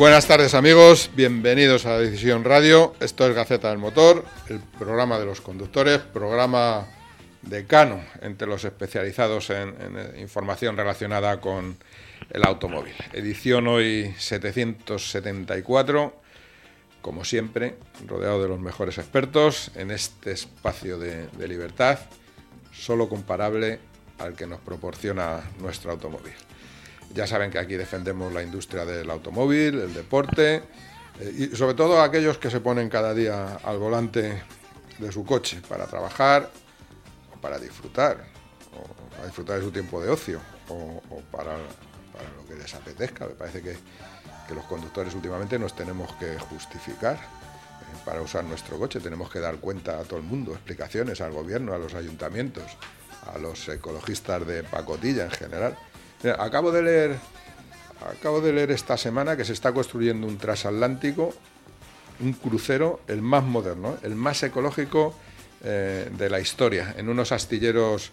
Buenas tardes amigos, bienvenidos a Decisión Radio. Esto es Gaceta del Motor, el programa de los conductores, programa decano entre los especializados en, en información relacionada con el automóvil. Edición hoy 774, como siempre, rodeado de los mejores expertos en este espacio de, de libertad, solo comparable al que nos proporciona nuestro automóvil. Ya saben que aquí defendemos la industria del automóvil, el deporte eh, y sobre todo aquellos que se ponen cada día al volante de su coche para trabajar o para disfrutar, o para disfrutar de su tiempo de ocio o, para, lo que les apetezca. Me parece que, que los conductores últimamente nos tenemos que justificar eh, para usar nuestro coche, tenemos que dar cuenta a todo el mundo, explicaciones al gobierno, a los ayuntamientos, a los ecologistas de pacotilla en general. Acabo de leer acabo de leer esta semana que se está construyendo un transatlántico, un crucero, el más moderno, el más ecológico eh, de la historia, en unos astilleros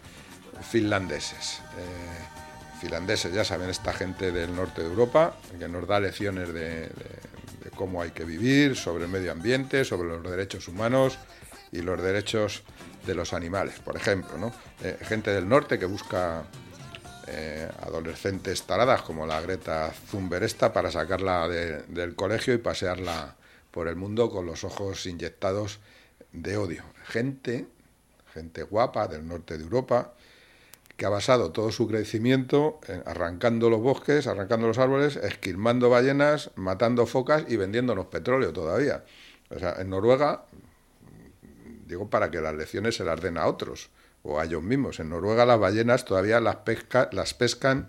finlandeses. Eh, finlandeses, ya saben, esta gente del norte de Europa, que nos da lecciones de, cómo hay que vivir, sobre el medio ambiente, sobre los derechos humanos y los derechos de los animales, por ejemplo. ¿no? Eh, gente del norte que busca eh, adolescentes taradas como la Greta Thunberg para sacarla de, del colegio y pasearla por el mundo con los ojos inyectados de odio. Gente, gente guapa del norte de Europa, que ha basado todo su crecimiento en arrancando los bosques, arrancando los árboles, esquilmando ballenas, matando focas y vendiéndonos petróleo todavía. O sea, en Noruega, digo para que las lecciones se las den a otros o a ellos mismos. En Noruega las ballenas todavía las, pesca, las pescan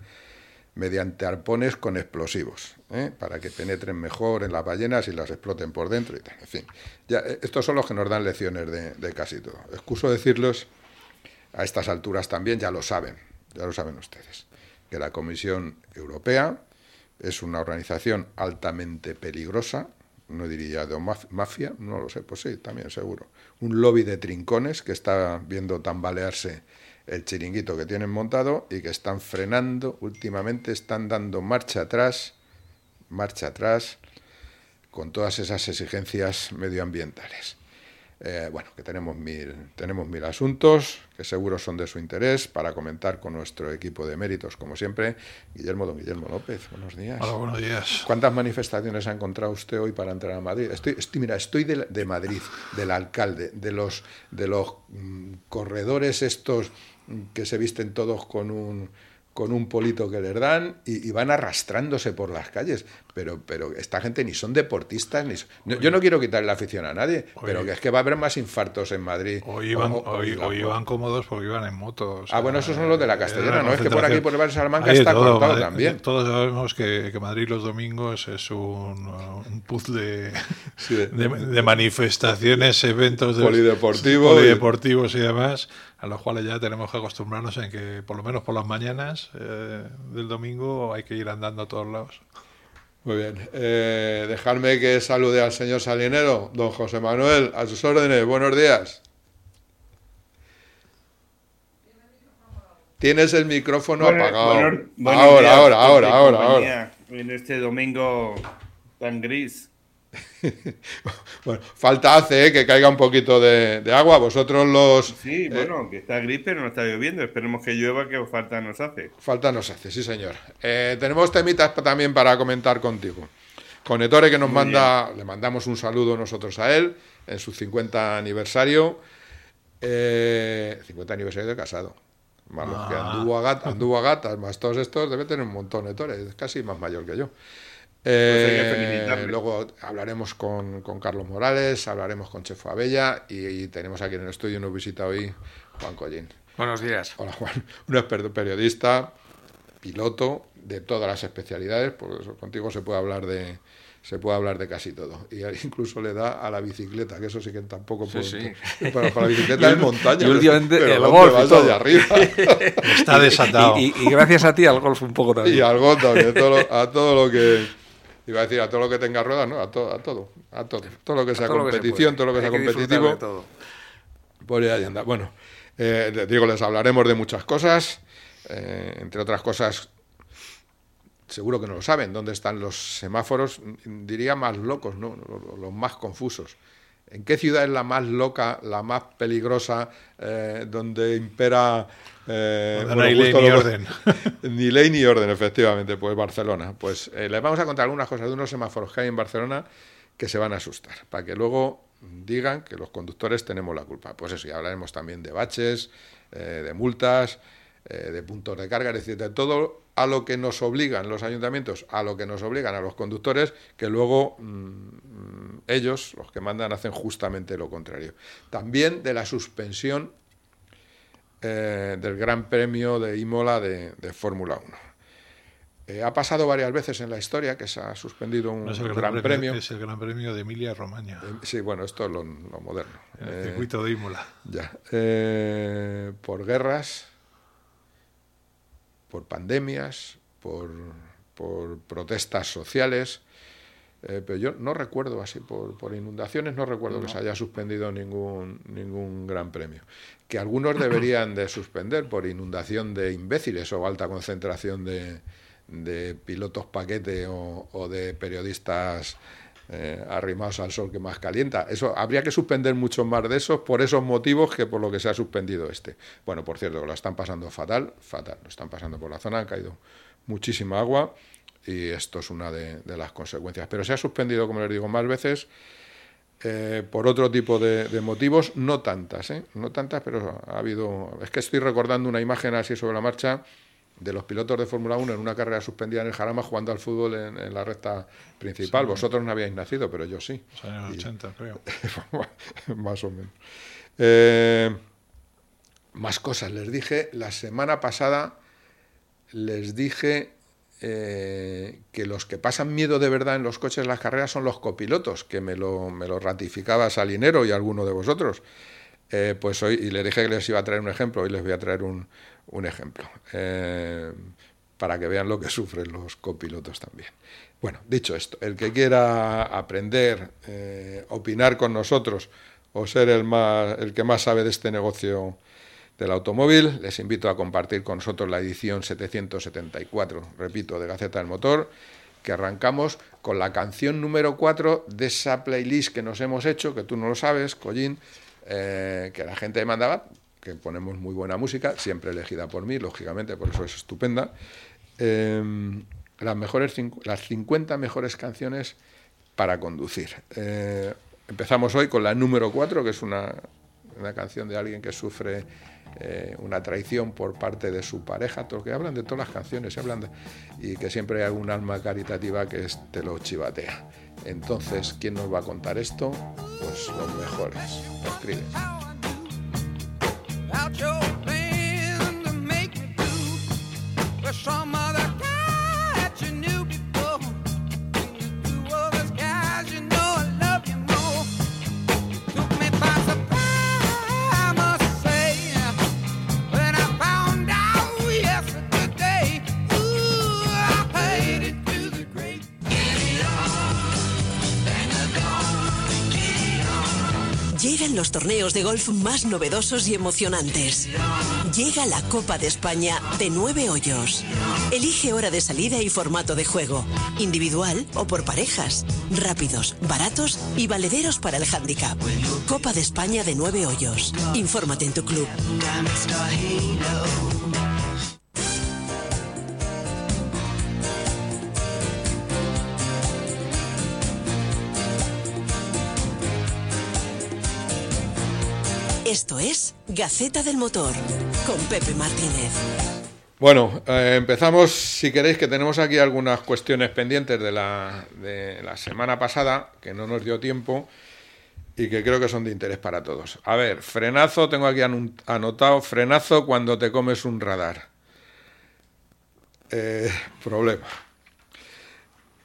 mediante arpones con explosivos, ¿eh? para que penetren mejor en las ballenas y las exploten por dentro y tal. En fin, ya, estos son los que nos dan lecciones de, de casi todo. Excuso decirlos a estas alturas también, ya lo saben, ya lo saben ustedes, que la Comisión Europea es una organización altamente peligrosa, no diría de mafia, no lo sé, pues sí, también seguro. Un lobby de trincones que está viendo tambalearse el chiringuito que tienen montado y que están frenando, últimamente están dando marcha atrás, marcha atrás, con todas esas exigencias medioambientales. Eh, bueno, que tenemos mil, tenemos mil asuntos que seguro son de su interés para comentar con nuestro equipo de méritos, como siempre. Guillermo, don Guillermo López, buenos días. Hola, buenos días. ¿Cuántas manifestaciones ha encontrado usted hoy para entrar a Madrid? Estoy, estoy mira, estoy de, de, Madrid, del alcalde, de los, de los mm, corredores estos que se visten todos con un con un polito que les dan y, y, van arrastrándose por las calles. Pero, pero esta gente ni son deportistas, ni son... no, yo no quiero quitarle la afición a nadie, pero que es que va a haber más infartos en Madrid. Hoy iban, o, hoy, hoy iban cómodos porque iban en motos. Ah, bueno, esos son los de la Castellana, ¿no? Es que por aquí, por el barrio Salamanca, está todo, cortado Madrid, también. Todos sabemos que, que, Madrid los domingos es un, un puzzle sí, de, de, de, manifestaciones, eventos de, polideportivos, polideportivos y demás a los cuales ya tenemos que acostumbrarnos en que por lo menos por las mañanas eh, del domingo hay que ir andando a todos lados. Muy bien. Eh, dejarme que salude al señor Salinero, don José Manuel, a sus órdenes. Buenos días. Tienes el micrófono bueno, apagado. Bueno, ahora, días, ahora, ahora, ahora, ahora. En este domingo tan gris. bueno, falta hace ¿eh? que caiga un poquito de, agua. Vosotros los. Sí, eh, bueno, que está gris, pero no está lloviendo. Esperemos que llueva, que falta nos hace. Falta nos hace, sí, señor. Eh, tenemos temitas también para comentar contigo. Con Ettore, que nos manda, le mandamos un saludo nosotros a él en su 50 aniversario. 50 aniversario de casado. Más que ah. anduvo a, gatas, anduvo a gatas, más todos estos, debe tener un montón de Ettore, es casi más mayor que yo. Eh, luego hablaremos con, Carlos Morales, hablaremos con Chefo Abella y, tenemos aquí en el estudio, nos visita hoy Juan Collín. Buenos días. Hola Juan, un experto periodista, piloto de todas las especialidades, por eso contigo se puede hablar de se puede hablar de casi todo. Y incluso le da a la bicicleta, que eso sí que tampoco. Sí, Para, la bicicleta en montaña. Y últimamente el golf. Y todo. arriba. Está desatado. Y, gracias a ti al golf un poco también. Y al golf también, a todo lo que Iba a decir a todo lo que tenga ruedas, ¿no? A, todo, a todo, a todo. Todo lo que sea competición, todo lo que sea competitivo. Por ahí anda. Bueno, eh, digo, les hablaremos de muchas cosas. Eh, entre otras cosas, seguro que no lo saben, dónde están los semáforos, diría más locos, ¿no? Los, más confusos. ¿En qué ciudad es la más loca, la más peligrosa, eh, donde impera eh, no hay ley ni orden. ni ley ni orden, efectivamente, pues Barcelona. Pues eh, les vamos a contar algunas cosas de unos semáforos que hay en Barcelona que se van a asustar, para que luego digan que los conductores tenemos la culpa. Pues eso, y hablaremos también de baches, eh, de multas, de puntos de carga, es decir, de todo a lo que nos obligan los ayuntamientos, a lo que nos obligan a los conductores, que luego mm, ellos, los que mandan, hacen justamente lo contrario. También de la suspensión eh, del Gran Premio de Imola de, Fórmula 1. Eh, ha pasado varias veces en la historia que se ha suspendido un gran, premio, Es el Gran Premio de Emilia Romagna. Eh, sí, bueno, esto es lo, moderno. El circuito de Imola. Ya. por guerras, por pandemias, por, por protestas sociales. Pero yo no recuerdo así, por, por inundaciones, no recuerdo que se haya suspendido ningún, ningún gran premio que algunos deberían de suspender por inundación de imbéciles o alta concentración de, pilotos paquete o, de periodistas eh, arrimados al sol que más calienta. Eso habría que suspender muchos más de esos por esos motivos que por lo que se ha suspendido este. Bueno, por cierto, lo están pasando fatal, fatal. Lo están pasando por la zona, ha caído muchísima agua y esto es una de las consecuencias. Pero se ha suspendido, como les digo, más veces eh, por otro tipo de, motivos, no tantas, ¿eh? no tantas, pero ha habido. Es que estoy recordando una imagen así sobre la marcha de los pilotos de Fórmula 1 en una carrera suspendida en el Jarama jugando al fútbol en, la recta principal. Vosotros no habíais nacido, pero yo sí. años 80, creo. más o menos. Eh, más cosas. Les dije, la semana pasada, les dije eh, que los que pasan miedo de verdad en los coches las carreras son los copilotos, que me lo, me lo ratificaba Salinero y alguno de vosotros. Eh, pues hoy, y le dije que les iba a traer un ejemplo, hoy les voy a traer un, un ejemplo, eh, para que vean lo que sufren los copilotos también. Bueno, dicho esto, el que quiera aprender, opinar con nosotros o ser el, más, el que más sabe de este negocio del automóvil. Les invito a compartir con nosotros la edición 774, repito, de Gaceta del Motor, que arrancamos con la canción número 4 de esa playlist que nos hemos hecho, que tú no lo sabes, Collín, eh, que la gente mandaba, que ponemos muy buena música, siempre elegida por mí, lógicamente, por eso es estupenda. Eh, las, mejores, las 50 mejores canciones para conducir. Eh, empezamos hoy con la número 4, que es una, una canción de alguien que sufre eh, una traición por parte de su pareja, porque hablan de todas las canciones, hablan de, y que siempre hay algún alma caritativa que te lo chivatea. Entonces, ¿quién nos va a contar esto? Pues los mejores. Lo escriben. Llegan los torneos de golf más novedosos y emocionantes. Llega la Copa de España de nueve hoyos. Elige hora de salida y formato de juego. Individual o por parejas. Rápidos, baratos y valederos para el handicap. Copa de España de nueve hoyos. Infórmate en tu club. Esto es Gaceta del Motor con Pepe Martínez. Bueno, eh, empezamos, si queréis, que tenemos aquí algunas cuestiones pendientes de la, de la semana pasada, que no nos dio tiempo y que creo que son de interés para todos. A ver, frenazo, tengo aquí anotado, frenazo cuando te comes un radar. Eh, problema.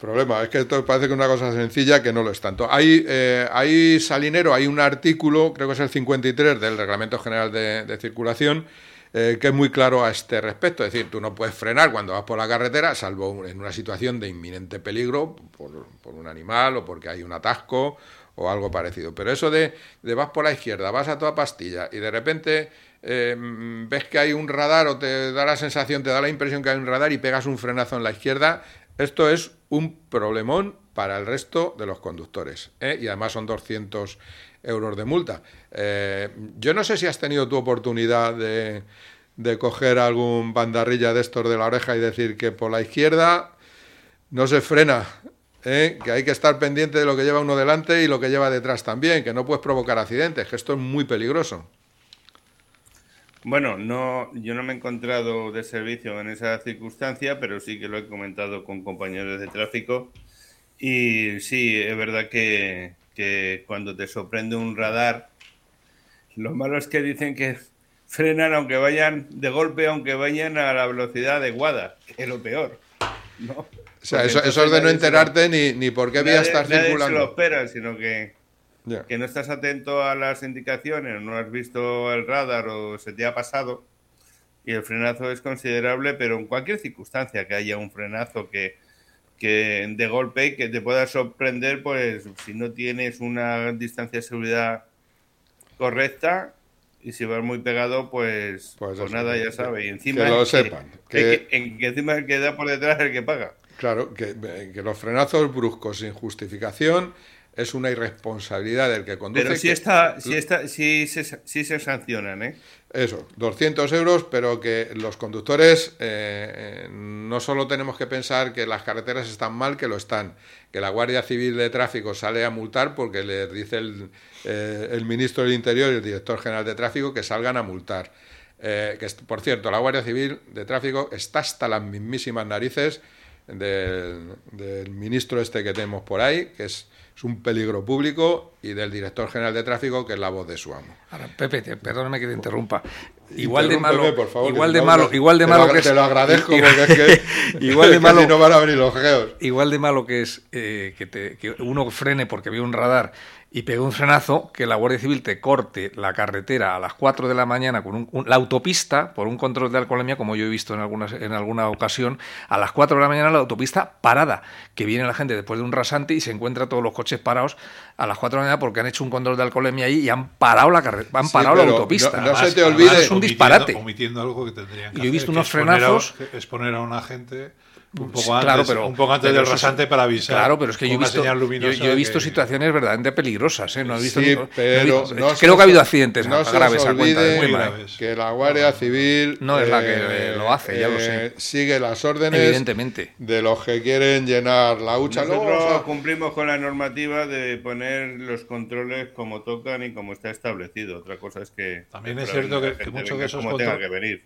Problema, es que esto parece que es una cosa sencilla que no lo es tanto. Hay, eh, hay Salinero, hay un artículo, creo que es el 53 del Reglamento General de, Circulación, eh, que es muy claro a este respecto. Es decir, tú no puedes frenar cuando vas por la carretera, salvo en una situación de inminente peligro por, un animal o porque hay un atasco o algo parecido. Pero eso de, de vas por la izquierda, vas a toda pastilla y de repente eh, ves que hay un radar o te da la sensación, te da la impresión que hay un radar y pegas un frenazo en la izquierda, esto es un problemón para el resto de los conductores. ¿eh? Y además son 200 euros de multa. Eh, yo no sé si has tenido tu oportunidad de, de coger algún bandarrilla de estos de la oreja y decir que por la izquierda no se frena, ¿eh? que hay que estar pendiente de lo que lleva uno delante y lo que lleva detrás también, que no puedes provocar accidentes, que esto es muy peligroso. Bueno, no, yo no me he encontrado de servicio en esa circunstancia, pero sí que lo he comentado con compañeros de tráfico. Y sí, es verdad que, cuando te sorprende un radar, lo malo es que dicen que frenan aunque vayan de golpe, aunque vayan a la velocidad adecuada, que es lo peor. ¿no? O sea, eso, es de no enterarte ni, ni por qué vía estás circulando. No lo espera, sino que que no estás atento a las indicaciones, no has visto el radar o se te ha pasado y el frenazo es considerable, pero en cualquier circunstancia que haya un frenazo que, que de golpe que te pueda sorprender, pues si no tienes una distancia de seguridad correcta y si vas muy pegado, pues, pues, pues nada, ya sabes. Y encima que lo sepan. Que, encima el que da por detrás es el que paga. Claro, que, que los frenazos bruscos sin justificación es una irresponsabilidad del que conduce. Pero si, está, si, está, si, se, si se sancionan, ¿eh? Eso, 200 euros, pero que los conductores eh, no solo tenemos que pensar que las carreteras están mal, que lo están, que la Guardia Civil de Tráfico sale a multar porque le dice el, eh, el ministro del Interior y el director general de Tráfico que salgan a multar. Eh, que, por cierto, la Guardia Civil de Tráfico está hasta las mismísimas narices del, del ministro este que tenemos por ahí, que es es un peligro público y del director general de tráfico que es la voz de su amo. Ahora, Pepe, perdóname que te interrumpa. Igual de malo, por favor, igual de malo, igual de malo que es. Te lo agradezco porque es que igual de malo no van a venir los geos. Igual de malo que es eh, que, te, que uno frene porque ve un radar y pegue un frenazo, que la Guardia Civil te corte la carretera a las 4 de la mañana con un, la autopista por un control de alcoholemia, como yo he visto en, algunas, en alguna ocasión, a las 4 de la mañana la autopista parada, que viene la gente después de un rasante y se encuentra todos los coches parados a las 4 de la mañana porque han hecho un control de alcoholemia ahí y han parado la carretera, han parado la autopista. No, se te olvide. es un disparate. Omitiendo algo que tendrían que Yo he visto unos frenazos. exponer a un agente un poco antes, claro, pero, un poco antes del rasante para avisar. Claro, pero es que yo he visto, yo, he visto situaciones verdaderamente peligrosas. ¿eh? No he visto sí, pero creo que ha habido accidentes no graves a cuenta. Muy graves. Que la Guardia Civil no es la que eh, lo hace, ya lo sé. Eh, sigue las órdenes Evidentemente. de los que quieren llenar la hucha. Nosotros cumplimos con la normativa de poner los controles como tocan y como está establecido. Otra cosa es que también es cierto que, muchos de esos controles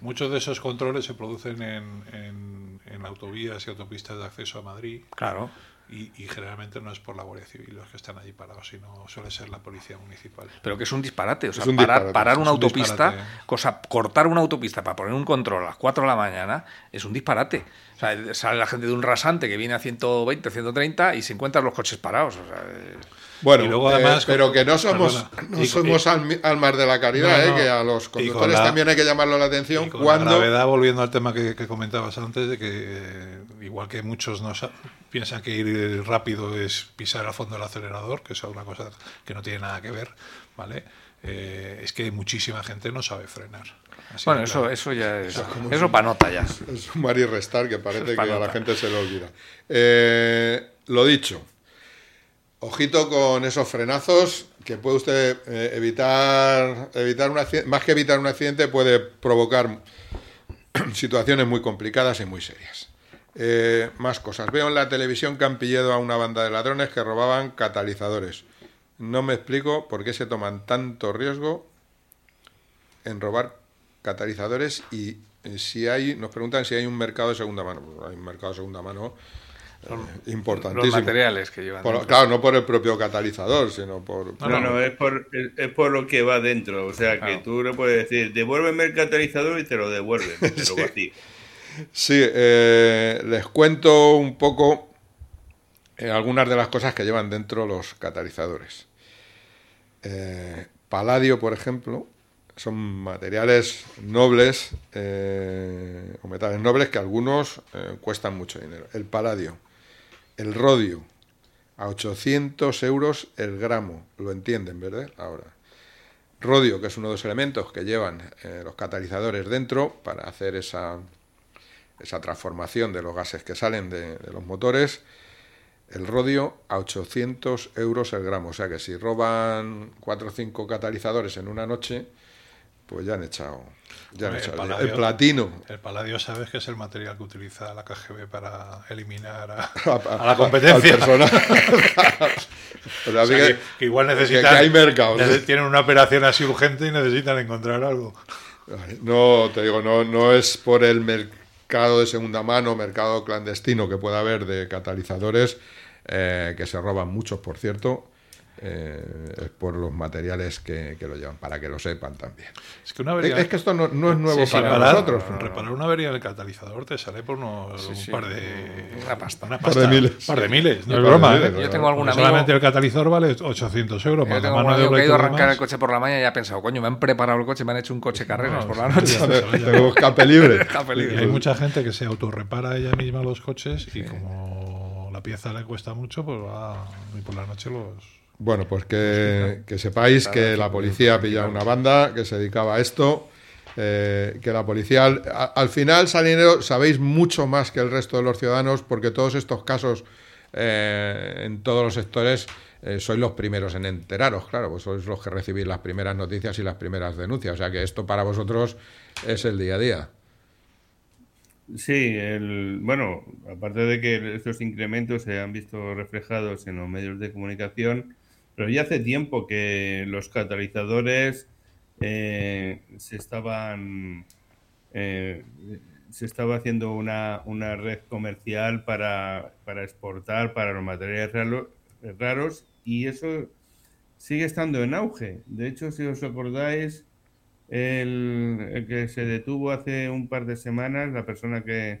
muchos de esos controles se producen en en autovías y autopistas de acceso a Madrid. Claro. Y, generalmente no es por la Guardia Civil los que están allí parados, sino suele ser la policía municipal. Pero que es un disparate, o sea, parar, una autopista, cosa, cortar una autopista para poner un control a las 4 de la mañana es un disparate. O sea, sale la gente de un rasante que viene a 120, 130 y se encuentran los coches parados. O sea, bueno, luego, además, pero que no somos, no somos almas de la caridad, ¿eh? que a los conductores también hay que llamarlo la atención. Y con cuando... la gravedad, volviendo al tema que, comentabas antes, de que igual que muchos no piensan que ir rápido es pisar al fondo del acelerador, que es una cosa que no tiene nada que ver, ¿vale? Eh, es que muchísima gente no sabe frenar. bueno, eso, eso ya es. eso para nota ya. Es un mar y restar que parece que a la gente se le olvida. Eh, lo dicho, ojito con esos frenazos que puede usted eh, evitar, evitar un más que evitar un accidente, puede provocar situaciones muy complicadas y muy serias. Eh, más cosas. Veo en la televisión que han pillado a una banda de ladrones que robaban catalizadores. No me explico por qué se toman tanto riesgo en robar catalizadores y eh, si hay, nos preguntan si hay un mercado de segunda mano. Pues hay un mercado de segunda mano importantísimo. Los materiales que llevan. claro, no por el propio catalizador, sino por. No, no, es, por, es, por lo que va dentro. O sea, que tú le puedes decir, devuélveme el catalizador y te lo devuelven, te lo sí. Sí, eh, les cuento un poco eh, algunas de las cosas que llevan dentro los catalizadores. paladio, por ejemplo, son materiales nobles o metales nobles que algunos cuestan mucho dinero. El paladio el rodio a 800 euros el gramo, lo entienden, ¿verdad? Ahora, rodio, que es uno de los elementos que llevan eh, los catalizadores dentro para hacer esa, esa transformación de los gases que salen de, de los motores, el rodio a 800 euros el gramo. O sea que si roban 4 o 5 catalizadores en una noche, pues ya han echado, ya han el, echado el, platino. El paladio, sabes que es el material que utiliza la KGB para eliminar a, la competencia. que, igual necesitan. hay mercados. Tienen una operación así urgente y necesitan encontrar algo. No, te digo, no, no es por el mercado de segunda mano, mercado clandestino que pueda haber de catalizadores, eh, que se roban muchos, por cierto eh, por los materiales que, lo llevan, para que lo sepan también. Es que, una avería... es que esto no, es nuevo para nosotros. reparar una avería del catalizador te sale por unos, un par de... Una pasta. Una pasta. Par de miles. par de miles, no es broma. ¿eh? Yo tengo algún amigo... Solamente el catalizador vale 800 euros. Yo tengo algún amigo que ha ido a arrancar el coche por la mañana y ha pensado, coño, me han preparado el coche, me han hecho un coche carreras por la noche. tengo escape libre. hay mucha gente que se autorrepara ella misma los coches y como la pieza le cuesta mucho, pues va y por la noche los bueno, pues que, sepáis que la policía ha pillado una banda que se dedicaba a esto. Eh, que la policía al, final Salinero sabéis mucho más que el resto de los ciudadanos porque todos estos casos eh, en todos los sectores eh, sois los primeros en enteraros, claro, pues sois los que recibís las primeras noticias y las primeras denuncias, o sea que esto para vosotros es el día a día. Sí, el, bueno, aparte de que estos incrementos se han visto reflejados en los medios de comunicación, pero ya hace tiempo que los catalizadores eh, se estaban eh, se estaba haciendo una, una red comercial para, para, exportar para los materiales raros y eso sigue estando en auge. De hecho, si os acordáis, el que se detuvo hace un par de semanas, la persona que,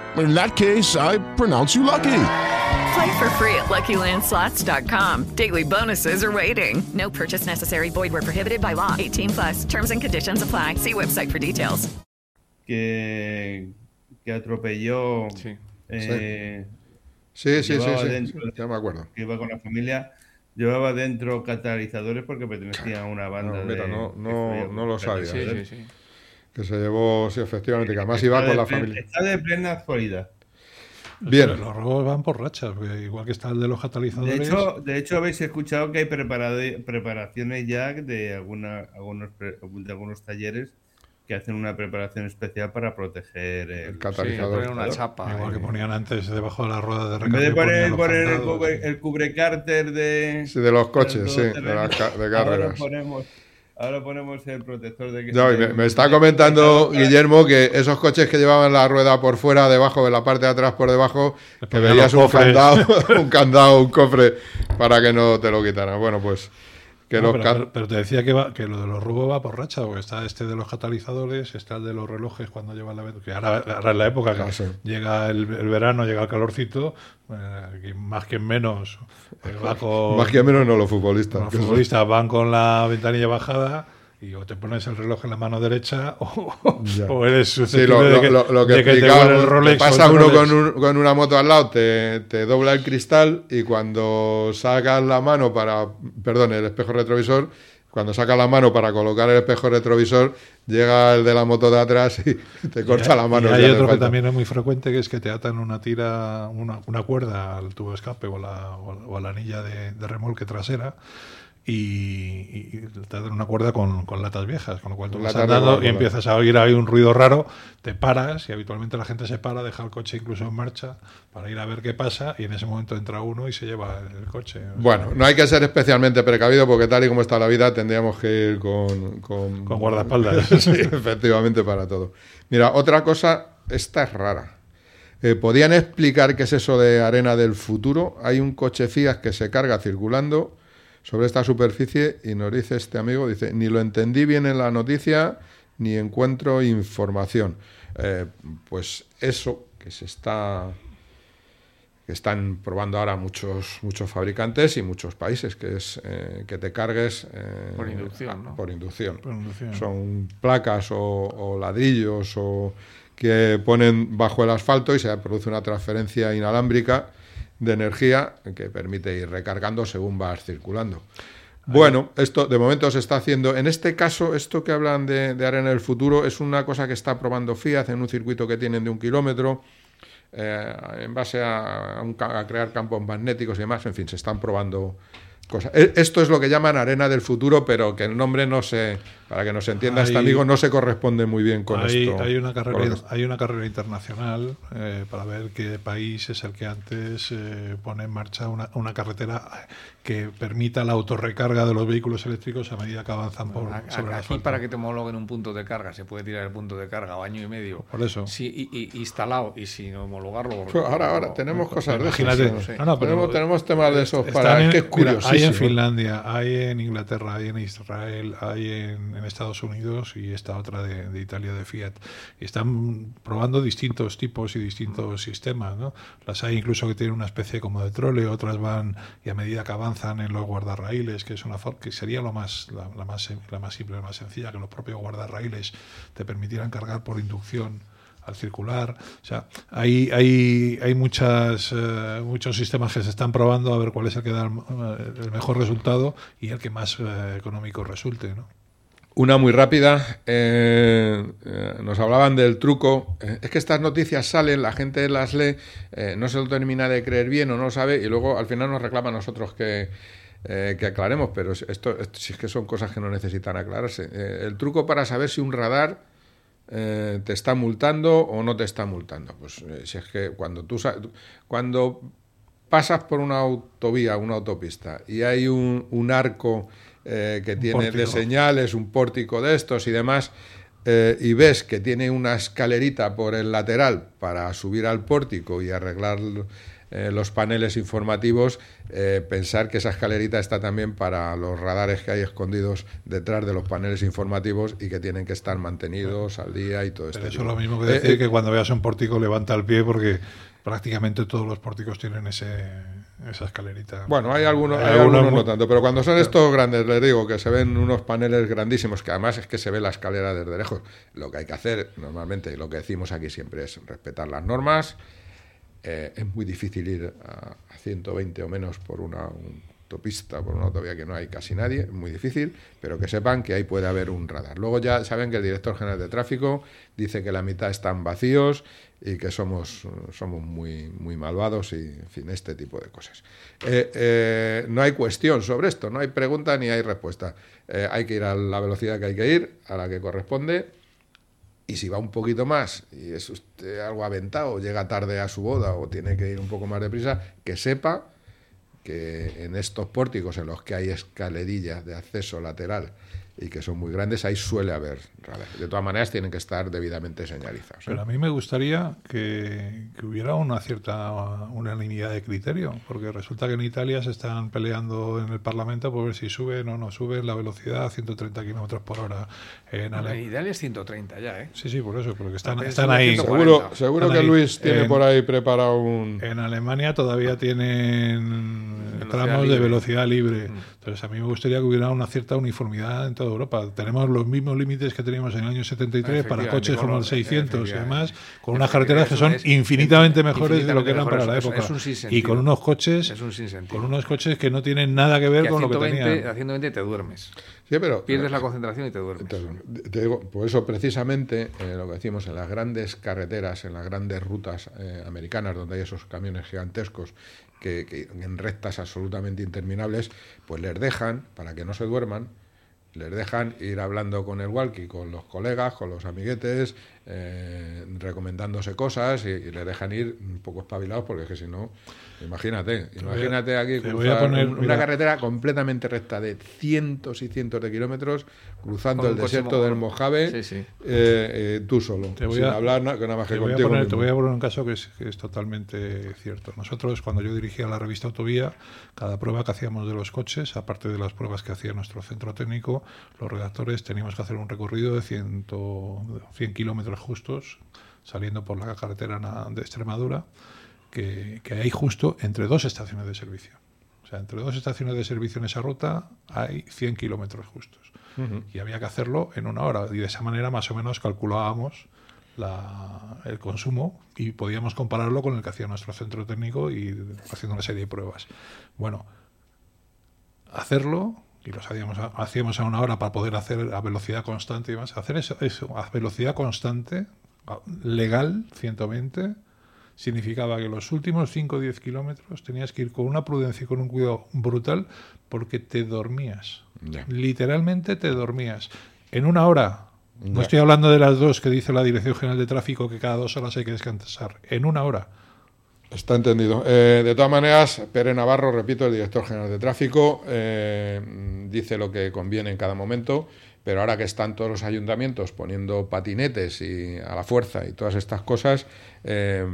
In that case, I pronounce you lucky. Play for free at LuckyLandSlots.com. Daily bonuses are waiting. No purchase necessary. Void were prohibited by law. 18 plus. Terms and conditions apply. See website for details. Que, que atropelló. Sí. Eh, sí, sí, sí, sí, dentro, ya me acuerdo. Que iba con la familia. Llevaba dentro catalizadores porque pertenecía a una banda no, mira, de. No, no, no lo sabía. Sí, sí, sí. Que se llevó, sí, efectivamente, que además iba con la familia. Está de plena actualidad. Bien. los robos van por rachas, igual que está el de los catalizadores. De hecho, de hecho habéis escuchado que hay preparaciones ya de, alguna, algunos, de algunos talleres que hacen una preparación especial para proteger el, catalizador. una chapa. Igual que ponían antes debajo de la rueda de En vez de recambio. poner, poner el, cubre, el cubrecárter de, Sí, de los coches, del sí, de, las de Ahora carreras. ponemos, ahora ponemos el protector de que No, me, me está comentando Guillermo que esos coches que llevaban la rueda por fuera, debajo de la parte de atrás, por debajo, que veías un cofres. candado, un candado, un cofre, para que no te lo quitaran. Bueno, pues que No, los pero, ca- pero- pero te decía que, va- que lo de los robos va por racha, porque está este de los catalizadores, está el de los relojes cuando llevan la que ahora, ahora es la época que Ah, sí. llega el, el verano, llega el calorcito, eh, más que menos eh, va con- más que menos no los futbolistas. los futbolistas van con la ventanilla bajada y o te pones el reloj en la mano derecha o, o eres Sí, lo, susceptible de que, lo- lo que de que te el Rolex. pasa el uno Rolex. con, un- con una moto al lado, te, te dobla el cristal y cuando sacas la mano para, perdón, el espejo retrovisor, cuando sacas la mano para colocar el espejo retrovisor, llega el de la moto de atrás y te corta Y- la mano. Y hay otro que también es muy frecuente, que es que te atan una tira, una, una cuerda al tubo de escape o, la, o, a la anilla de, de remolque trasera y, y te atan una cuerda con, con latas viejas, con lo cual tú vas andando y empiezas a oír ahí un ruido raro, te paras y habitualmente la gente se para, deja el coche incluso en marcha para ir a ver qué pasa y en ese momento entra uno y se lleva el, coche. O sea, Bueno, no hay que ser especialmente precavido porque tal y como está la vida tendríamos que ir con... Con, Con guardaespaldas. sí, efectivamente para todo. Mira, otra cosa, esta es rara. Eh, ¿Podían explicar qué es eso de arena del futuro? Hay un coche Fiat que se carga circulando sobre esta superficie y nos dice este amigo, dice, ni lo entendí bien en la noticia ni encuentro información. Eh, pues eso que se está que están probando ahora muchos muchos fabricantes y muchos países, que es eh, que te cargues eh, Por inducción, ¿no? Por inducción. Por inducción. Son placas o, o ladrillos o que ponen bajo el asfalto y se produce una transferencia inalámbrica de energía que permite ir recargando según vas circulando. Bueno, esto de momento se está haciendo. En este caso, esto que hablan de, de arena del futuro es una cosa que está probando Fiat en un circuito que tienen de un kilómetro, eh, en base a, a un ca- a crear campos magnéticos y demás. En fin, se están probando cosas. E- Esto es lo que llaman arena del futuro, pero que el nombre no se, para que nos entienda este Hay- amigo, no se corresponde muy bien con hay, esto. hay una carrera, que- hay una carrera internacional eh, para ver qué país es el que antes eh, pone en marcha una, una carretera que permita la autorrecarga de los vehículos eléctricos a medida que avanzan por A- sobre Aquí asfalto. para que te homologuen un punto de carga, se puede tirar el punto de carga o año y medio. Por eso. Sí, y, y- instalado y sin homologarlo. Pues ahora, ahora tenemos cosas de Imagínate. esas. No, no, pero- tenemos, tenemos temas de esos para en- que es mira, hay en. Finlandia, hay en Inglaterra, hay en Israel, hay en, en Estados Unidos y esta otra de, de Italia de Fiat. Y están probando distintos tipos y distintos sistemas. ¿no? Las hay incluso que tienen una especie como de trole, otras van y a medida que avanzan en los guardarraíles, que es una que sería lo más la, la más la más simple, la más sencilla, que los propios guardarraíles te permitieran cargar por inducción al circular. O sea, hay, hay, hay muchas, eh, muchos sistemas que se están probando a ver cuál es el que da el, eh, el mejor resultado y el que más eh, económico resulte. ¿no? Una muy rápida. eh, eh, nos hablaban del truco. Eh, es que estas noticias salen, la gente las lee, no se lo termina de creer bien o no sabe, y luego al final nos reclama a nosotros que, que aclaremos. Pero esto, si es que son cosas que no necesitan aclararse. El truco para saber si un radar te está multando o no te está multando. Pues si es que cuando tú cuando pasas por una autovía, una autopista, y hay un arco eh, que tiene de señales, un pórtico de estos y demás, eh, y ves que tiene una escalerita por el lateral para subir al pórtico y arreglar eh, los paneles informativos, eh, pensar que esa escalerita está también para los radares que hay escondidos detrás de los paneles informativos y que tienen que estar mantenidos al día y todo esto. Eso es lo mismo que decir Eh, que cuando veas un pórtico levanta el pie porque prácticamente todos los pórticos tienen ese, esa escalerita. Bueno, hay algunos, hay algunos algunos muy- no tanto, pero cuando son estos grandes, les digo que se ven unos paneles grandísimos, que además es que se ve la escalera desde lejos. Lo que hay que hacer normalmente, y lo que decimos aquí siempre es respetar las normas. Eh, es muy difícil ir a, a 120 o menos por una autopista, por una autovía que no hay casi nadie, es muy difícil, pero que sepan que ahí puede haber un radar. Luego ya saben que el director general de tráfico dice que la mitad están vacíos y que somos, somos muy, muy malvados y, en fin, este tipo de cosas. Eh, eh, no hay cuestión sobre esto, no hay pregunta ni hay respuesta. Hay que ir a la velocidad que hay que ir, a la que corresponde, Y si va un poquito más y es usted algo aventado, llega tarde a su boda o tiene que ir un poco más deprisa, que sepa que en estos pórticos en los que hay escalerillas de acceso lateral y que son muy grandes, ahí suele haber radares. De todas maneras, tienen que estar debidamente señalizados. ¿eh? Pero a mí me gustaría que, que, hubiera una cierta una línea de criterio, porque resulta que en Italia se están peleando en el Parlamento por ver si suben o no suben la velocidad a 130 kilómetros por hora. En, Ale... en, Italia es 130 ya, ¿eh? Sí, sí, por eso, porque están, están ahí. Seguro, seguro están que ahí. Luis tiene En- por ahí preparado un... En Alemania todavía tienen Velocidad tramos de libre. velocidad libre. Entonces, a mí me gustaría que hubiera una cierta uniformidad toda Europa. Tenemos los mismos límites que teníamos en el año 73 para coches con como el los- 600 y demás, con unas carreteras que son infinitamente mejores de lo que eran para la época. Es un sinsentido. y con unos coches Es un sinsentido. con unos coches que no tienen nada que ver Que con lo que 120, tenían. a 120 te duermes. Sí, pero... Pierdes la concentración y te duermes. Te digo, por eso precisamente eh, lo que decimos en las grandes carreteras, en las grandes rutas eh, americanas donde hay esos camiones gigantescos que, que en rectas absolutamente interminables, pues les dejan, para que no se duerman, les dejan ir hablando con el walkie, con los colegas, con los amiguetes, eh, recomendándose cosas y, y les dejan ir un poco espabilados porque es que si no, imagínate, imagínate aquí cruzar poner, un- una mira. carretera completamente recta de cientos y cientos de kilómetros cruzando el desierto del. Mojave Sí, sí. eh, eh, tú solo, Te voy sin a- hablar que nada más que te voy, a poner, te mismo. voy a poner un caso que es, que es totalmente cierto. Nosotros, cuando yo dirigía la revista Autovía, cada prueba que hacíamos de los coches, aparte de las pruebas que hacía nuestro centro técnico, los redactores teníamos que hacer un recorrido de 100, 100 kilómetros justos, saliendo por la carretera de Extremadura, que, que hay justo entre dos estaciones de servicio. O sea, entre dos estaciones de servicio en esa ruta hay 100 kilómetros justos. Y había que hacerlo en una hora. Y de esa manera más o menos calculábamos la- el consumo y podíamos compararlo con el que hacía nuestro centro técnico y haciendo una serie de pruebas. Bueno, hacerlo, y los hacíamos a, hacíamos a una hora para poder hacer a velocidad constante y demás, hacer eso, eso a velocidad constante, legal, 120, significaba que los últimos 5 o 10 kilómetros tenías que ir con una prudencia y con un cuidado brutal porque te dormías. Literalmente te dormías. En una hora, no estoy hablando de las dos que dice la Dirección General de Tráfico que cada dos horas hay que descansar. En una hora. Está entendido. Eh, de todas maneras, Pere Navarro, repito, el director general de tráfico, eh, dice lo que conviene en cada momento, pero ahora que están todos los ayuntamientos poniendo patinetes y a la fuerza y todas estas cosas, eh,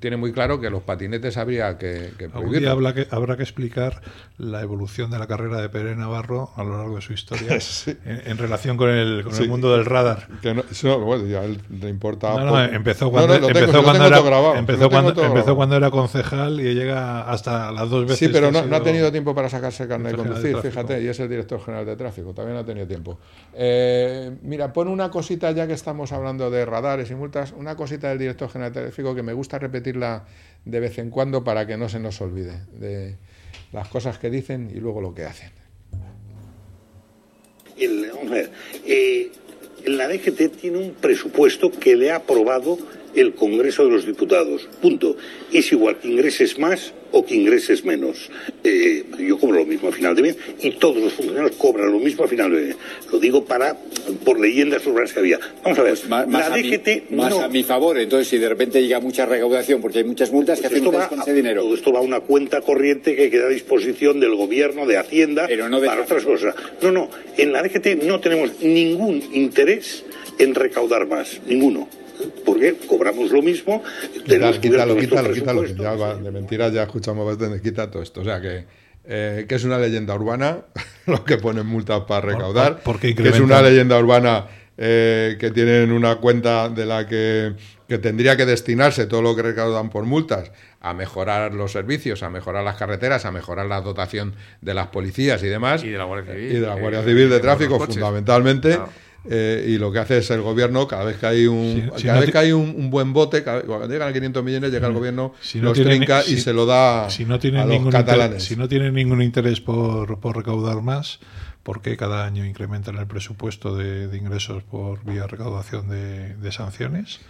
tiene muy claro que los patinetes habría que, que habrá que, habrá que explicar la evolución de la carrera de Pérez Navarro a lo largo de su historia Sí. en, en relación con el, con Sí. el mundo del radar. Que no, eso, bueno, ya le importaba. No, no, poco. empezó cuando, empezó cuando era, empezó cuando, cuando era concejal y llega hasta las dos veces. Sí, pero no, ha no ha tenido tiempo para sacarse el carnet de conducir, fíjate, y es el director general de tráfico, también no ha tenido tiempo. Eh, mira, pon una cosita, ya que estamos hablando de radares y multas, una cosita del director general de tráfico que me gusta repetirla de vez en cuando para que no se nos olvide de las cosas que dicen y luego lo que hacen. El- eh, la DGT tiene un presupuesto que le ha aprobado el Congreso de los Diputados. Punto. Es igual que ingreses más o que ingreses menos. Eh, yo cobro lo mismo a final de mes y todos los funcionarios cobran lo mismo a final de mes. Lo digo para por leyendas urbanas que había. Vamos a ver, Más, más la a mi- DGT más no- a mi favor. Entonces, si de repente llega mucha recaudación porque hay muchas multas, ¿qué Pues hacen va con ese dinero? Todo esto va a una cuenta corriente que queda a disposición del gobierno, de Hacienda, para otras cosas. No, no, en la DGT no tenemos ningún interés en recaudar más, ninguno. Porque cobramos lo mismo, Quítalo, quítalo, quítalo, quítalo, ya va- de mentiras ya escuchamos bastante, quita todo esto. O sea que, eh, que es una leyenda urbana, lo que ponen multas para recaudar, por- porque que es una leyenda urbana eh, que tienen una cuenta de la que, que tendría que destinarse todo lo que recaudan por multas a mejorar los servicios, a mejorar las carreteras, a mejorar la dotación de las policías y demás. Y de la Guardia Civil. Y de la Guardia Civil de Tráfico, fundamentalmente. Claro. Eh, y lo que hace es el gobierno, cada vez que hay un, Si- si cada no vez que hay un, un buen bote, cada- cuando llegan a 500 millones, llega el gobierno, Si no los tiene trinca y se lo da si no tiene a los ningún catalanes. Interés, si no tiene ningún interés por, por recaudar más, ¿por qué cada año incrementan el presupuesto de, de ingresos por vía recaudación de, de sanciones?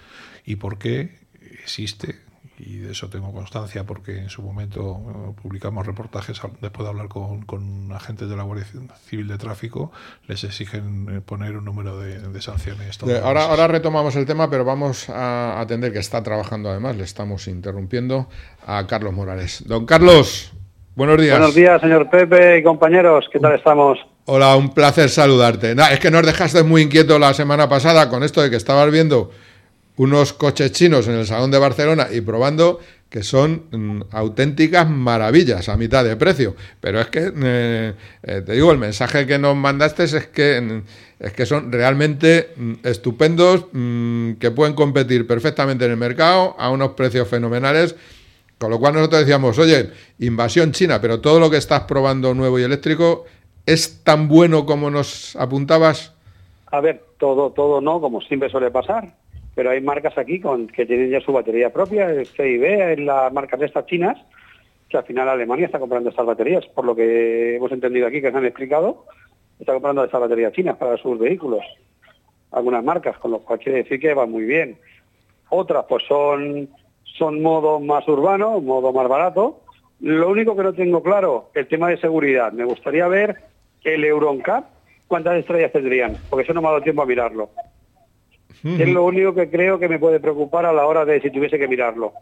¿Y por qué existe, y de eso tengo constancia porque en su momento eh, publicamos reportajes después de hablar con, con, agentes de la Guardia Civil de Tráfico, les exigen eh, poner un número de, sanciones. Ahora, ahora retomamos el tema, pero vamos a atender que está trabajando además, le estamos interrumpiendo a Carlos Morales. Don Carlos, buenos días. Buenos días, señor Pepe y compañeros, ¿qué tal estamos? Hola, un placer saludarte. es que nos dejaste muy inquieto la semana pasada con esto de que estabas viendo unos coches chinos en el Salón de Barcelona y probando que son mm, auténticas maravillas a mitad de precio. Pero es que, eh, eh, te digo, el mensaje que nos mandaste es que, mm, es que son realmente mm, estupendos, que pueden competir perfectamente en el mercado a unos precios fenomenales. Con lo cual nosotros decíamos, oye, invasión china, pero todo lo que estás probando nuevo y eléctrico es tan bueno como nos apuntabas. A ver, todo, todo no, como siempre suele pasar pero hay marcas aquí con, que tienen ya su batería propia, el CIB, en las marcas de estas chinas, que al final Alemania está comprando estas baterías, por lo que hemos entendido aquí, que se han explicado, está comprando estas baterías chinas para sus vehículos, algunas marcas, con lo cual quiere decir que va muy bien. Otras pues son, son modo más urbano, modo más barato. Lo único que no tengo claro, el tema de seguridad. Me gustaría ver el Euroncap, cuántas estrellas tendrían, porque eso no me ha dado tiempo a mirarlo. Es lo único que creo que me puede preocupar a la hora de si tuviese que mirarlo.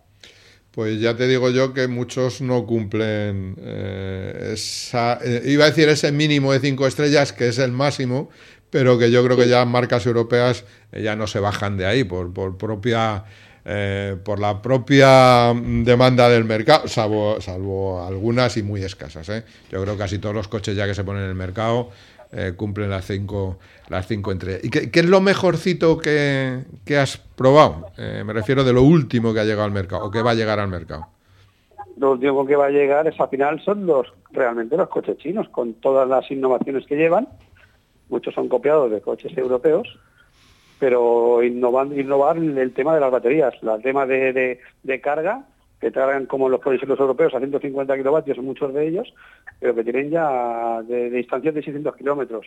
Pues ya te digo yo que muchos no cumplen eh, esa, eh, iba a decir ese mínimo de cinco estrellas, que es el máximo, pero que yo creo que ya marcas europeas eh, ya no se bajan de ahí por, por propia por la propia demanda del mercado, salvo, salvo algunas y muy escasas. Yo creo que casi todos los coches ya que se ponen en el mercado eh, cumplen las cinco, las cinco entre. ¿Y qué, es lo mejorcito que, has probado? Eh, me refiero de lo último que ha llegado al mercado o que va a llegar al mercado. Lo último que va a llegar es al final son los realmente los coches chinos, con todas las innovaciones que llevan. Muchos son copiados de coches europeos, pero innovar, innovar el tema de las baterías, el tema de, de carga que traen como los proyectos europeos a 150 kilovatios, muchos de ellos, pero que tienen ya de, distancias de 600 kilómetros.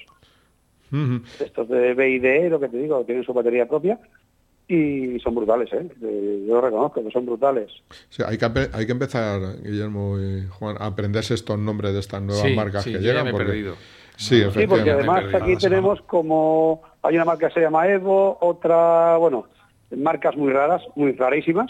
Estos de BID, lo que te digo, tienen su batería propia y son brutales, ¿eh? Yo reconozco que son brutales. hay, que, hay que empezar, Guillermo y Juan, a aprenderse estos nombres de estas nuevas marcas que llegan. porque... Sí, sí, porque además aquí tenemos como... Hay una marca que se llama Evo, otra, bueno, marcas muy raras, muy rarísimas,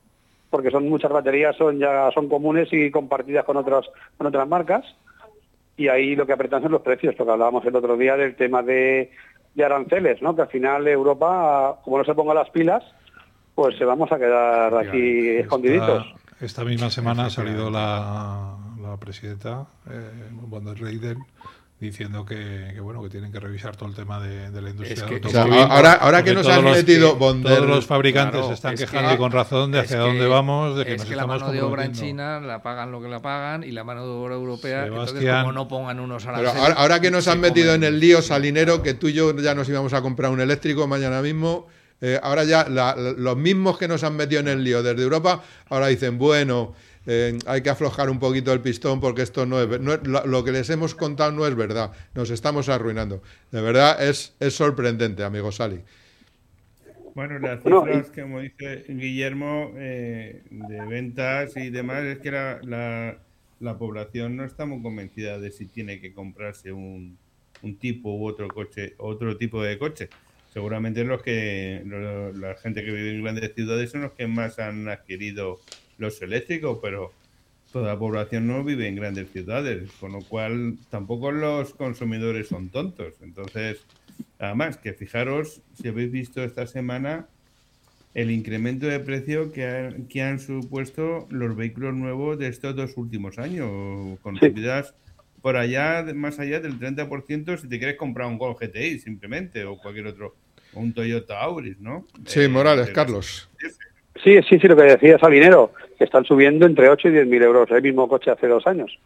Porque son muchas baterías, son ya son comunes y compartidas con otras con otras marcas. y ahí lo que apretan son los precios, porque hablábamos el otro día del tema de, aranceles, ¿no? que al final Europa, como no se ponga las pilas, pues se vamos a quedar aquí escondiditos. Esta misma semana ha salido la, la presidenta eh, von der diciendo que, bueno que tienen que revisar todo el tema de, la industria ahora ahora que nos han metido todos los fabricantes se están quejando y con razón de hacia dónde vamos de que es nos que la mano de obra en China la pagan lo que la pagan y la mano de obra europea entonces como no pongan unos aranceles, pero ahora, que nos han metido en el lío salinero que tú y yo ya nos íbamos a comprar un eléctrico mañana mismo eh, ahora ya los mismos que nos han metido en el lío desde Europa ahora dicen bueno eh, hay que aflojar un poquito el pistón porque esto no es, lo, que les hemos contado no es verdad, nos estamos arruinando. De verdad es, es sorprendente, amigo Sali. Bueno, las cifras, como dice Guillermo, eh, de ventas y demás, es que la, la, población no está muy convencida de si tiene que comprarse un, un tipo u otro coche, otro tipo de coche. Seguramente los que la gente que vive en grandes ciudades son los que más han adquirido los eléctricos, pero toda la población no vive en grandes ciudades, con lo cual tampoco los consumidores son tontos. Entonces, además, que fijaros, si habéis visto esta semana el incremento de precio que, que han supuesto los vehículos nuevos de estos dos últimos años, con subidas por allá, más allá del 30% si te quieres comprar un Gol GTI simplemente, o cualquier otro, un Toyota Auris, ¿no? Sí, Morales, Carlos. Sí, sí, sí, lo que decía Salinero, que están subiendo entre 8 y 10 mil euros el mismo coche hace dos años.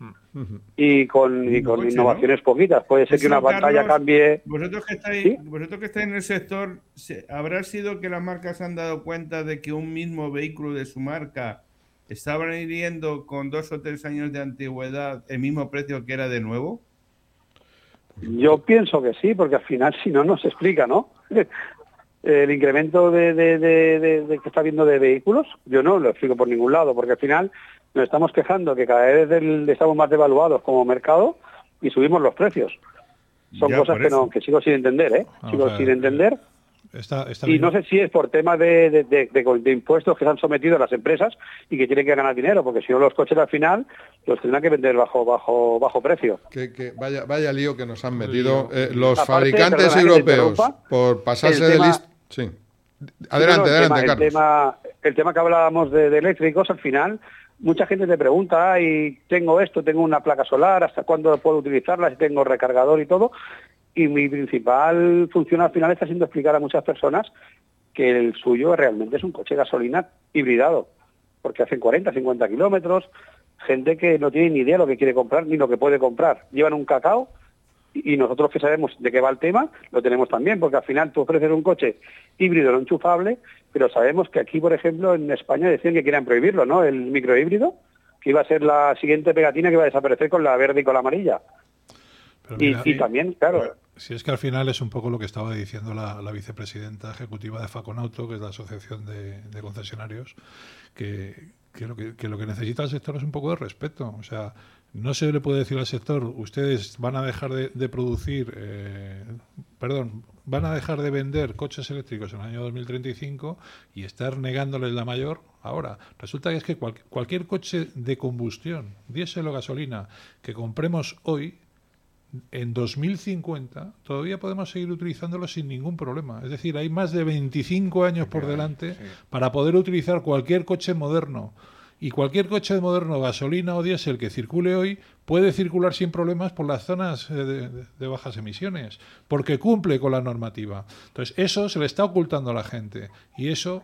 Y con, y con innovaciones poquitas. Puede ser que una pantalla cambie. Vosotros que, estáis, vosotros que estáis en el sector, ¿habrá sido que las marcas han dado cuenta de que un mismo vehículo de su marca estaba vendiendo con dos o tres años de antigüedad el mismo precio que era de nuevo? Yo pienso que sí, porque al final si no, no se explica, ¿no? El incremento de, que está habiendo de vehículos, yo no lo explico por ningún lado, porque al final nos estamos quejando que cada vez estamos más devaluados como mercado y subimos los precios. Son cosas que, no, que sigo sin entender, ¿eh? sigo sin entender. y no sé si es por temas de, impuestos que se han sometido a las empresas y que tienen que ganar dinero, porque si no los coches al final los tendrán que vender bajo bajo bajo precio. Que, vaya, vaya lío que nos han metido eh, los fabricantes europeos por pasarse de lista Sí. Adelante, adelante, el tema, El tema, que hablábamos de, eléctricos, al final, mucha gente te pregunta, y tengo esto, tengo una placa solar, ¿hasta cuándo puedo utilizarla? Si tengo recargador y todo. Y mi principal función al final está siendo explicar a muchas personas que el suyo realmente es un coche de gasolina hibridado, porque hacen 40, 50 kilómetros, gente que no tiene ni idea de lo que quiere comprar ni lo que puede comprar. Llevan un cacao y nosotros que sabemos de qué va el tema, lo tenemos también, porque al final tú ofreces un coche híbrido no enchufable, pero sabemos que aquí, por ejemplo, en España decían que querían prohibirlo, ¿no? El microhíbrido, que iba a ser la siguiente pegatina que iba a desaparecer con la verde y con la amarilla. y, también, claro... Si es que al final es un poco lo que estaba diciendo la, vicepresidenta ejecutiva de Faconauto, que es la asociación de, concesionarios, que, lo que, que, lo que necesita el sector es un poco de respeto. O sea, no se le puede decir al sector, ustedes van a dejar de, producir, eh, perdón, van a dejar de vender coches eléctricos en el año 2035 y estar negándoles la mayor ahora. Resulta que es que cualquier coche de combustión, diésel o gasolina, que compremos hoy, en 2050 todavía podemos seguir utilizándolo sin ningún problema. Es decir, hay más de 25 años por delante para poder utilizar cualquier coche moderno y cualquier coche de moderno, gasolina o diésel que circule hoy puede circular sin problemas por las zonas eh, de, bajas emisiones, porque cumple con la normativa. Entonces, eso se le está ocultando a la gente y eso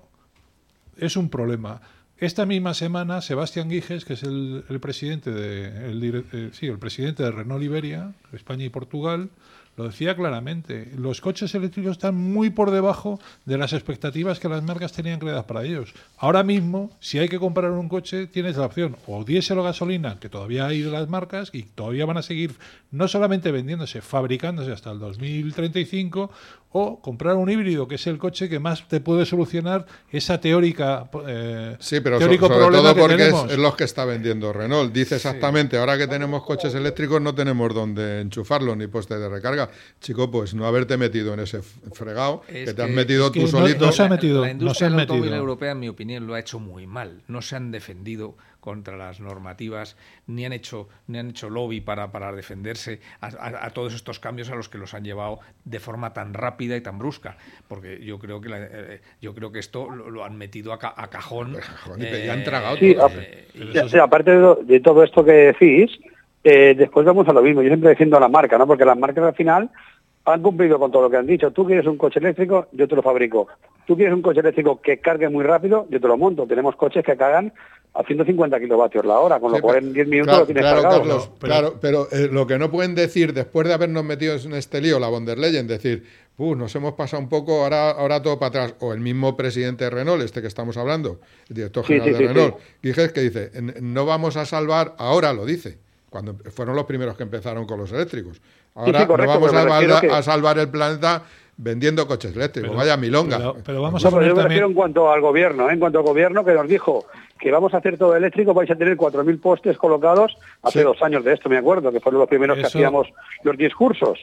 es un problema. Esta misma semana, Sebastián Guijes, que es el, presidente de el, eh, sí, el presidente de Renault Iberia, España y Portugal, lo decía claramente, los coches eléctricos están muy por debajo de las expectativas que las marcas tenían creadas para ellos. Ahora mismo, si hay que comprar un coche, tienes la opción o diésel o gasolina, que todavía hay de las marcas y todavía van a seguir no solamente vendiéndose, fabricándose hasta el 2035, o comprar un híbrido, que es el coche que más te puede solucionar esa teórica eh, sí, pero teórico sobre todo porque es, los que está vendiendo Renault. Dice exactamente, ahora que tenemos coches eléctricos no tenemos donde enchufarlos ni postes de recarga. Chico, pues no haberte metido en ese fregado, que te has metido tú solito. No se ha metido, la industria no automóvil europea, en mi opinión, lo ha hecho muy mal. No se han defendido contra las normativas, ni han hecho, ni han hecho lobby para, para defenderse a, todos estos cambios a los que los han llevado de forma tan rápida y tan brusca. Porque yo creo que eh, yo creo que esto lo, han metido a, cajón. y han tragado. Sí, aparte de, todo esto que decís, eh, después vamos a lo mismo. Yo siempre defiendo a la marca, ¿no? Porque las marcas al final han cumplido con todo lo que han dicho. Tú quieres un coche eléctrico, yo te lo fabrico. Tú quieres un coche eléctrico que cargue muy rápido, yo te lo monto. Tenemos coches que cargan a 150 kilovatios la hora, con lo cual en 10 minutos lo tienes claro, cargado. Claro, pero eh, lo que no pueden decir, después de habernos metido en este lío, la von der Leyen, decir, uh, nos hemos pasado un poco, ahora, ahora todo para atrás. O el mismo presidente de Renault, este que estamos hablando, el director general de Renault, que dice, no vamos a salvar, ahora lo dice, cuando fueron los primeros que empezaron con los eléctricos. Ahora no vamos a salvar, el planeta vendiendo coches eléctricos. Vaya milonga. Pero, vamos a poner yo me refiero en cuanto al gobierno, ¿eh? en cuanto al gobierno que nos dijo que vamos a hacer todo eléctrico, vais a tener 4.000 postes colocados hace dos años de esto, me acuerdo, que fueron los primeros que hacíamos los discursos.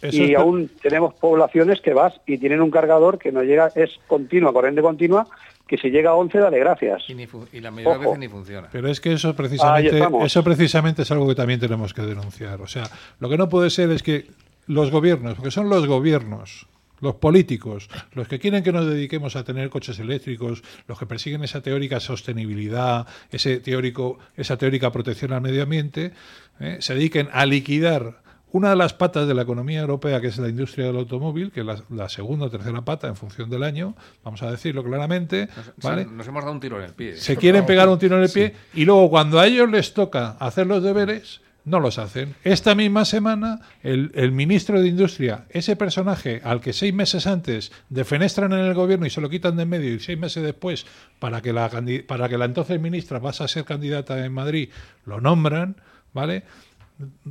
Eso y es- aún tenemos poblaciones que vas y tienen un cargador que no llega, es continua, corriente continua, que si llega a 11 dale gracias. Y, ni y la mayoría de veces ni funciona. Pero es que eso precisamente, eso precisamente es algo que también tenemos que denunciar. O sea, lo que no puede ser es que los gobiernos, porque son los gobiernos, los políticos, los que quieren que nos dediquemos a tener coches eléctricos, los que persiguen esa teórica sostenibilidad, ese teórico, esa teórica protección al medio ambiente, ¿eh? se dediquen a liquidar una de las patas de la economía europea, que es la industria del automóvil, que es la, la segunda o tercera pata en función del año, vamos a decirlo claramente, Nos, ¿vale? nos hemos dado un tiro en el pie. se quieren pegar un tiro en el pie y luego cuando a ellos les toca hacer los deberes, no los hacen. Esta misma semana, el, el ministro de Industria, ese personaje al que seis meses antes defenestran en el gobierno y se lo quitan de en medio y seis meses después, para que la, para que la entonces ministra pase a ser candidata en Madrid, lo nombran, ¿vale?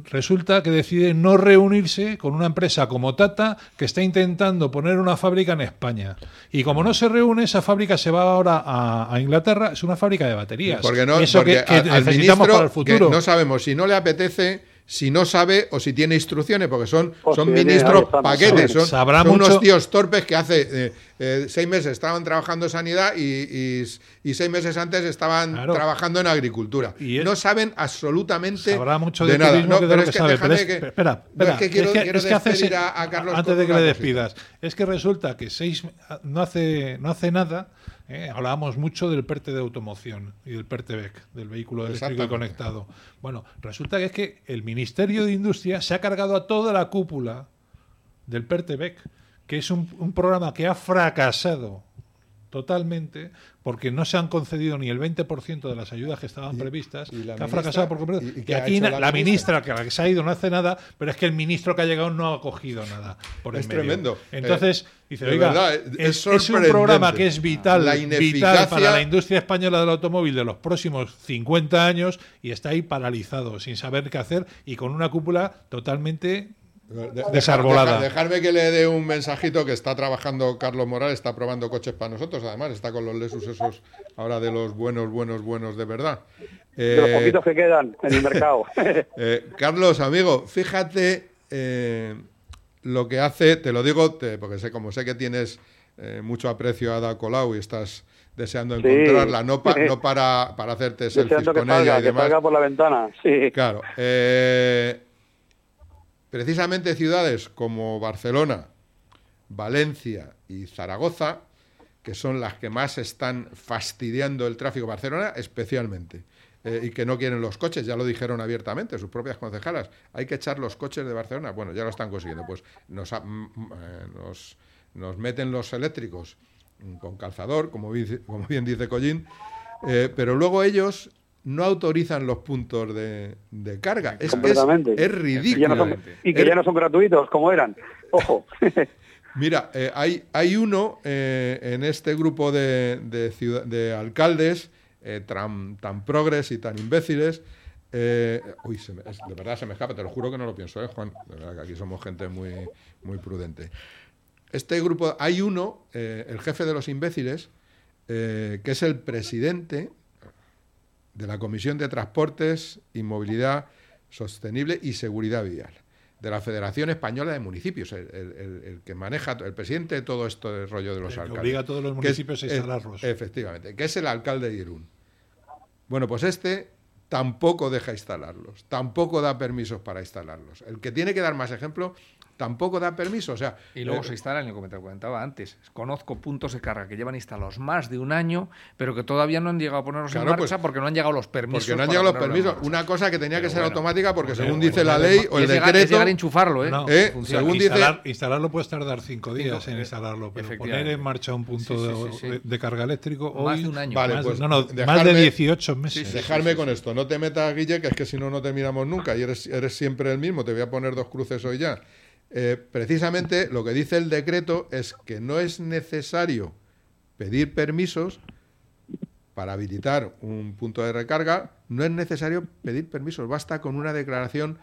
Resulta que decide no reunirse con una empresa como Tata que está intentando poner una fábrica en España. Y como no se reúne, esa fábrica se va ahora a, a Inglaterra, es una fábrica de baterías. Porque no, Eso porque que, que al- al necesitamos ministro para el futuro. que no sabemos si no le apetece, si no sabe o si tiene instrucciones, porque son, son ministros paquetes, son, Sabrá son mucho- unos tíos torpes que hace eh, eh, seis meses estaban trabajando en sanidad y, y- y seis meses antes estaban Claro. trabajando en agricultura. Y no saben absolutamente Sabrá mucho de, de, nada. turismo No, que de pero es que sabe. Pero déjame es- que- espera, no, espera, es que quiero- quiero es que hace a- a Carlos antes de que le cosita. despidas, es que resulta que seis no hace no hace nada. ¿Eh? hablábamos mucho del PERTE de automoción y del PERTEBEC, del vehículo eléctrico y conectado. Bueno, resulta que es que el Ministerio de Industria se ha cargado a toda la cúpula del PERTEBEC, que es un, un programa que ha fracasado totalmente porque no se han concedido ni el 20% de las ayudas que estaban previstas, y la que ha ministra- fracasado por completo. y- ha aquí la la, ministra? que la que se ha ido, no hace nada, pero es que el ministro que ha llegado no ha cogido nada. Por el Es medio. tremendo. Entonces, Eh, dice, de oiga, verdad, es, es es un programa que es vital, La vital para la industria española del automóvil de los próximos 50 años y está ahí paralizado, sin saber qué hacer y con una cúpula totalmente De- desarbolada. deja- dejarme que le dé un mensajito que está trabajando Carlos Morales, está probando coches para nosotros, además está con los Lexus esos ahora de los buenos, buenos, buenos de verdad. De los Eh, poquitos que quedan en el mercado. eh, Carlos, amigo, fíjate eh, lo que hace, te lo digo te- porque sé, como sé que tienes eh, mucho aprecio a Ada Colau y estás deseando Sí. encontrarla, no, pa- no para, para hacerte selfies Deseando que con ella y que demás. salga por la ventana. Sí. Claro. eh, precisamente ciudades como Barcelona, Valencia y Zaragoza, que son las que más están fastidiando el tráfico, Barcelona especialmente, eh, y que no quieren los coches, ya lo dijeron abiertamente sus propias concejalas, hay que echar los coches de Barcelona, bueno, ya lo están consiguiendo, pues nos, mm, mm, eh, nos, meten los eléctricos con calzador, como bien dice Collín, eh, pero luego ellos no autorizan los puntos de, de carga. Es que ridículo. no son- y que Es- ya no son gratuitos, como eran. Ojo. Mira, eh, hay, hay uno eh, en este grupo de, de, ciudad- de alcaldes eh, tan, tan progres y tan imbéciles. uy, se me- es- de verdad se me escapa, te lo juro que no lo pienso, ¿eh, Juan? De verdad que aquí somos gente muy, muy prudente. Este grupo, hay uno, el jefe de los imbéciles, que es el presidente de la Comisión de Transportes y Movilidad Sostenible y Seguridad Vial de la Federación Española de Municipios, el, el- el- el que maneja, el presidente de todo esto del rollo de los El que alcaldes. obliga a todos los es- municipios a instalarlos. efectivamente, que es el alcalde de Irún. Bueno, pues este tampoco deja instalarlos, tampoco da permisos para instalarlos. El que tiene que dar más ejemplo tampoco da permiso, o sea... Y luego eh, se instalan, que te comentaba antes. Conozco puntos de carga que llevan instalados más de un año, pero que todavía no han llegado a ponerlos Claro, en pues, marcha porque no han llegado los permisos. Porque no han llegado los permisos. Una cosa que tenía que ser bueno, automática porque Pero según dice la pues ley o el es llegar- es decreto... llegar a enchufarlo, ¿eh? No, ¿eh? Funciona. según dice... instalar, instalarlo puedes tardar cinco días Cinco, en eh, instalarlo, pero poner en marcha un punto Sí, sí, de, sí, sí. de- de carga eléctrico Más hoy, de un año. Vale, más, pues no, no, más de dejarme- 18 meses. Dejarme con esto, no te metas, Guille, que es que si no, no terminamos nunca y eres, eres siempre el mismo. Te voy a poner dos cruces hoy ya. Eh, precisamente lo que dice el decreto es que no es necesario pedir permisos para habilitar un punto de recarga, no es necesario pedir permisos, basta con una declaración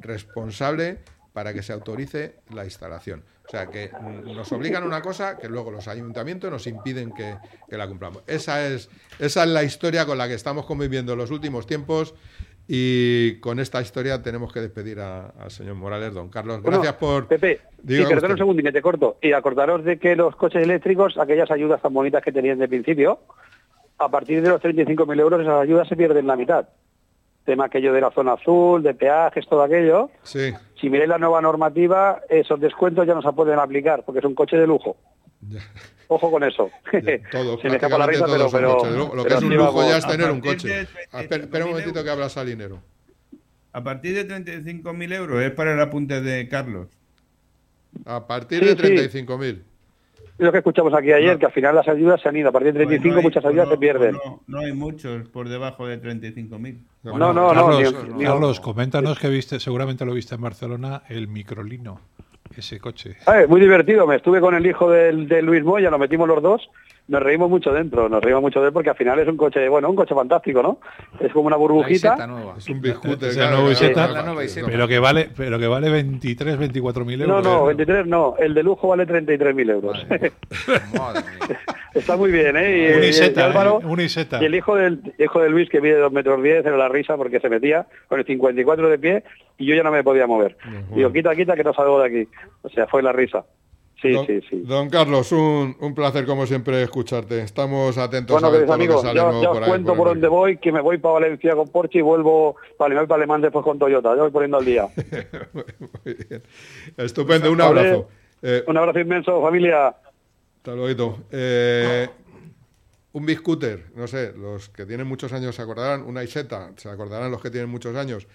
responsable para que se autorice la instalación. O sea, que nos obligan a una cosa que luego los ayuntamientos nos impiden que, que la cumplamos. Esa es, esa es la historia con la que estamos conviviendo en los últimos tiempos Y con esta historia tenemos que despedir al señor Morales. Don Carlos, gracias por... Pepe, sí, perdón un segundo y que te corto. Y acordaros de que los coches eléctricos, aquellas ayudas tan bonitas que tenían de principio, a partir de los 35.000 euros esas ayudas se pierden la mitad. Tema aquello de la zona azul, de peajes, todo aquello. Sí. Si miráis la nueva normativa, esos descuentos ya no se pueden aplicar porque es un coche de lujo. Ojo con eso. Todo, Se me escapa la risa, pero. Lo que pero es un sí lujo ya es tener un coche. Ah, espera, un momentito que habla Salinero. A partir de 35.000 euros, es para el apunte de Carlos. A partir Sí, de sí. 35.000. Es lo que escuchamos aquí ayer, que al final las ayudas se han ido. A partir de 35 Pues no hay- muchas ayudas no- se pierden. No, no hay muchos por debajo de 35.000. No, no, no, Carlos, ni- Carlos, coméntanos que viste, seguramente lo viste en Barcelona, el microlino, ese coche. Ah, es muy divertido. Me estuve con el hijo del, de Luis Moya, nos metimos los dos. Nos reímos mucho dentro, nos reímos mucho de él porque al final es un coche, bueno, un coche fantástico, ¿no? Es como una burbujita. Es un biscute. Nueva pero que vale, pero que vale 23, 24 mil No, euros. no, 23 no. El de lujo vale 33.000 euros. Está muy bien, ¿eh? Y, Un y- Álvaro, ¿eh? Un Iseta. Y el hijo del hijo de Luis, que mide 2 metros 10, era la risa porque se metía con el 54 de pie y yo ya no me podía mover. Digo, quita, quita, que no salgo de aquí. O sea, fue la risa. Sí, don, sí, sí. don Carlos, un, un placer como siempre escucharte. Estamos atentos Bueno, a ver todo lo que amigos, sale por os ahí, cuento por por dónde voy, que me voy para Valencia con Porsche y vuelvo para Alemán, para Alemán después con Toyota. Ya voy poniendo al día. Muy bien. Estupendo, un abrazo. Eh, Un abrazo inmenso, familia. Hasta. Eh, un biscooter, no sé, los que tienen muchos años se acordarán, una Iseta, se acordarán los que tienen muchos años.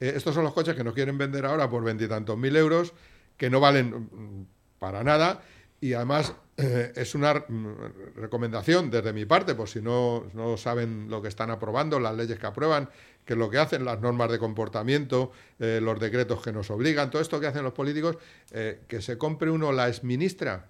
Eh, estos son los coches que nos quieren vender ahora por veintitantos mil euros, que no valen mm, para nada, y además eh, es una mm, recomendación desde mi parte, por si no, no saben lo que están aprobando, las leyes que aprueban, que es lo que hacen, las normas de comportamiento, eh, los decretos que nos obligan, todo esto que hacen los políticos, que se compre uno la exministra,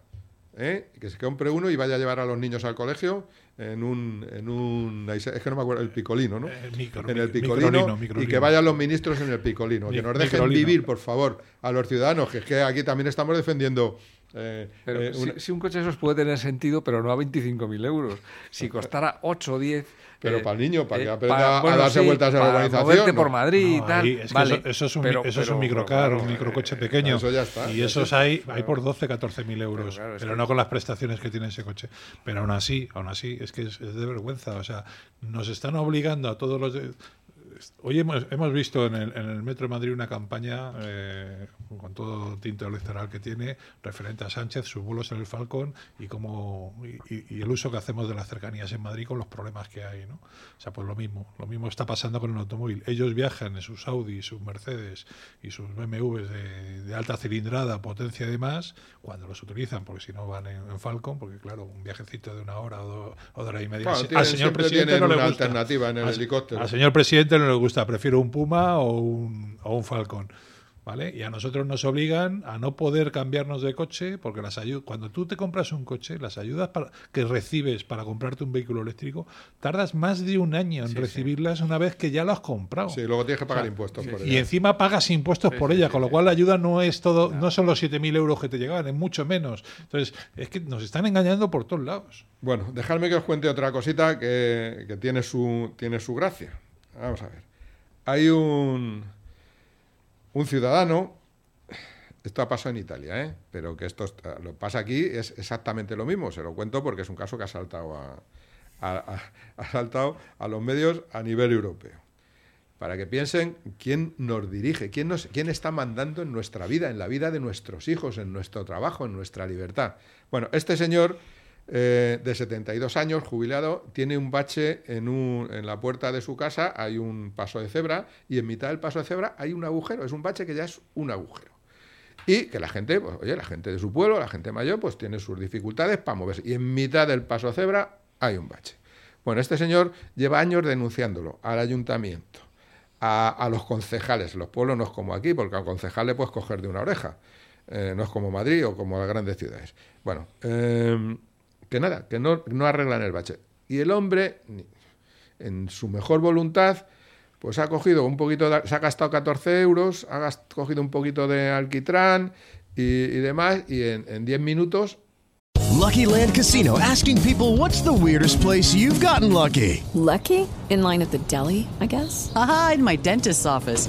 ¿eh? que se compre uno y vaya a llevar a los niños al colegio en un, en un es que no me acuerdo, el picolino, ¿no? micro- en el picolino, microlino, y que vayan los ministros en el picolino, que nos dejen microlino. vivir, por favor, a los ciudadanos, que es que aquí también estamos defendiendo eh, Pero eh, si, una- si un coche de esos puede tener sentido, pero no a 25.000 euros. Si costara 8 o 10... Pero para el niño, para que aprenda para- a bueno, darse sí, vueltas en la para urbanización, moverte ¿no? por Madrid y tal. ahí es que vale, eso, eso es un, pero- eso es un microcar, un microcoche pequeño. Eso ya está, y esos está. hay, hay por 12, 14 mil euros. claro, pero que- no con las prestaciones que tiene ese coche. Pero aún así, aún así, es que es, es de vergüenza. O sea, nos están obligando a todos los. Hoy hemos, hemos visto en el, en el Metro de Madrid una campaña eh, con todo tinto electoral que tiene referente a Sánchez, sus vuelos en el Falcón y cómo y, y- y el uso que hacemos de las cercanías en Madrid con los problemas que hay, ¿no? O sea, pues lo mismo, lo mismo está pasando con el automóvil. Ellos viajan en sus Audi, sus Mercedes y sus BMWs de, de alta cilindrada, potencia y demás, cuando los utilizan, porque si no van en, en Falcon, porque claro, un viajecito de una hora o, do- o de hora y media. Bueno, al señor presidente no le gusta. alternativa en el Al- helicóptero. Al señor presidente no le gusta, prefiero un Puma o un, o un Falcon. ¿Vale? Y a nosotros nos obligan a no poder cambiarnos de coche porque las ayudas, cuando tú te compras un coche, las ayudas para, que recibes para comprarte un vehículo eléctrico, tardas más de un año en recibirlas una vez que ya lo has comprado. Sí, luego tienes que pagar O sea, impuestos por y ello. encima pagas impuestos Sí, por sí, ella, sí, con lo sí, cual la ayuda no es todo, no son los 7.000 euros que te llegaban, es mucho menos. Entonces, es que nos están engañando por todos lados. Bueno, dejadme que os cuente otra cosita que, que tiene, su, tiene su gracia. Vamos a ver. Hay un, un ciudadano, esto ha pasado en Italia, ¿eh? pero que esto lo pasa aquí es exactamente lo mismo. Se lo cuento porque es un caso que ha saltado a, ha saltado a los medios a nivel europeo. Para que piensen quién nos dirige, quién, quién está mandando en nuestra vida, en la vida de nuestros hijos, en nuestro trabajo, en nuestra libertad. Bueno, este señor eh, de 72 años, jubilado, tiene un bache en, un- en la puerta de su casa, hay un paso de cebra y en mitad del paso de cebra hay un agujero, es un bache que ya es un agujero. Y que la gente, pues, oye, la gente de su pueblo, la gente mayor, pues tiene sus dificultades para moverse. Y en mitad del paso de cebra hay un bache. Bueno, este señor lleva años denunciándolo al ayuntamiento, a, los concejales. Los pueblos no es como aquí, porque al concejal le puedes coger de una oreja. Eh, no es como Madrid o como las grandes ciudades. Bueno, eh, que nada, que no, no arreglan el bache. Y el hombre, en su mejor voluntad, pues ha cogido un poquito, de, se ha gastado 14 euros, ha gast- cogido un poquito de alquitrán y, y demás, y en, en 10 minutos Lucky Land Casino asking people what's the weirdest place you've gotten lucky? Lucky? In line at the deli, I guess? Aha, in my dentist's office.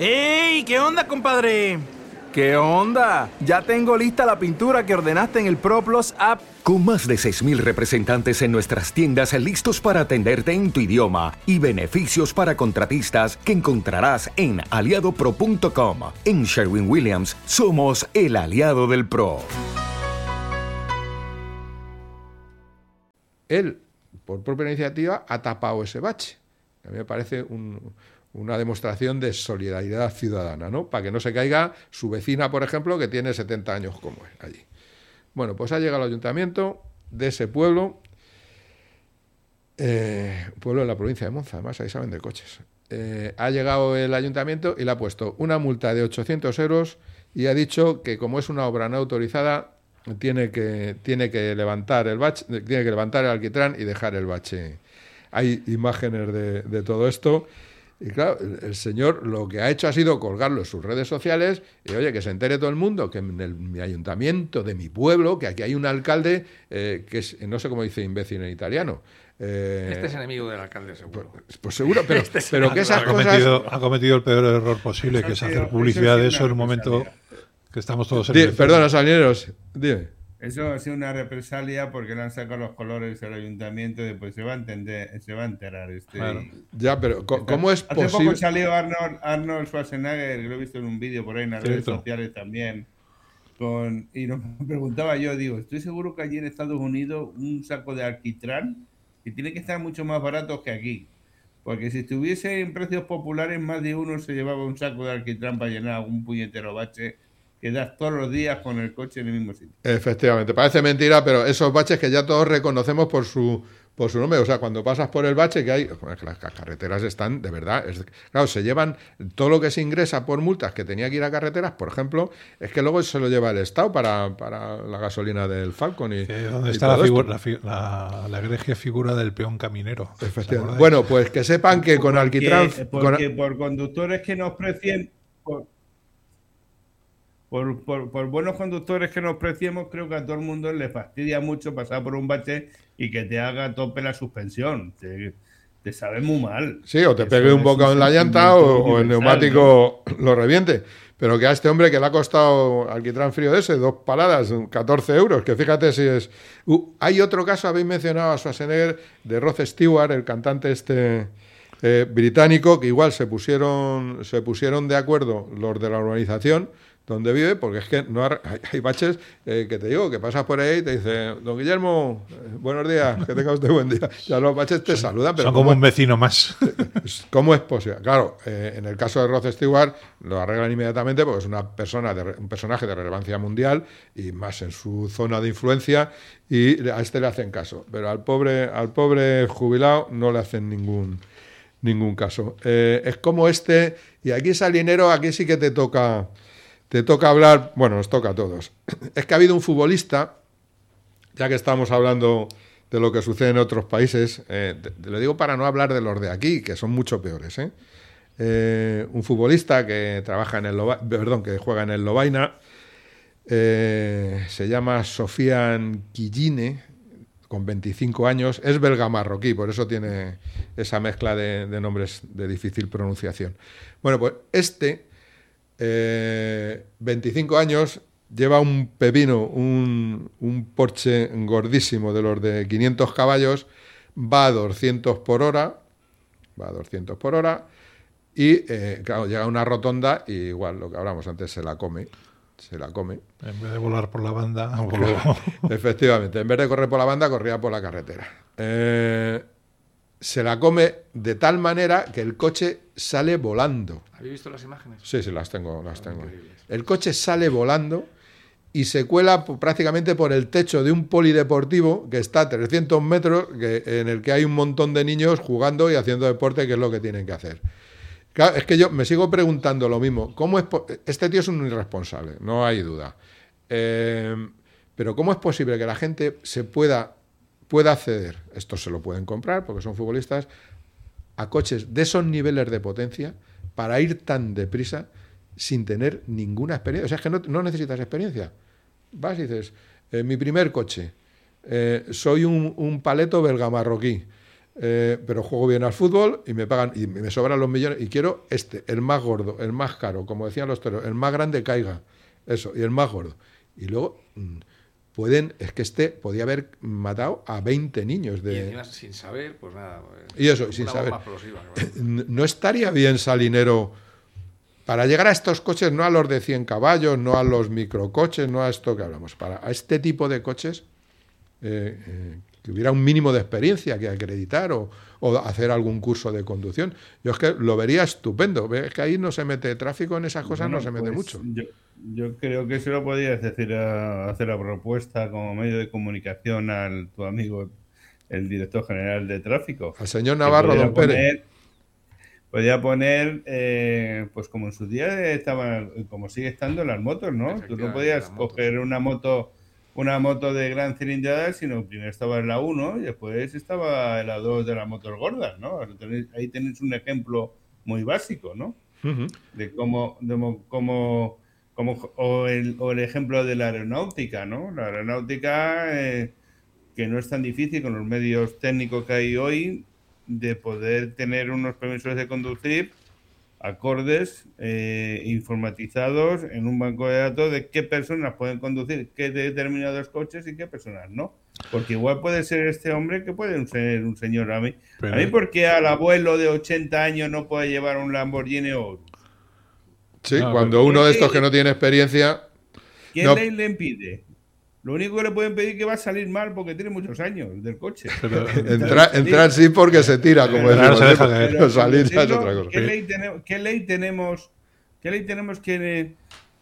¡Ey! ¿Qué onda, compadre? ¿Qué onda? Ya tengo lista la pintura que ordenaste en el ProPlus app. Con más de 6.000 representantes en nuestras tiendas listos para atenderte en tu idioma y beneficios para contratistas que encontrarás en aliadopro.com. En Sherwin Williams somos el aliado del PRO. Él, por propia iniciativa, ha tapado ese bache. A mí me parece un, una demostración de solidaridad ciudadana, ¿no? Para que no se caiga su vecina, por ejemplo, que tiene 70 años como él allí. Bueno, pues ha llegado al ayuntamiento de ese pueblo, eh, pueblo de la provincia de Monza, además ahí saben de coches. Eh, ha llegado el ayuntamiento y le ha puesto una multa de 800 euros y ha dicho que como es una obra no autorizada, tiene que, tiene que levantar el bache, tiene que levantar el alquitrán y dejar el bache. Hay imágenes de todo esto. Y claro, el, señor lo que ha hecho ha sido colgarlo en sus redes sociales y oye, que se entere todo el mundo que en el, mi ayuntamiento de mi pueblo, que aquí hay un alcalde eh, que es, no sé cómo dice imbécil en italiano. Eh, este es enemigo del alcalde, seguro. Pues, pues seguro, pero, este pero que esas ha cometido, Ha cometido el peor error posible, que es hacer publicidad de eso en un momento que estamos todos en Perdona, salineros, dime. Eso ha sido una represalia porque le han sacado los colores al ayuntamiento y después se va a entender, se va a enterar. Este, Ya, pero ¿cómo es posible? Hace poco salió Arnold, Arnold Schwarzenegger, que lo he visto en un vídeo por ahí en las redes sociales también. Con, y nos preguntaba yo, digo, estoy seguro que allí en Estados Unidos un saco de alquitrán y tiene que estar mucho más barato que aquí. Porque si estuviese en precios populares, más de uno se llevaba un saco de alquitrán para llenar un puñetero bache quedas todos los días con el coche en el mismo sitio. Efectivamente, parece mentira, pero esos baches que ya todos reconocemos por su por su nombre, o sea, cuando pasas por el bache que hay, las carreteras están de verdad, claro, se llevan todo lo que se ingresa por multas que tenía que ir a carreteras, por ejemplo, es que luego se lo lleva el Estado para, para la gasolina del Falcon y ¿Dónde está la, figura, la, la, egregia figura del peón caminero? Efectivamente. Bueno, pues que sepan que con alquitrán... Porque, por conductores que nos precien... Por, por, buenos conductores que nos preciemos, creo que a todo el mundo le fastidia mucho pasar por un bache y que te haga tope la suspensión. Te, sabe muy mal. Sí, o te pegue un bocado en la llanta o, el neumático lo reviente. Pero que a este hombre que le ha costado alquitrán frío ese, dos paladas, 14 euros, que fíjate si es... Uh, hay otro caso, habéis mencionado a Schwarzenegger, de Roth Stewart, el cantante este eh, británico, que igual se pusieron, se pusieron de acuerdo los de la urbanización donde vive, porque es que no hay, baches eh, que te digo, que pasas por ahí y te dice, don Guillermo, eh, buenos días, que tenga usted buen día. Ya los baches te saludan, pero... Son como un vecino más. ¿Cómo es posible? Claro, eh, en el caso de Roth Stewart lo arreglan inmediatamente porque es una persona de, un personaje de relevancia mundial y más en su zona de influencia y a este le hacen caso, pero al pobre, al pobre jubilado no le hacen ningún ningún caso. es como este, y aquí Salinero, aquí sí que te toca te toca hablar, bueno, nos toca a todos. Es que ha habido un futbolista, ya que estamos hablando de lo que sucede en otros países, eh, te, lo digo para no hablar de los de aquí, que son mucho peores. ¿eh? Eh, un futbolista que trabaja en el perdón, que juega en el Lobaina, se llama Sofian Quilline, con 25 años, es belga marroquí, por eso tiene esa mezcla de nombres de difícil pronunciación. Bueno, pues este 25 eh, años, lleva un pepino, un, un, Porsche gordísimo de los de 500 caballos, va a 200 por hora, va a 200 por hora, y eh, claro, llega a una rotonda y igual lo que hablamos antes se la come. Se la come. En vez de volar por la banda, Efectivamente, en vez de correr por la banda, corría por la carretera. Eh, se la come de tal manera que el coche sale volando. ¿Habéis visto las imágenes? Sí, sí, las tengo, las tengo. El coche sale volando y se cuela prácticamente por el techo de un polideportivo que está a 300 metros, que, en el que hay un montón de niños jugando y haciendo deporte, que es lo que tienen que hacer. Claro, es que yo me sigo preguntando lo mismo. ¿Cómo es este tío es un irresponsable, no hay duda. Eh, pero ¿cómo es posible que la gente se pueda, pueda acceder, esto se lo pueden comprar porque son futbolistas, a coches de esos niveles de potencia para ir tan deprisa sin tener ninguna experiencia. O sea, es que no, necesitas experiencia. Vas y dices, eh, mi primer coche, eh, soy un, paleto belga marroquí, eh, pero juego bien al fútbol y me pagan y me sobran los millones y quiero este, el más gordo, el más caro, como decían los toros, el más grande caiga, eso, y el más gordo. Y luego mm, pueden, es que este podía haber matado a 20 niños de... Y sin saber, pues nada. Y eso, sin saber. No estaría bien Salinero para llegar a estos coches, no a los de 100 caballos, no a los microcoches, no a esto que hablamos, para a este tipo de coches, eh, eh, que hubiera un mínimo de experiencia que acreditar o, hacer algún curso de conducción. Yo es que lo vería estupendo. Es que ahí no se mete tráfico, en esas cosas no se mete pues mucho. Yo, creo que se lo podías decir a, hacer la propuesta como medio de comunicación al tu amigo, el director general de tráfico. Al señor Navarro, don Pérez podía poner, eh, pues como en su día estaba, como sigue estando las motos, ¿no? Tú no podías coger una moto una moto de gran cilindrada, sino primero estaba en la 1 y después estaba en la 2 de las motos gordas, ¿no? Ahí tenéis un ejemplo muy básico, ¿no? De cómo, de cómo, cómo o, el, o, el, ejemplo de la aeronáutica, ¿no? La aeronáutica, eh, que no es tan difícil con los medios técnicos que hay hoy, de poder tener unos permisos de conducir acordes eh, informatizados en un banco de datos de qué personas pueden conducir qué determinados coches y qué personas no. Porque igual puede ser este hombre que puede ser un señor. A mí, a mí porque al abuelo de 80 años no puede llevar un Lamborghini o Sí, cuando uno de estos que no tiene experiencia... ¿Quién le, le impide? Lo único que le pueden pedir es que va a salir mal porque tiene muchos años del coche. entrar, sí porque se tira, como decimos. Pero, salir es otra cosa. ¿Qué ley, tenemos, qué ley tenemos que,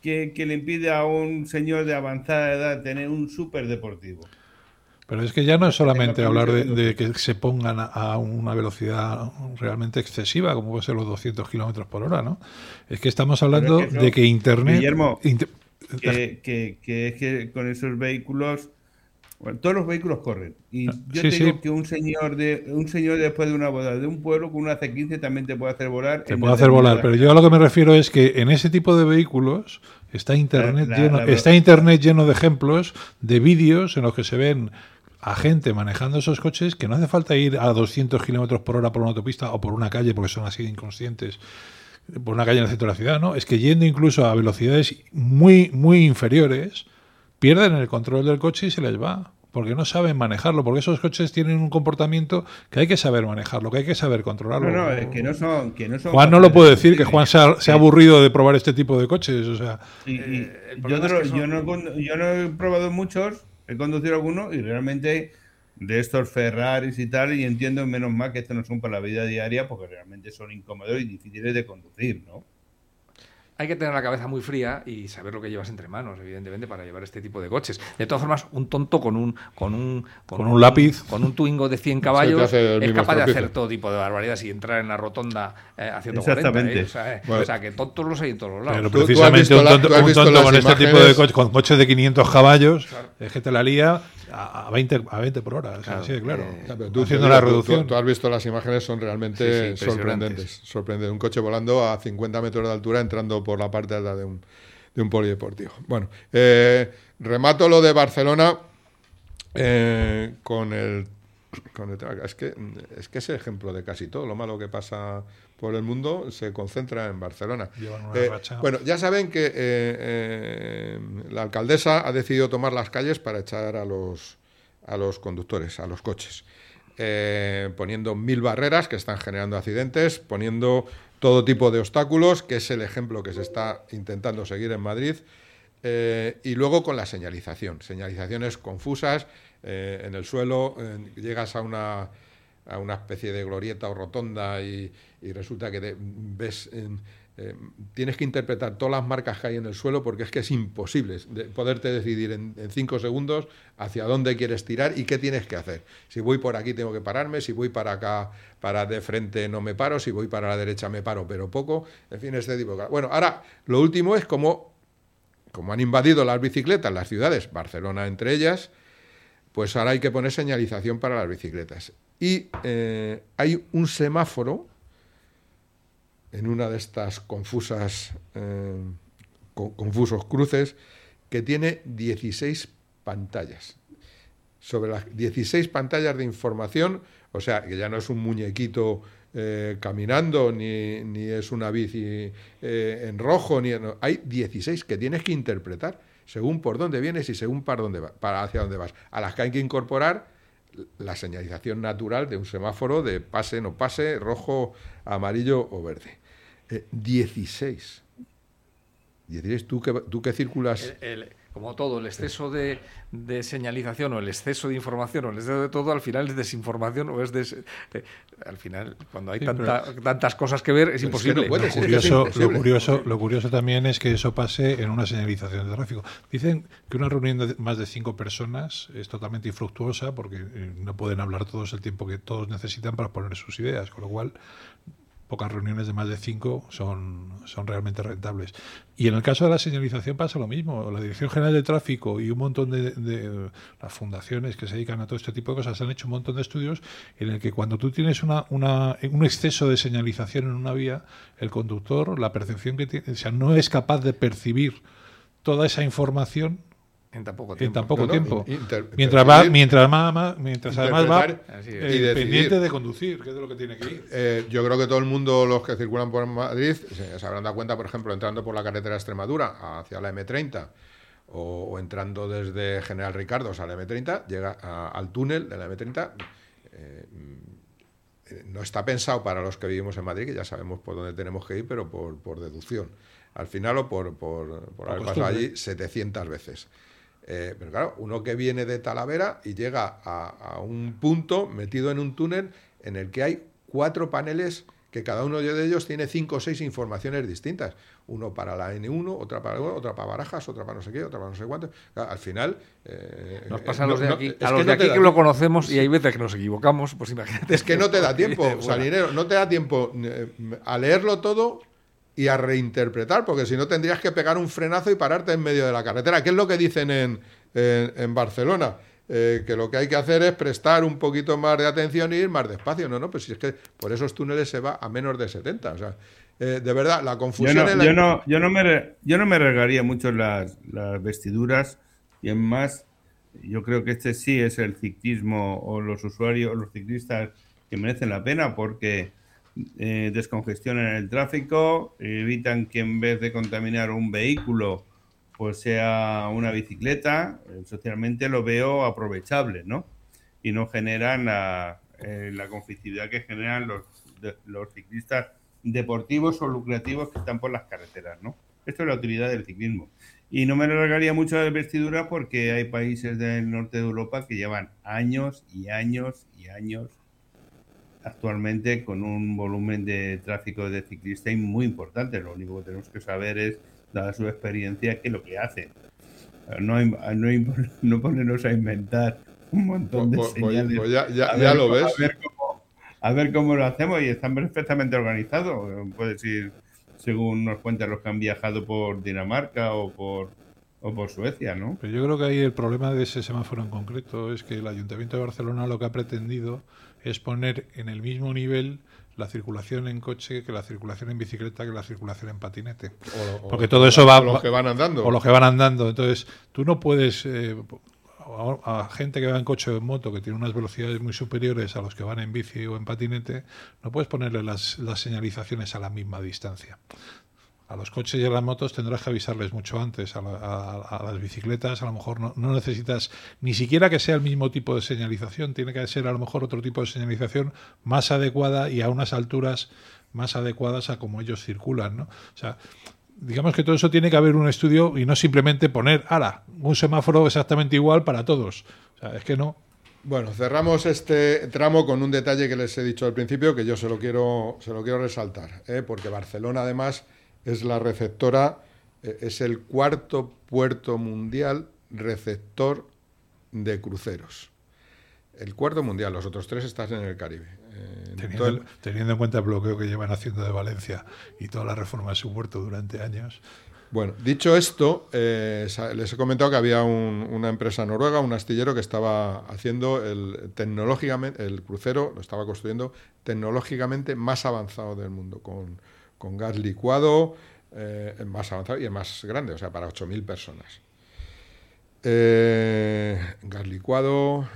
que, le impide a un señor de avanzada edad tener un súper deportivo? Pero es que ya no es solamente hablar de, que se pongan a una velocidad realmente excesiva, como puede ser los 200 kilómetros por hora, ¿no? Es que estamos hablando de que Internet que, que, es que con esos vehículos, bueno, todos los vehículos corren. Y ah, yo digo que un señor de un señor después de una boda de un pueblo con una C15 también te puede hacer volar. Te puede hacer volar, pero yo a lo que me refiero es que en ese tipo de vehículos está internet lleno, está internet lleno de ejemplos de vídeos en los que se ven a gente manejando esos coches que no hace falta ir a 200 kilómetros por hora por una autopista o por una calle porque son así inconscientes por una calle en el centro de la ciudad, ¿no? Es que yendo incluso a velocidades muy, muy inferiores, pierden el control del coche y se les va. Porque no saben manejarlo, porque esos coches tienen un comportamiento que hay que saber manejarlo, que hay que saber controlarlo. No, no, que no son. Que no son Juan no lo puede decir, que Juan se ha, aburrido de probar este tipo de coches. O sea, eh, yo, yo, no, yo no he probado muchos, he conducido algunos y realmente de estos Ferraris y tal, y entiendo menos mal que estos no son para la vida diaria porque realmente son incómodos y difíciles de conducir, ¿no? hay que tener la cabeza muy fría y saber lo que llevas entre manos, evidentemente, para llevar este tipo de coches. De todas formas, un tonto con un con un con, un, lápiz, con un Twingo de 100 caballos es capaz de hacer todo tipo de barbaridades y entrar en la rotonda eh, haciendo 40. ¿eh? Eh, o, sea, que tontos los hay en todos los lados. Pero precisamente un tonto, con este tipo de coches, con coches de 500 caballos, es que te la lía a 20, a 20 por hora. Claro, así claro. tú, haciendo la reducción. Tú, has visto las imágenes, son realmente sorprendentes. Sorprendente. Un coche volando a 50 metros de altura entrando por la parte alta de un, de un polideportivo. Bueno, eh, remato lo de Barcelona eh, con el es que es que es ejemplo de casi todo. Lo malo que pasa por el mundo se concentra en Barcelona. Eh, bueno, ya saben que eh, la alcaldesa ha decidido tomar las calles para echar a los a los conductores, a los coches, poniendo mil barreras que están generando accidentes, poniendo todo tipo de obstáculos, que es el ejemplo que se está intentando seguir en Madrid, eh, y luego con la señalización, señalizaciones confusas eh, en el suelo, llegas a una, a una especie de glorieta o rotonda y, resulta que ves eh, tienes que interpretar todas las marcas que hay en el suelo porque es que es imposible de poderte decidir en, cinco segundos hacia dónde quieres tirar y qué tienes que hacer. Si voy por aquí tengo que pararme, si voy para acá, para de frente no me paro, si voy para la derecha me paro, pero poco. En fin, este tipo Bueno, ahora lo último es como, como han invadido las bicicletas las ciudades, Barcelona entre ellas, pues ahora hay que poner señalización para las bicicletas. Y eh, hay un semáforo en una de estas confusas, eh, confusos cruces que tiene 16 pantallas. Sobre las 16 pantallas de información, o sea, que ya no es un muñequito eh, caminando, ni, ni, es una bici en rojo, ni hay 16 que tienes que interpretar según por dónde vienes y según para dónde va, para hacia dónde vas. A las que hay que incorporar la señalización natural de un semáforo de pase, no pase, rojo, amarillo o verde. 16. Eh, 16, ¿tú que, tú circulas... como todo, el exceso de, señalización o el exceso de información o el exceso de todo, al final es desinformación o es eh, al final, cuando hay tantas cosas que ver, es imposible. lo, curioso, lo, curioso, lo curioso también es que eso pase en una señalización de tráfico. Dicen que una reunión de más de cinco personas es totalmente infructuosa porque eh, no pueden hablar todos el tiempo que todos necesitan para poner sus ideas, con lo cual pocas reuniones de más de cinco son, son realmente rentables. Y en el caso de la señalización pasa lo mismo. La Dirección General de Tráfico y un montón de, las fundaciones que se dedican a todo este tipo de cosas han hecho un montón de estudios en el que cuando tú tienes una, una, un exceso de señalización en una vía, el conductor, la percepción que tiene, o sea, no es capaz de percibir toda esa información en tan poco tiempo. En tan tiempo. mientras va, mientras, más, mientras además va eh, pendiente de conducir, que es de lo que tiene que ir. Eh, yo creo que todo el mundo, los que circulan por Madrid, se, habrán dado cuenta, por ejemplo, entrando por la carretera de Extremadura hacia la M30 o, entrando desde General Ricardo a la M30, llega al túnel de la M30. Eh, no está pensado para los que vivimos en Madrid, que ya sabemos por dónde tenemos que ir, pero por, por deducción. Al final o por, por, por haber pasado allí 700 veces. Eh, pero claro, uno que viene de Talavera y llega a, un punto metido en un túnel en el que hay cuatro paneles que cada uno de ellos tiene cinco o seis informaciones distintas. Uno para la N1, otra para otra para Barajas, otra para no sé qué, otra para no sé cuánto. al final... Eh, nos pasa a los de aquí, a los de aquí que lo conocemos y hay veces que nos equivocamos, pues imagínate. Es que no te da tiempo, Salinero, no te da tiempo eh, a leerlo todo y a reinterpretar, porque si no tendrías que pegar un frenazo y pararte en medio de la carretera. ¿Qué es lo que dicen en, en, Barcelona? Eh, que lo que hay que hacer es prestar un poquito más de atención y ir más despacio. No, no, pues si es que por esos túneles se va a menos de 70. O sea, eh, de verdad, la confusión... Yo no, yo no, yo no, me, yo no me regaría mucho las, las vestiduras y en más, yo creo que este sí es el ciclismo o los usuarios, los ciclistas que merecen la pena porque eh, descongestionan el tráfico, evitan que en vez de contaminar un vehículo, pues sea una bicicleta, eh, socialmente lo veo aprovechable, ¿no? Y no generan la, eh, la conflictividad que generan los, los ciclistas deportivos o lucrativos que están por las carreteras, ¿no? Esto es la utilidad del ciclismo. Y no me largaría mucho de vestidura porque hay países del norte de Europa que llevan años y años y años actualmente con un volumen de tráfico de ciclistas muy importante. Lo único que tenemos que saber es, dada su experiencia, qué es lo que hacen. No, no, no ponernos a inventar un montón de pues, pues, señales. Pues ya, lo ves. A ver, cómo, lo hacemos y están perfectamente organizados. Puedes ir, según nos cuentan los que han viajado por Dinamarca o por, o por Suecia, ¿no? Pero yo creo que ahí el problema de ese semáforo en concreto es que el Ayuntamiento de Barcelona lo que ha pretendido es poner en el mismo nivel la circulación en coche que la circulación en bicicleta que la circulación en patinete. Porque todo eso va... O los que van andando. O los que van andando. Entonces, tú no puedes... Eh, a, gente que va en coche o en moto que tiene unas velocidades muy superiores a los que van en bici o en patinete, no puedes ponerle las, las señalizaciones a la misma distancia a los coches y a las motos tendrás que avisarles mucho antes. A, las bicicletas a lo mejor no, necesitas ni siquiera que sea el mismo tipo de señalización, tiene que ser a lo mejor otro tipo de señalización más adecuada y a unas alturas más adecuadas a cómo ellos circulan. ¿no? O sea, digamos que todo eso tiene que haber un estudio y no simplemente poner, ahora, un semáforo exactamente igual para todos. Es que no. Bueno, cerramos este tramo con un detalle que les he dicho al principio que yo se lo quiero, se lo quiero resaltar, ¿eh? porque Barcelona además es la receptora, eh, es el cuarto puerto mundial receptor de cruceros. El cuarto mundial, los otros tres están en el Caribe. Eh, teniendo, en cuenta el bloqueo que llevan haciendo de Valencia y toda la reforma de su puerto durante años. Bueno, dicho esto, eh, les he comentado que había una empresa noruega, un astillero que estaba haciendo el tecnológicamente el crucero, lo estaba construyendo tecnológicamente más avanzado del mundo, con, gas licuado, eh, más avanzado y el más grande, o sea, para 8.000 personas. Eh, gas licuado,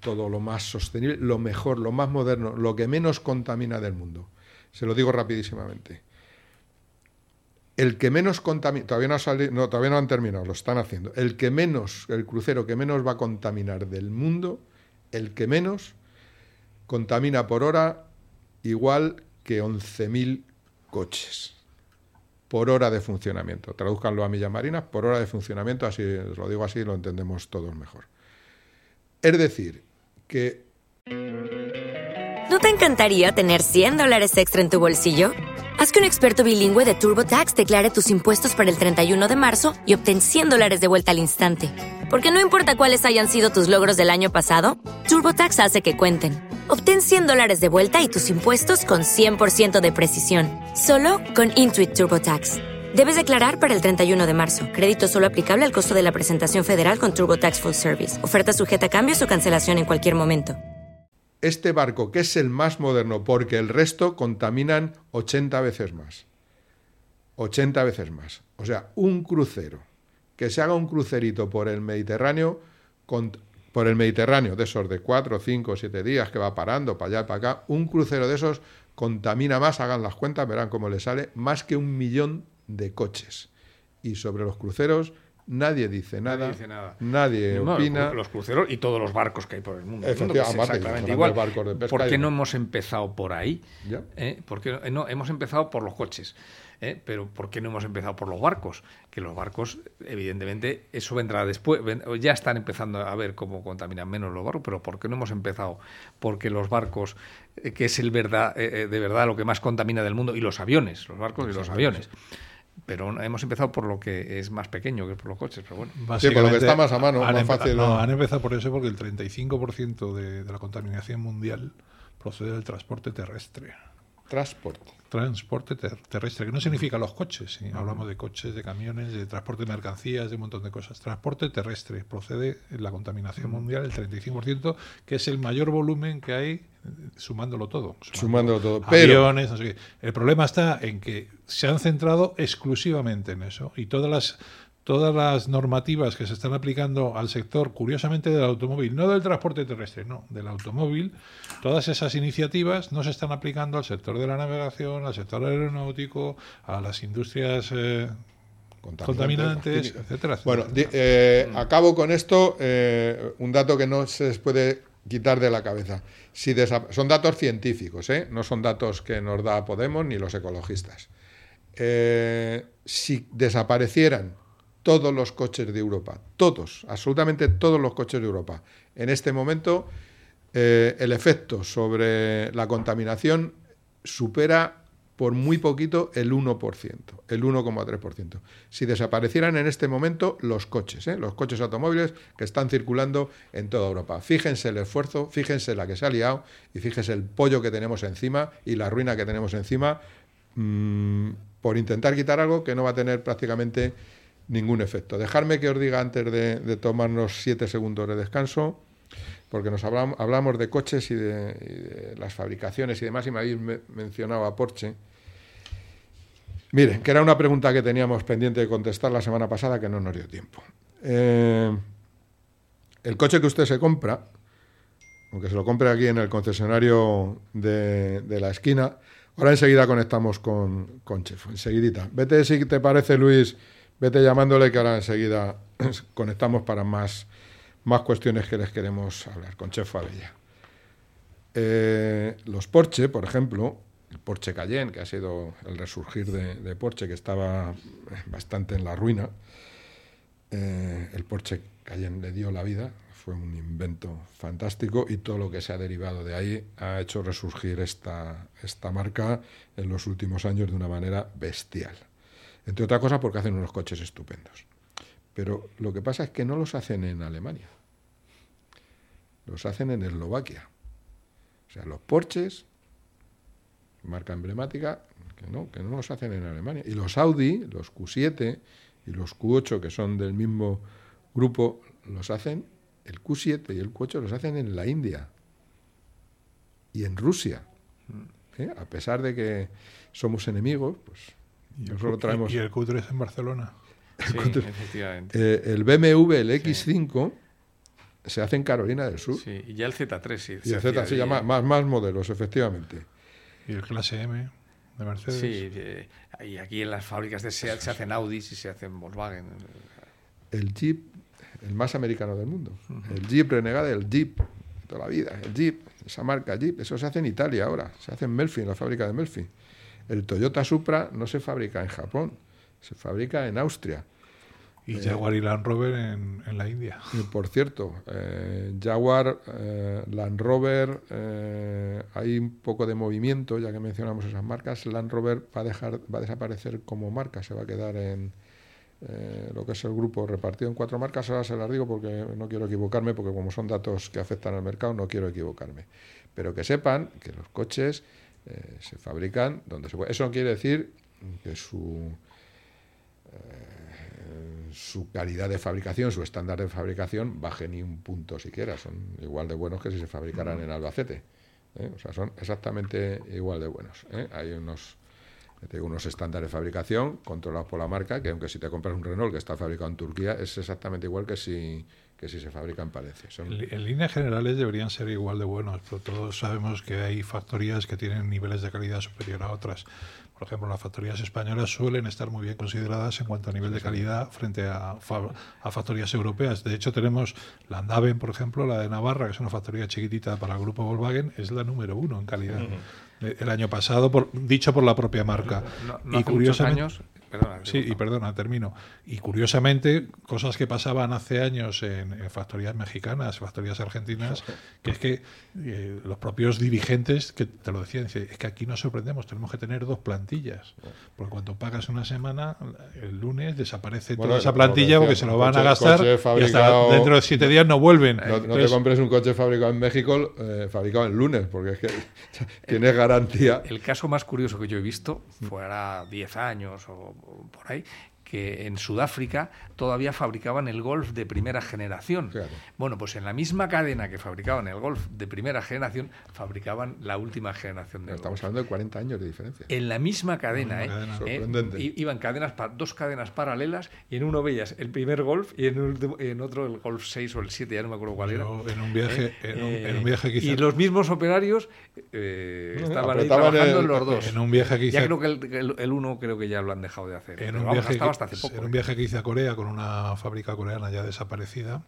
todo lo más sostenible, lo mejor, lo más moderno, lo que menos contamina del mundo. Se lo digo rapidísimamente el que menos contamina, todavía no, ha no, todavía no han terminado, lo están haciendo, el que menos, el crucero que menos va a contaminar del mundo, el que menos contamina por hora igual que 11.000 coches por hora de funcionamiento. Traduzcanlo a millas marinas, por hora de funcionamiento, así lo digo así, lo entendemos todos mejor. Es decir, que... ¿No te encantaría tener 100 dólares extra en tu bolsillo? Haz que un experto bilingüe de TurboTax declare tus impuestos para el 31 de marzo y obtén 100 dólares de vuelta al instante. Porque no importa cuáles hayan sido tus logros del año pasado, TurboTax hace que cuenten. Obtén 100 dólares de vuelta y tus impuestos con 100% de precisión, solo con Intuit TurboTax. Debes declarar para el 31 de marzo. Crédito solo aplicable al costo de la presentación federal con TurboTax Full Service. Oferta sujeta a cambios o cancelación en cualquier momento este barco, que es el más moderno, porque el resto contaminan 80 veces más. 80 veces más. O sea, un crucero, que se haga un crucerito por el Mediterráneo, por el Mediterráneo, de esos de 4, 5, 7 días que va parando para allá, para acá, un crucero de esos contamina más, hagan las cuentas, verán cómo le sale, más que un millón de coches. Y sobre los cruceros Nadie dice nada, nadie, opina. Los cruceros y todos los barcos que hay por el mundo. exactamente igual. ¿Por qué no hemos empezado por ahí? ¿Eh? Porque no, hemos empezado por los coches. ¿Eh? Pero ¿por qué no hemos empezado por los barcos? Que los barcos, evidentemente, eso vendrá después. Ya están empezando a ver cómo contaminan menos los barcos, pero ¿por qué no hemos empezado? Porque los barcos, eh, que es el verdad, de verdad lo que más contamina del mundo, y los aviones, los barcos y los aviones pero hemos empezado por lo que es más pequeño que por los coches. Pero bueno. Sí, por lo que está más a mano, han más fácil. No, han empezado por eso porque el 35% de, de la contaminación mundial procede del transporte terrestre. Transporte. Transporte terrestre, que no significa los coches, hablamos de coches, de camiones, de transporte de mercancías, de un montón de cosas. Transporte terrestre procede en la contaminación mundial el 35%, que es el mayor volumen que hay sumándolo todo. Sumándolo, todo. Aviones, no sé qué. El problema está en que se han centrado exclusivamente en eso y todas las todas las normativas que se están aplicando al sector, curiosamente del automóvil, no del transporte terrestre, no, del automóvil, todas esas iniciativas no se están aplicando al sector de la navegación, al sector aeronáutico, a las industrias eh, contaminantes, etcétera, Bueno, eh, acabo con esto, eh, un dato que no se les puede quitar de la cabeza. Si son datos científicos, no son datos que nos da Podemos ni los ecologistas. si desaparecieran todos los coches de Europa, todos, absolutamente todos los coches de Europa. En este momento, eh, el efecto sobre la contaminación supera por muy poquito el 1%, el 1,3%. Si desaparecieran en este momento los coches, ¿eh? los coches automóviles que están circulando en toda Europa. Fíjense el esfuerzo, fíjense la que se ha liado y fíjense el pollo que tenemos encima y la ruina que tenemos encima mm, por intentar quitar algo que no va a tener prácticamente ningún efecto. Dejarme que os diga antes de, tomarnos siete segundos de descanso, porque nos hablamos, hablamos de coches y de, las fabricaciones y demás, y me habéis mencionado a Porsche. Miren, que era una pregunta que teníamos pendiente de contestar la semana pasada que no nos dio tiempo. Eh, el coche que usted se compra, aunque se lo compre aquí en el concesionario de, la esquina, ahora enseguida conectamos con, con Chef, enseguidita. Vete si te parece, Luis, vete llamándole que ahora enseguida conectamos para más, más cuestiones que les queremos hablar con Chef Abella. Eh, los Porsche, por ejemplo, el Porsche Cayenne, que ha sido el resurgir de, Porsche, que estaba bastante en la ruina, eh, el Porsche Cayenne le dio la vida, fue un invento fantástico y todo lo que se ha derivado de ahí ha hecho resurgir esta, esta marca en los últimos años de una manera bestial. Entre otras cosas porque hacen unos coches estupendos. Pero lo que pasa es que no los hacen en Alemania. Los hacen en Eslovaquia. O sea, los Porsches, marca emblemática, que no, que no los hacen en Alemania. Y los Audi, los Q7 y los Q8, que son del mismo grupo, los hacen, el Q7 y el Q8 los hacen en la India y en Rusia. Mm. ¿Eh? A pesar de que somos enemigos, pues Y el, traemos... y el Q3 en Barcelona. Sí, efectivamente. eh, el BMW, el X5, se hace en Carolina del Sur. Sí, y ya el Z3 sí. Y se el Z se llama más, más modelos, efectivamente. Y el clase M de Mercedes. Sí, eh, y aquí en las fábricas de SEAT se hacen Audis y se hacen Volkswagen. El Jeep, el más americano del mundo. El Jeep Renegade, el Jeep, toda la vida. El Jeep, esa marca Jeep, eso se hace en Italia ahora. Se hace en Melfi, en la fábrica de Melfi. El Toyota Supra no se fabrica en Japón, se fabrica en Austria. Y Eh, Jaguar y Land Rover en, en la India. Y por cierto, eh, Jaguar, eh, Land Rover, hay un poco de movimiento, ya que mencionamos esas marcas. Land Rover va a, dejar, va a desaparecer como marca, se va a quedar en lo que es el grupo repartido en cuatro marcas. Ahora se las digo porque no quiero equivocarme, porque como son datos que afectan al mercado, no quiero equivocarme. Pero que sepan que los coches eh, se fabrican donde se puede. Eso no quiere decir que su su calidad de fabricación, su estándar de fabricación baje ni un punto siquiera. Son igual de buenos que si se fabricaran en Albacete. ¿eh? O sea, son exactamente igual de buenos. ¿eh? Hay unos, ya te digo, unos estándares de fabricación controlados por la marca, que aunque si te compras un Renault que está fabricado en Turquía, es exactamente igual que si, que si se fabrica en Palencia. Son- en líneas generales deberían ser igual de buenos, pero todos sabemos que hay factorías que tienen niveles de calidad superior a otras. Por ejemplo, las factorías españolas suelen estar muy bien consideradas en cuanto a nivel de calidad frente a, fa- a factorías europeas. De hecho, tenemos la Andaven, por ejemplo, la de Navarra, que es una factoría chiquitita para el grupo Volkswagen, es la número uno en calidad. Eh, El año pasado, por, dicho por la propia marca. No- no hace muchos años- perdona, sí, y perdona, termino. Y curiosamente, cosas que pasaban hace años en, en factorías mexicanas, factorías argentinas, que es que eh, los propios dirigentes que te lo decían, dice, es que aquí nos sorprendemos, tenemos que tener dos plantillas. Porque cuando pagas una semana, el lunes desaparece Bueno, toda esa plantilla decía, porque se lo van a gastar y hasta dentro de siete días no vuelven. No, no te compres un coche fabricado en México, eh, fabricado el lunes, porque es que tienes garantía. El caso más curioso que yo he visto, fuera 10 años o por ahí, que en Sudáfrica todavía fabricaban el Golf de primera generación. Bueno, pues en la misma cadena que fabricaban el Golf de primera generación, fabricaban la última generación del Estamos Golf. hablando de 40 años de diferencia. En la misma cadena, misma ¿eh? cadena. ¿eh? Sorprendente. Iban cadenas dos cadenas paralelas y en uno veías el primer Golf y en, el último- en otro el Golf 6 o el 7, ya no me acuerdo cuál era. En un viaje- en un- en un viaje hice- Y los mismos operarios eh, No, estaban ahí trabajando el- en los dos. en un viaje que Ya creo que el, el- el uno creo que ya lo han dejado de hacer. en pero un, vamos, viaje hasta hace poco. en un ¿eh? viaje que hice a Corea con una fábrica coreana ya desaparecida,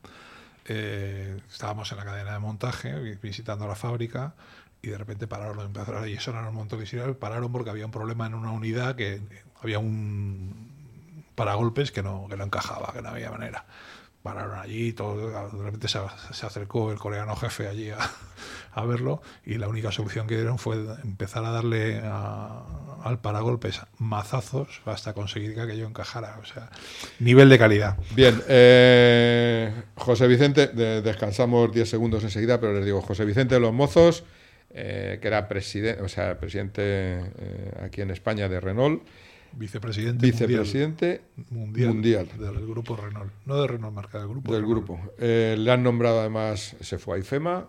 eh, estábamos en la cadena de montaje vi- visitando la fábrica y de repente pararon, empezaron y sonar un montón de pararon porque había un problema en una unidad que había un paragolpes que no, que no encajaba, que no había manera. Pararon allí, todo, de repente se, se acercó el coreano jefe allí a, a verlo y la única solución que dieron fue empezar a darle a- al paragolpes mazazos hasta conseguir que aquello encajara. O sea, nivel de calidad. Bien, eh, José Vicente, de- descansamos 10 segundos enseguida, pero les digo, José Vicente de los Mozos, eh, que era presidente, o sea, presidente eh, aquí en España de Renault, Vicepresidente, vicepresidente mundial, mundial, del grupo Renault. No de Renault marca, del grupo. del Renault. grupo. Eh, le han nombrado además, se fue a IFEMA.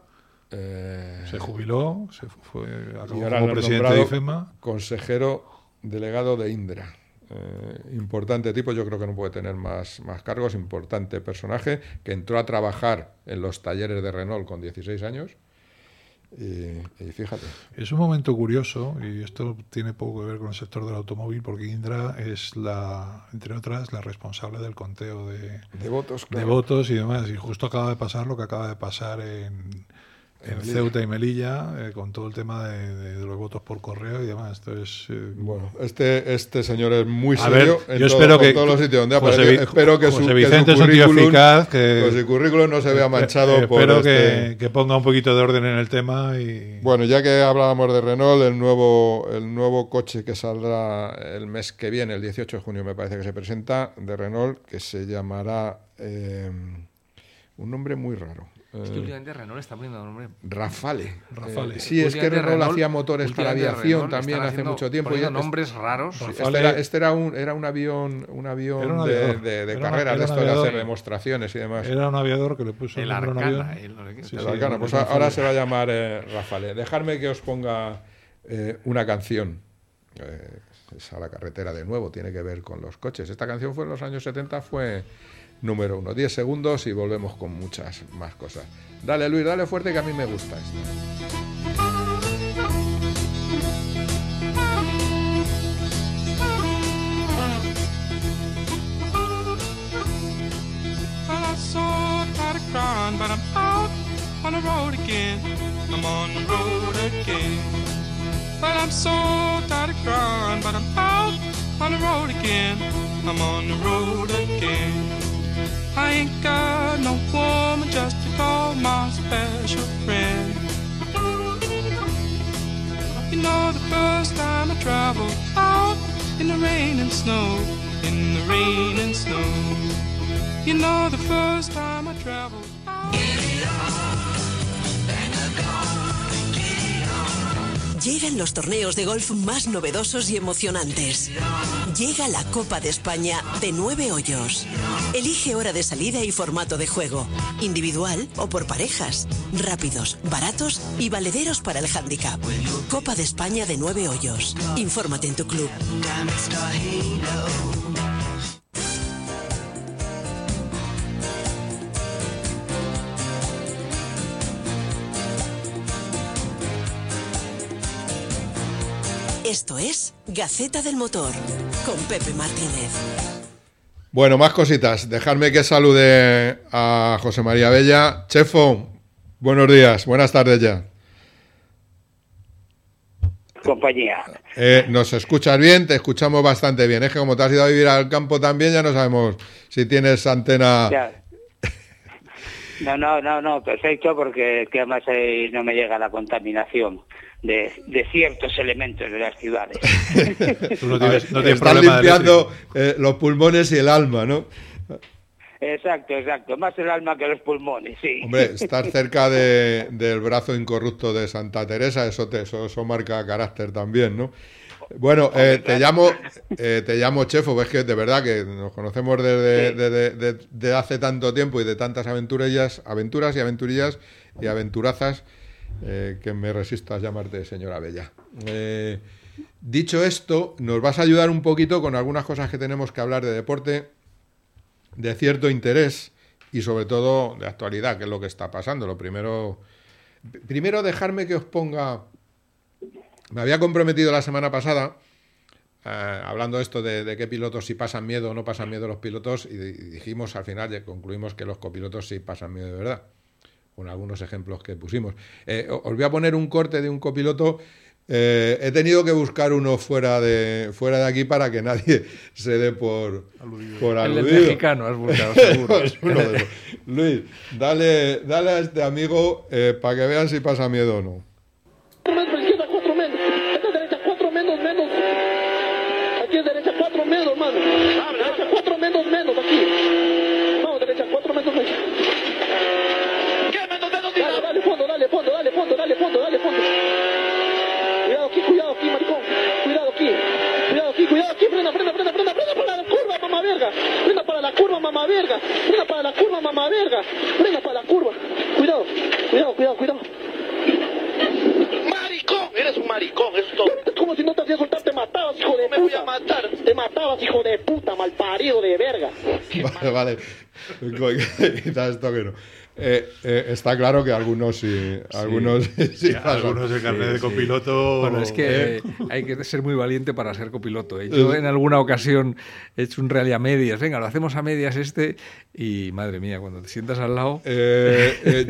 Eh, Se jubiló, se fue, acabó y ahora como presidente de IFEMA. consejero delegado de Indra. Eh, importante tipo, yo creo que no puede tener más, más cargos, importante personaje, que entró a trabajar en los talleres de Renault con 16 años. Y, y fíjate, Es un momento curioso y esto tiene poco que ver con el sector del automóvil porque Indra es la, entre otras, la responsable del conteo de, De votos, de votos y demás. Y justo acaba de pasar lo que acaba de pasar en, en Ceuta y Melilla, eh, con todo el tema de, de, los votos por correo y demás. Entonces, eh, bueno, este este señor es muy serio ver, en, yo todo- espero que todos los sitios donde José aparece. Espero que su, José que su Vicente es un tío currículum, eficaz, que- pues su currículum no se vea eh, manchado eh, por espero este- que, que ponga un poquito de orden en el tema y Bueno, ya que hablábamos de Renault, el nuevo, el nuevo coche que saldrá el mes que viene, el 18 de junio me parece que se presenta, de Renault, que se llamará eh, un nombre muy raro. Es que Eh, últimamente Renault está poniendo nombre. Rafale. Rafale. Eh, sí, es que Renault, hacía motores para aviación también hace haciendo- mucho tiempo. poniendo y es- nombres raros. Sí, Rafale- Este, era, este era un, era un avión, un avión, Era un de, aviador. de- de Era una- carreras, era de esto de hacer demostraciones y demás. era un aviador que le puso El Arcana, avión. el. Sí, sí, Arcana. Pues Rafale. ahora se va a llamar eh, Rafale. Dejadme que os ponga eh, una canción. Eh, es a la carretera de nuevo, tiene que ver con los coches. Esta canción fue en los años 70, fue número uno. 10 segundos y volvemos con muchas más cosas. Dale Luis, dale fuerte que a mí me gusta esto. I ain't got no woman just to call my special friend. You know, the first time I traveled out in the rain and snow, in the rain and snow. You know the first time I traveled. Llegan los torneos de golf más novedosos y emocionantes. Llega la Copa de España de nueve hoyos. Elige hora de salida y formato de juego. Individual o por parejas. Rápidos, baratos y valederos para el handicap. Copa de España de nueve hoyos. Infórmate en tu club. Esto es Gaceta del Motor con Pepe Martínez. Bueno, más cositas. Dejadme que salude a José María Bella. Chefo, buenos días, buenas tardes ya. compañía. Eh, ¿Nos escuchas bien? Te escuchamos bastante bien. Es que como te has ido a vivir al campo también, ya no sabemos si tienes antena. Ya. No, no, no, no, perfecto, porque que además eh, no me llega la contaminación de, de ciertos elementos de las ciudades. Tú no tienes, no tienes de limpiando eh, los pulmones y el alma, ¿no? Exacto, exacto, más el alma que los pulmones, sí. Hombre, estar cerca de- del brazo incorrupto de Santa Teresa, eso, te, eso, eso marca carácter también, ¿no? Bueno, eh, te llamo eh, te llamo Chefo, ves que de verdad que nos conocemos desde de, de- de- de hace tanto tiempo y de tantas aventurillas, aventuras y aventurillas y aventurazas eh, que me resisto a llamarte señora Bella. Eh, dicho esto, nos vas a ayudar un poquito con algunas cosas que tenemos que hablar de deporte de cierto interés y sobre todo de actualidad, que es lo que está pasando. Lo primero, primero dejarme que os ponga, me había comprometido la semana pasada, eh, hablando esto de, de qué pilotos si pasan miedo o no pasan miedo los pilotos, y, di- y dijimos al final, ya concluimos que los copilotos sí pasan miedo de verdad, con algunos ejemplos que pusimos. Eh, os voy a poner un corte de un copiloto. eh, he tenido que buscar uno fuera de fuera de aquí para que nadie se dé por, por El del aludido. mexicano has buscado, seguro. Es uno de esos. Luis, dale, dale a este amigo eh, para que vean si pasa miedo o no. Aquí. Frena, frena, frena, frena, frena para la curva, mamá verga. Frena para la curva, mamá verga. Frena para la curva, mamá verga. Frena para la curva. Cuidado, cuidado, cuidado, cuidado. ¡Maricón! Eres un maricón, eso es todo. Como si no te hacías soltar, te matabas, hijo de puta. me voy a matar. Te matabas, hijo de puta, malparido de verga. Vale, vale. Quizás esto que no. Eh, eh, está claro que algunos sí, algunos sí, algunos el carnet de copiloto. Bueno, es que hay que ser muy valiente para ser copiloto. ¿eh? Yo en alguna ocasión he hecho un rally a medias. Venga, lo hacemos a medias este y madre mía, cuando te sientas al lado.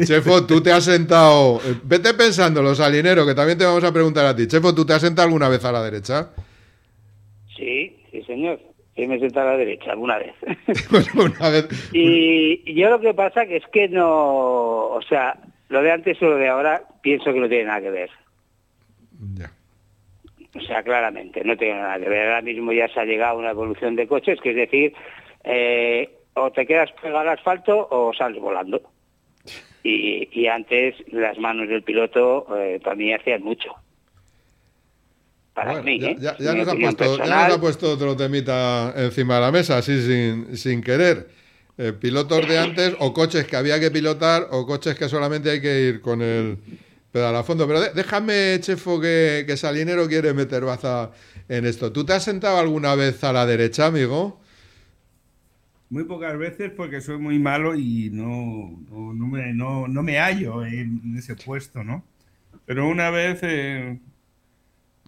Chefo, tú te has sentado. Vete pensando, los salineros, que también te vamos a preguntar a ti. Chefo, ¿tú te has sentado alguna vez a la derecha? Sí, sí, señor. Sí, me senté a la derecha alguna vez. una vez. Y, yo lo que pasa que es que no, o sea, lo de antes o lo de ahora pienso que no tiene nada que ver. Ya. O sea, claramente, no tiene nada que ver. Ahora mismo ya se ha llegado a una evolución de coches, que es decir, eh, o te quedas pegado al asfalto o sales volando. Y, antes las manos del piloto eh, para mí hacían mucho. Para mí, ya, ¿eh? ya, nos ha puesto, ya, nos ha puesto, otro temita encima de la mesa, así sin, sin querer. Eh, pilotos de antes o coches que había que pilotar o coches que solamente hay que ir con el pedal a fondo. Pero déjame, Chefo, que, que Salinero quiere meter baza en esto. ¿Tú te has sentado alguna vez a la derecha, amigo? Muy pocas veces porque soy muy malo y no, no, me, no, no me hallo en ese puesto, ¿no? Pero una vez eh,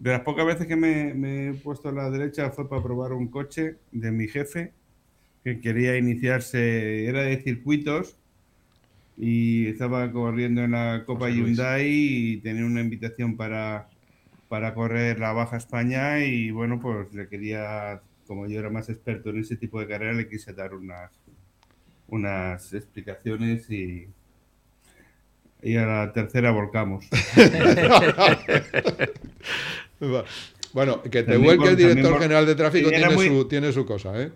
de las pocas veces que me, he puesto a la derecha fue para probar un coche de mi jefe que quería iniciarse, era de circuitos y estaba corriendo en la Copa Hyundai y tenía una invitación para, para correr la Baja España y bueno, pues le quería, como yo era más experto en ese tipo de carrera, le quise dar unas, unas explicaciones y, y a la tercera volcamos. Bueno, que te vuelque el director general de tráfico tiene, su, tiene su cosa, ¿eh?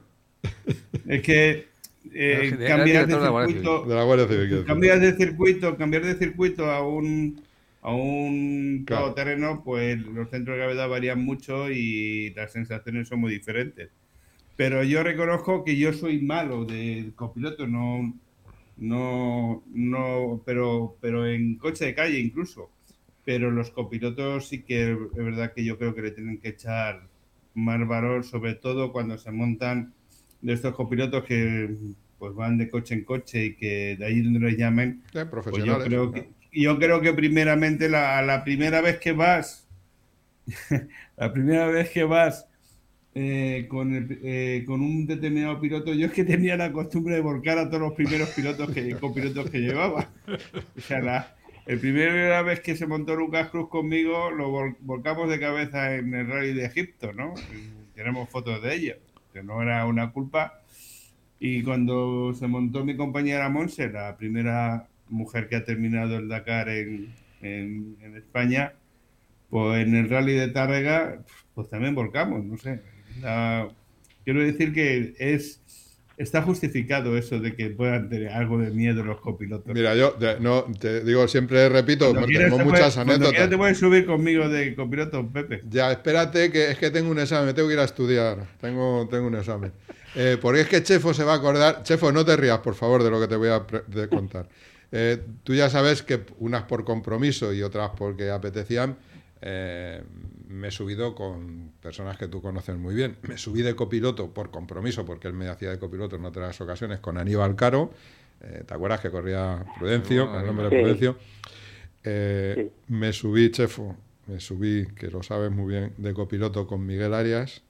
Es que eh, cambiar de, circuito, de la Guardia Civil, cambiar de circuito, cambiar de circuito a un a un terreno, pues los centros de gravedad varían mucho y las sensaciones son muy diferentes. Pero yo reconozco que yo soy malo de copiloto, no, no, no, pero, pero en coche de calle incluso pero los copilotos sí que es verdad que yo creo que le tienen que echar más valor, sobre todo cuando se montan de estos copilotos que pues van de coche en coche y que de ahí donde los llamen. Pues yo, creo que, yo creo que primeramente la, la primera vez que vas, la primera vez que vas eh, con, el, eh, con un determinado piloto, yo es que tenía la costumbre de volcar a todos los primeros pilotos que, copilotos que llevaba. O sea, la, el primera vez que se montó Lucas Cruz conmigo, lo volcamos de cabeza en el rally de Egipto, ¿no? tenemos fotos de ello, que no era una culpa. Y cuando se montó mi compañera Monse, la primera mujer que ha terminado el Dakar en, en, España, pues en el rally de Tárrega, pues también volcamos, no sé. quiero decir que es está justificado eso de que puedan tener algo de miedo los copilotos. Mira, yo no te digo, siempre repito, tenemos muchas anécdotas. te puedes subir conmigo de copiloto, Pepe. Ya, espérate, que es que tengo un examen, me tengo que ir a estudiar. Tengo, tengo un examen. Eh, porque es que Chefo se va a acordar. Chefo, no te rías, por favor, de lo que te voy a contar. Eh, tú ya sabes que unas por compromiso y otras porque apetecían. Eh, me he subido con personas que tú conoces muy bien. Me subí de copiloto por compromiso, porque él me hacía de copiloto en otras ocasiones con Aníbal Caro. Eh, ¿Te acuerdas que corría Prudencio, con el nombre de Prudencio? Eh, me subí, chefo, me subí, que lo sabes muy bien, de copiloto con Miguel Arias.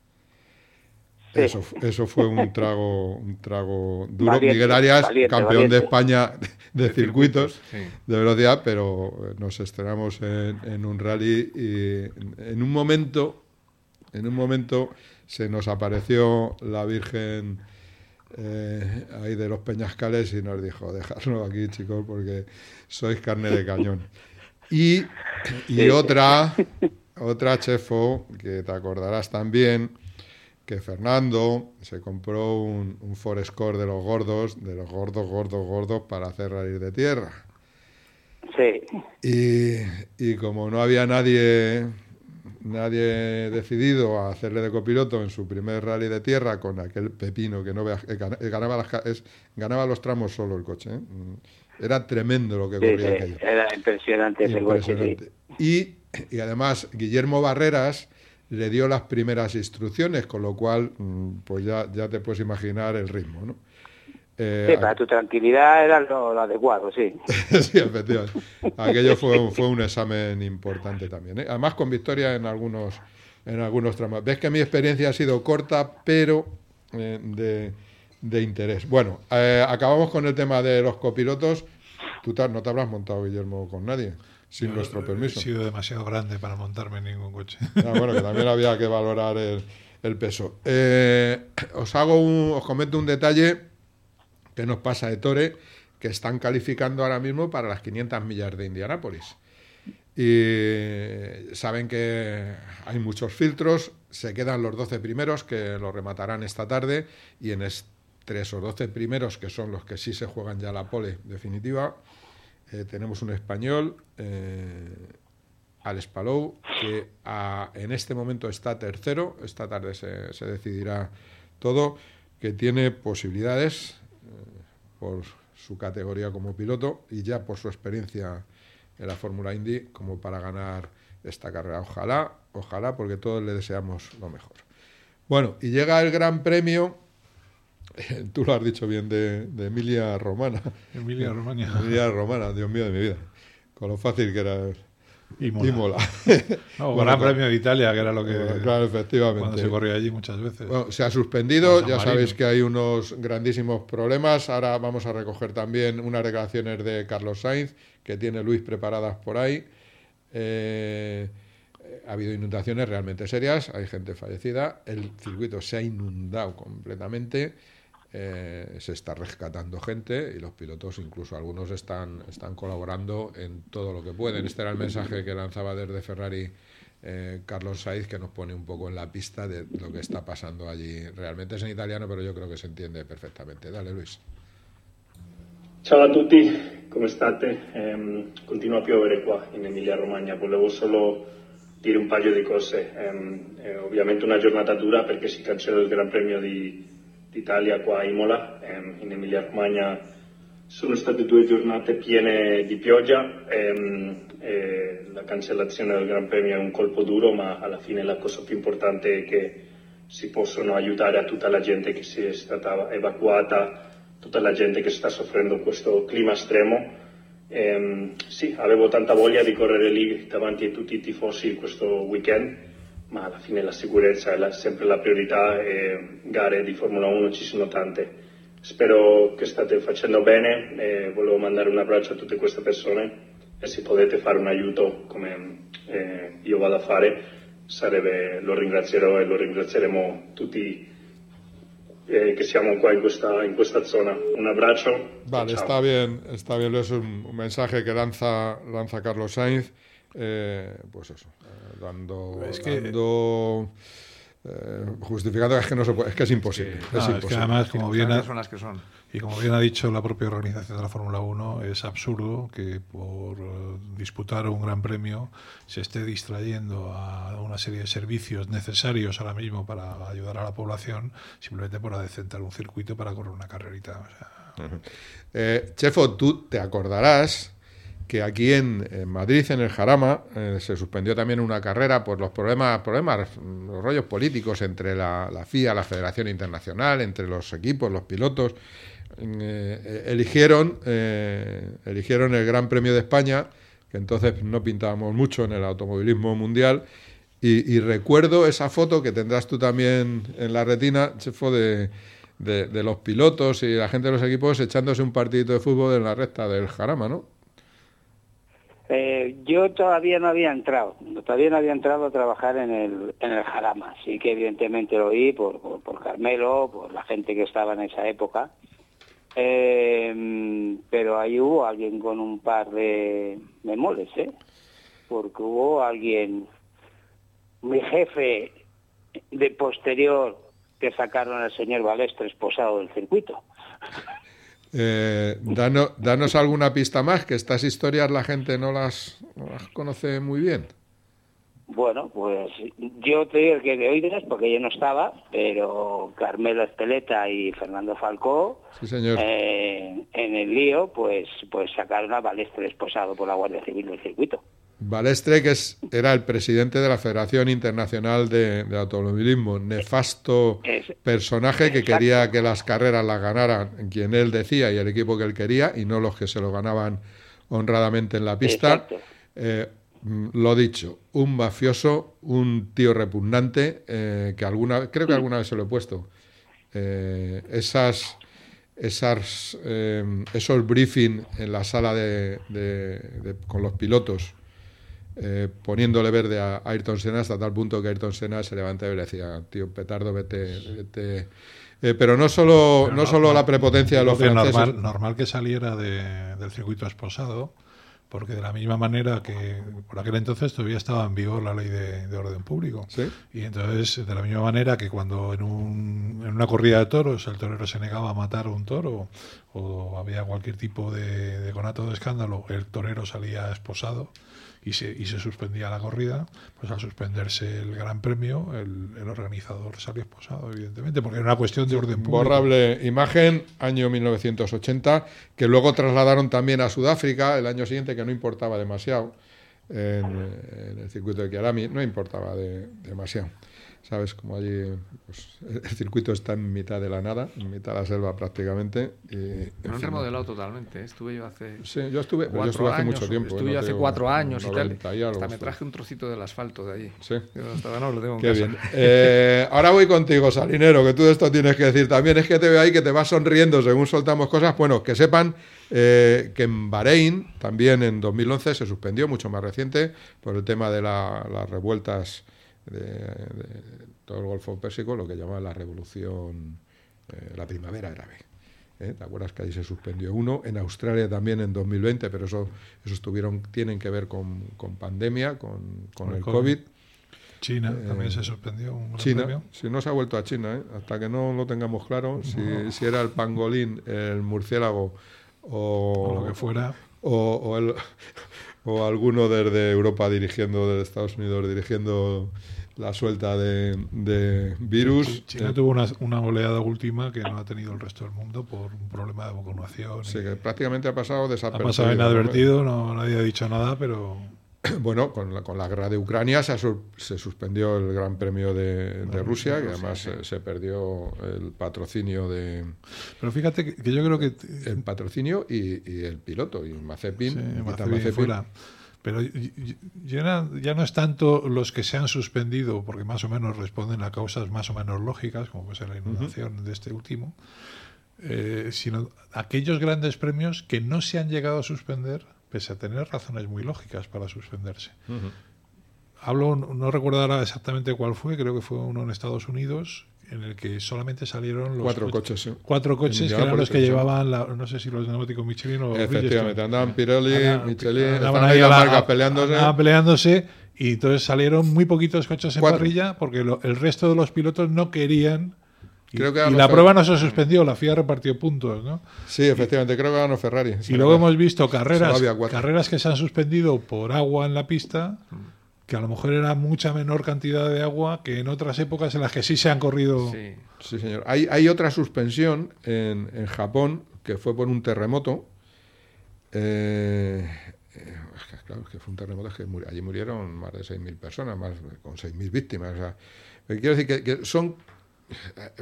Eso, eso fue un trago, un trago duro. Miguel Arias, campeón de España de, circuitos de velocidad, pero eh, nos estrenamos en, un rally y en, un momento, en un momento se nos apareció la Virgen eh, ahí de los Peñascales y nos dijo, dejadlo aquí chicos porque sois carne de cañón. Y, y otra, otra chefo, que te acordarás también, que Fernando se compró un, un Forescore de los gordos, de los gordos, gordos, gordos, para hacer rally de tierra. Sí. Y, y, como no había nadie, nadie decidido a hacerle de copiloto en su primer rally de tierra con aquel pepino que no vea, eh, eh, ganaba, las, ganaba los tramos solo el coche. ¿eh? Mm, era tremendo lo que corría aquello. Era impresionante, ese coche. Y, y además, Guillermo Barreras le dio las primeras instrucciones, con lo cual, mm, pues ya, ya te puedes imaginar el ritmo, ¿no? Eh, sí, para tu tranquilidad era lo, adecuado, sí. sí, efectivamente. Aquello fue, un, fue un examen importante también. ¿eh? Además, con victoria en algunos, en algunos tramos. Ves que mi experiencia ha sido corta, pero eh, de, de, interés. Bueno, acabamos con el tema de los copilotos. Tú no te habrás montado, Guillermo, con nadie sin nuestro permiso. He sido demasiado grande para montarme en ningún coche. Ah, bueno, que también había que valorar el, el peso. Eh, os hago un, os comento un detalle que nos pasa de Tore, que están calificando ahora mismo para las 500 millas de Indianápolis. Y saben que hay muchos filtros, se quedan los 12 primeros que lo rematarán esta tarde y en tres o 12 primeros, que son los que sí se juegan ya la pole definitiva, eh, tenemos un español, eh, Alex Palou, que en este momento está tercero, esta tarde se, se decidirá todo, que tiene posibilidades eh, por su categoría como piloto y ya por su experiencia en la Fórmula Indy como para ganar esta carrera. Ojalá, ojalá, porque todos le deseamos lo mejor. Bueno, y llega el Gran Premio, tú lo has dicho bien, de, Emilia Romana. Emilia Romana. Emilia Romana, Dios mío de mi vida. Con lo fácil que era Imola. no, Gran Premio de Italia, que era lo que. Claro, efectivamente. Cuando se corría allí muchas veces. Bueno, se ha suspendido, ya sabéis que hay unos grandísimos problemas. Ahora vamos a recoger también unas declaraciones de Carlos Sainz, que tiene Luis preparadas por ahí. Eh, ha habido inundaciones realmente serias, hay gente fallecida, el circuito se ha inundado completamente. Eh, se está rescatando gente y los pilotos, incluso algunos, están, están colaborando en todo lo que pueden. Este era el mensaje que lanzaba desde Ferrari eh, Carlos Saiz, que nos pone un poco en la pista de lo que está pasando allí. Realmente es en italiano, pero yo creo que se entiende perfectamente. Dale, Luis. Ciao a tutti, come state? Eh, continua a piovere qua in Emilia Romagna, volevo solo dire un paio di cose. Eh, ovviamente una giornata dura perché si cancella il Gran Premio di, d'Italia qua a Imola, ehm, in Emilia Romagna sono state due giornate piene di pioggia, ehm, e la cancellazione del Gran Premio è un colpo duro, ma alla fine la cosa più importante è che si possono aiutare a tutta la gente che si è stata evacuata, tutta la gente che sta soffrendo questo clima estremo. Ehm, sì, avevo tanta voglia di correre lì davanti a tutti i tifosi questo weekend ma alla fine la sicurezza è la, sempre la priorità e gare di Formula 1 ci sono tante. Spero che state facendo bene e volevo mandare un abbraccio a tutte queste persone e se potete fare un aiuto come eh, io vado a fare sarebbe, lo ringrazierò e lo ringrazieremo tutti eh, che siamo qua in questa, in questa zona. Un abbraccio. Vale, está bien, está bien, es un, un mensaje que lanza, lanza Carlos Sainz. Eh, pues eso, dando, es que, dando eh, justificando es que no se puede, es que es imposible. Sí, es, no, imposible. es que además, como bien ha, son las que son. Y como bien ha dicho la propia organización de la Fórmula 1, es absurdo que por uh, disputar un gran premio se esté distrayendo a una serie de servicios necesarios ahora mismo para ayudar a la población simplemente por adecentar un circuito para correr una carrerita. O sea. uh -huh. eh, Chefo, tú te acordarás que aquí en, Madrid, en el Jarama, eh, se suspendió también una carrera por los problemas, problemas los rollos políticos entre la, FIA, la Federación Internacional, entre los equipos, los pilotos. Eh, eligieron, eh, eligieron el Gran Premio de España, que entonces no pintábamos mucho en el automovilismo mundial, y, y recuerdo esa foto que tendrás tú también en la retina, fue de, de, de los pilotos y la gente de los equipos echándose un partidito de fútbol en la recta del Jarama, ¿no? Eh, yo todavía no había entrado, todavía no había entrado a trabajar en el, en el Jarama. Sí que evidentemente lo oí por, por, Carmelo, por la gente que estaba en esa época. Eh, pero ahí hubo alguien con un par de memoles, ¿eh? Porque hubo alguien, mi jefe de posterior, que sacaron al señor Balestre esposado del circuito. Eh, danos, danos, alguna pista más, que estas historias la gente no las, no las, conoce muy bien. Bueno, pues yo te digo que de oídas, porque yo no estaba, pero Carmelo Esteleta y Fernando Falcó, sí, señor. Eh, en el lío, pues, pues sacaron a Balestre esposado por la Guardia Civil del circuito. Balestre, que es, era el presidente de la Federación Internacional de, Automovilismo, nefasto personaje que quería que las carreras las ganaran quien él decía y el equipo que él quería y no los que se lo ganaban honradamente en la pista. Eh, mm, lo dicho, un mafioso, un tío repugnante, eh, que alguna, creo que alguna vez se lo he puesto. Eh, esas, esas, esos briefing en la sala de, con los pilotos eh, poniéndole verde a Ayrton Senna hasta tal punto que Ayrton Senna se levanta y le decía, tío, petardo, vete... vete. Eh, pero no solo, no, solo la prepotencia de los franceses... Normal, normal que saliera del circuito esposado, porque de la misma manera que por aquel entonces todavía estaba en vigor la ley de, orden público. Y entonces, de la misma manera que cuando en, un, en, una corrida de toros el torero se negaba a matar a un toro o había cualquier tipo de, de conato de escándalo, el torero salía esposado y se, y se suspendía la corrida, pues al suspenderse el Gran Premio, el, organizador salió esposado, evidentemente, porque era una cuestión de orden público. Borrable imagen, año 1980, que luego trasladaron también a Sudáfrica el año siguiente, que no importaba demasiado, en, el circuito de Kiarami, no importaba demasiado. ¿Sabes? Como allí pues, el circuito está en mitad de la nada, en mitad de la selva prácticamente. Y, han remodelado totalmente, ¿eh? estuve yo hace. Sí, yo estuve, yo estuve hace mucho tiempo. Estuve yo hace cuatro años y tal. hasta me traje un trocito del asfalto de allí. Sí. Hasta no, lo tengo en Qué bien. Eh, ahora voy contigo, Salinero, que tú de esto tienes que decir también. Es que te veo ahí que te vas sonriendo según soltamos cosas. Bueno, que sepan eh, que en Bahrein, también en 2011, se suspendió, mucho más reciente, por el tema de las revueltas de, todo el Golfo Pérsico, lo que llamaban la revolución, eh, la primavera árabe. ¿eh? ¿Te acuerdas que ahí se suspendió uno? En Australia también en 2020, pero eso, esos tuvieron, tienen que ver con, pandemia, con, el COVID. China eh, también se suspendió un China, si no se ha vuelto a China, hasta que no lo tengamos claro, si, era el pangolín, el murciélago o, lo que fuera. O, el, o alguno desde Europa dirigiendo, desde Estados Unidos dirigiendo la suelta de, virus. China tuvo una, una, oleada última que no ha tenido el resto del mundo por un problema de vacunación. Sí, que prácticamente ha pasado desapercibido. Ha pasado inadvertido, no, nadie ha dicho nada, pero... Bueno, con la, con la guerra de Ucrania se, se suspendió el Gran Premio de, Rusia, que además se, perdió el patrocinio de... Pero fíjate que, yo creo que... El patrocinio y, el piloto, y Mazepin. Sí, Mazepin, pero ya, no es tanto los que se han suspendido, porque más o menos responden a causas más o menos lógicas, como puede ser la inundación de este último, eh, sino aquellos grandes premios que no se han llegado a suspender, pese a tener razones muy lógicas para suspenderse. Hablo, no recuerdo ahora exactamente cuál fue, creo que fue uno en Estados Unidos, en el que solamente salieron los cuatro coches, cuatro coches que eran los que llevaban no sé si los neumáticos Michelin o efectivamente andaban Pirelli Michelin estaban ahí las marcas peleándose. peleándose y entonces salieron muy poquitos coches en parrilla porque el resto de los pilotos no querían y, la prueba no se suspendió, la FIA repartió puntos, ¿no? Sí, efectivamente, creo que ganó Ferrari. y luego hemos visto carreras, carreras que se han suspendido por agua en la pista, que a lo mejor era mucha menor cantidad de agua que en otras épocas en las que sí se han corrido. Sí, señor. Hay, hay otra suspensión en, en, Japón que fue por un terremoto. Eh, eh claro, que fue un terremoto que allí murieron más de 6.000 personas, más con 6.000 víctimas. O sea, quiero decir que, que son.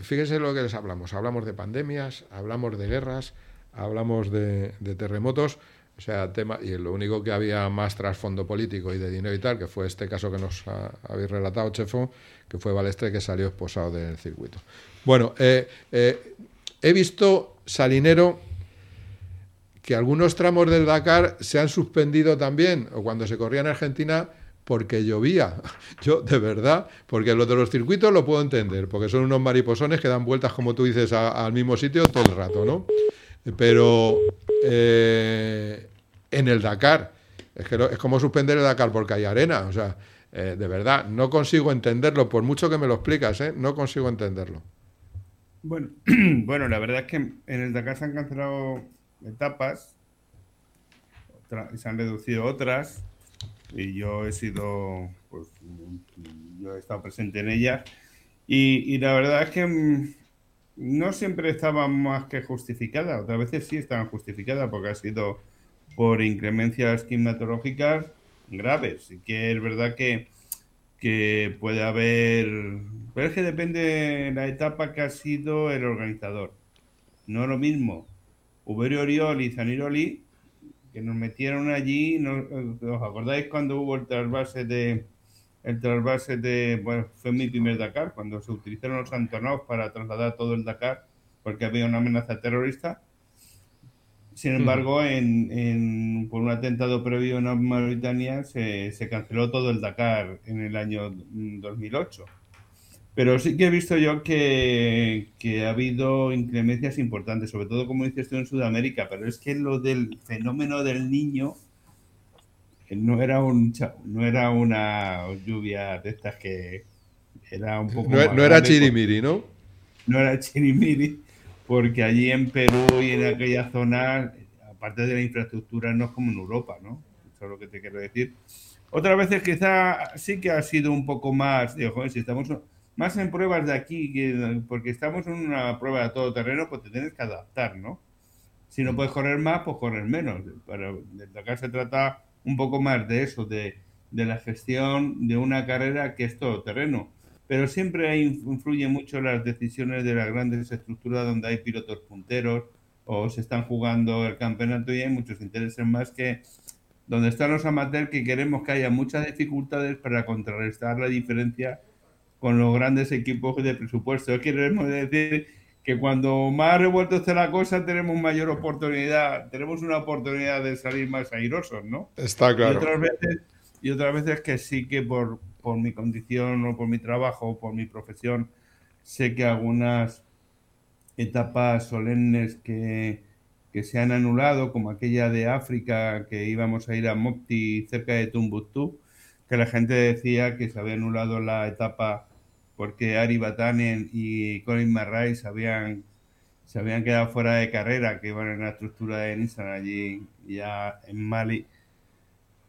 Fíjense lo que les hablamos. Hablamos de pandemias, hablamos de guerras, hablamos de, de terremotos sea, tema, y lo único que había más trasfondo político y de dinero y tal, que fue este caso que nos habéis relatado, Chefo, que fue Balestre que salió esposado del circuito. Bueno, eh, eh, he visto, Salinero, que algunos tramos del Dakar se han suspendido también, o cuando se corría en Argentina, porque llovía. Yo, de verdad, porque los de los circuitos lo puedo entender, porque son unos mariposones que dan vueltas, como tú dices, al mismo sitio todo el rato, ¿no? Pero eh, en el Dakar, es, que es como suspender el Dakar porque hay arena, o sea, eh, de verdad, no consigo entenderlo, por mucho que me lo explicas, ¿eh? no consigo entenderlo. Bueno, bueno, la verdad es que en el Dakar se han cancelado etapas, y se han reducido otras, y yo he sido, pues, yo he estado presente en ellas, y la verdad es que mm, no siempre estaba más que justificada, otras veces sí estaban justificadas porque ha sido por inclemencias climatológicas graves. Y que es verdad que, que puede haber. Pero es que depende de la etapa que ha sido el organizador. No es lo mismo. Uberio Oriol y Zaniroli, que nos metieron allí. ¿Os acordáis cuando hubo el trasvase de. El trasvase de. Bueno, fue mi primer Dakar, cuando se utilizaron los Antonov para trasladar todo el Dakar, porque había una amenaza terrorista sin embargo, en, por un atentado previo en Mauritania se, se, canceló todo el Dakar en el año 2008. Pero sí que he visto yo que, que, ha habido inclemencias importantes, sobre todo, como dices tú, en Sudamérica. Pero es que lo del fenómeno del niño no era, un, no era una lluvia de estas que era un poco... No, no era chirimiri, ¿no? No era chirimiri porque allí en Perú y en aquella zona, aparte de la infraestructura, no es como en Europa, ¿no? Eso es lo que te quiero decir. Otras veces quizá sí que ha sido un poco más, digo, joder, si estamos más en pruebas de aquí, porque estamos en una prueba de todo terreno, pues te tienes que adaptar, ¿no? Si no mm. puedes correr más, pues correr menos. Pero acá se trata un poco más de eso, de, de la gestión de una carrera que es todo terreno pero siempre influye mucho las decisiones de las grandes estructuras donde hay pilotos punteros o se están jugando el campeonato y hay muchos intereses más que donde están los amateurs que queremos que haya muchas dificultades para contrarrestar la diferencia con los grandes equipos de presupuesto. Queremos decir que cuando más revuelto esté la cosa tenemos mayor oportunidad, tenemos una oportunidad de salir más airosos, ¿no? Está claro. Y otras veces, y otras veces que sí que por, por mi condición o por mi trabajo o por mi profesión, sé que algunas etapas solemnes que, que se han anulado, como aquella de África, que íbamos a ir a Mopti cerca de Tumbuctú, que la gente decía que se había anulado la etapa porque Ari Batanen y Colin Marray se habían, se habían quedado fuera de carrera, que iban en la estructura de Nissan allí ya en Mali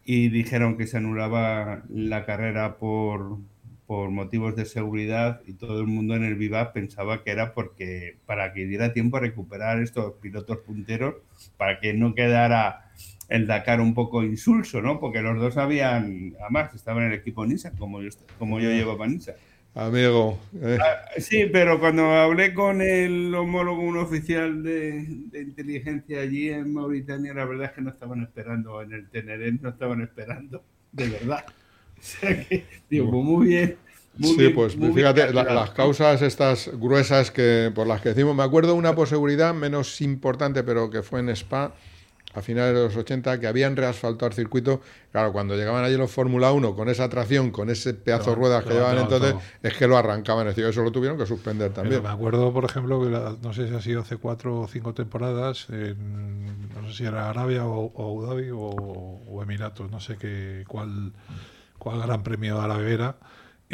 y dijeron que se anulaba la carrera por, por motivos de seguridad y todo el mundo en el Viva pensaba que era porque para que diera tiempo a recuperar estos pilotos punteros para que no quedara el Dakar un poco insulso, ¿no? Porque los dos habían, además estaban en el equipo Nissan, como yo, como yo llevo para Nissan. Amigo. Eh. Ah, sí, pero cuando hablé con el homólogo, un oficial de, inteligencia allí en Mauritania, la verdad es que no estaban esperando en el Tenerife, no estaban esperando, de verdad. O sea que, digo, pues muy bien. sí, pues fíjate, las causas estas gruesas que por las que decimos, me acuerdo una por seguridad menos importante, pero que fue en Spa, a finales de los 80 que habían reasfaltado el circuito. Claro, cuando llegaban allí los Fórmula 1 con esa tracción, con ese pedazo de ruedas que llevaban entonces, es que lo arrancaban. Es decir, eso lo tuvieron que suspender también. me acuerdo, por ejemplo, que no sé si ha sido hace cuatro o cinco temporadas, en, no sé si era Arabia o, Abu Dhabi o, Emiratos, no sé qué, cuál, cuál gran premio árabe era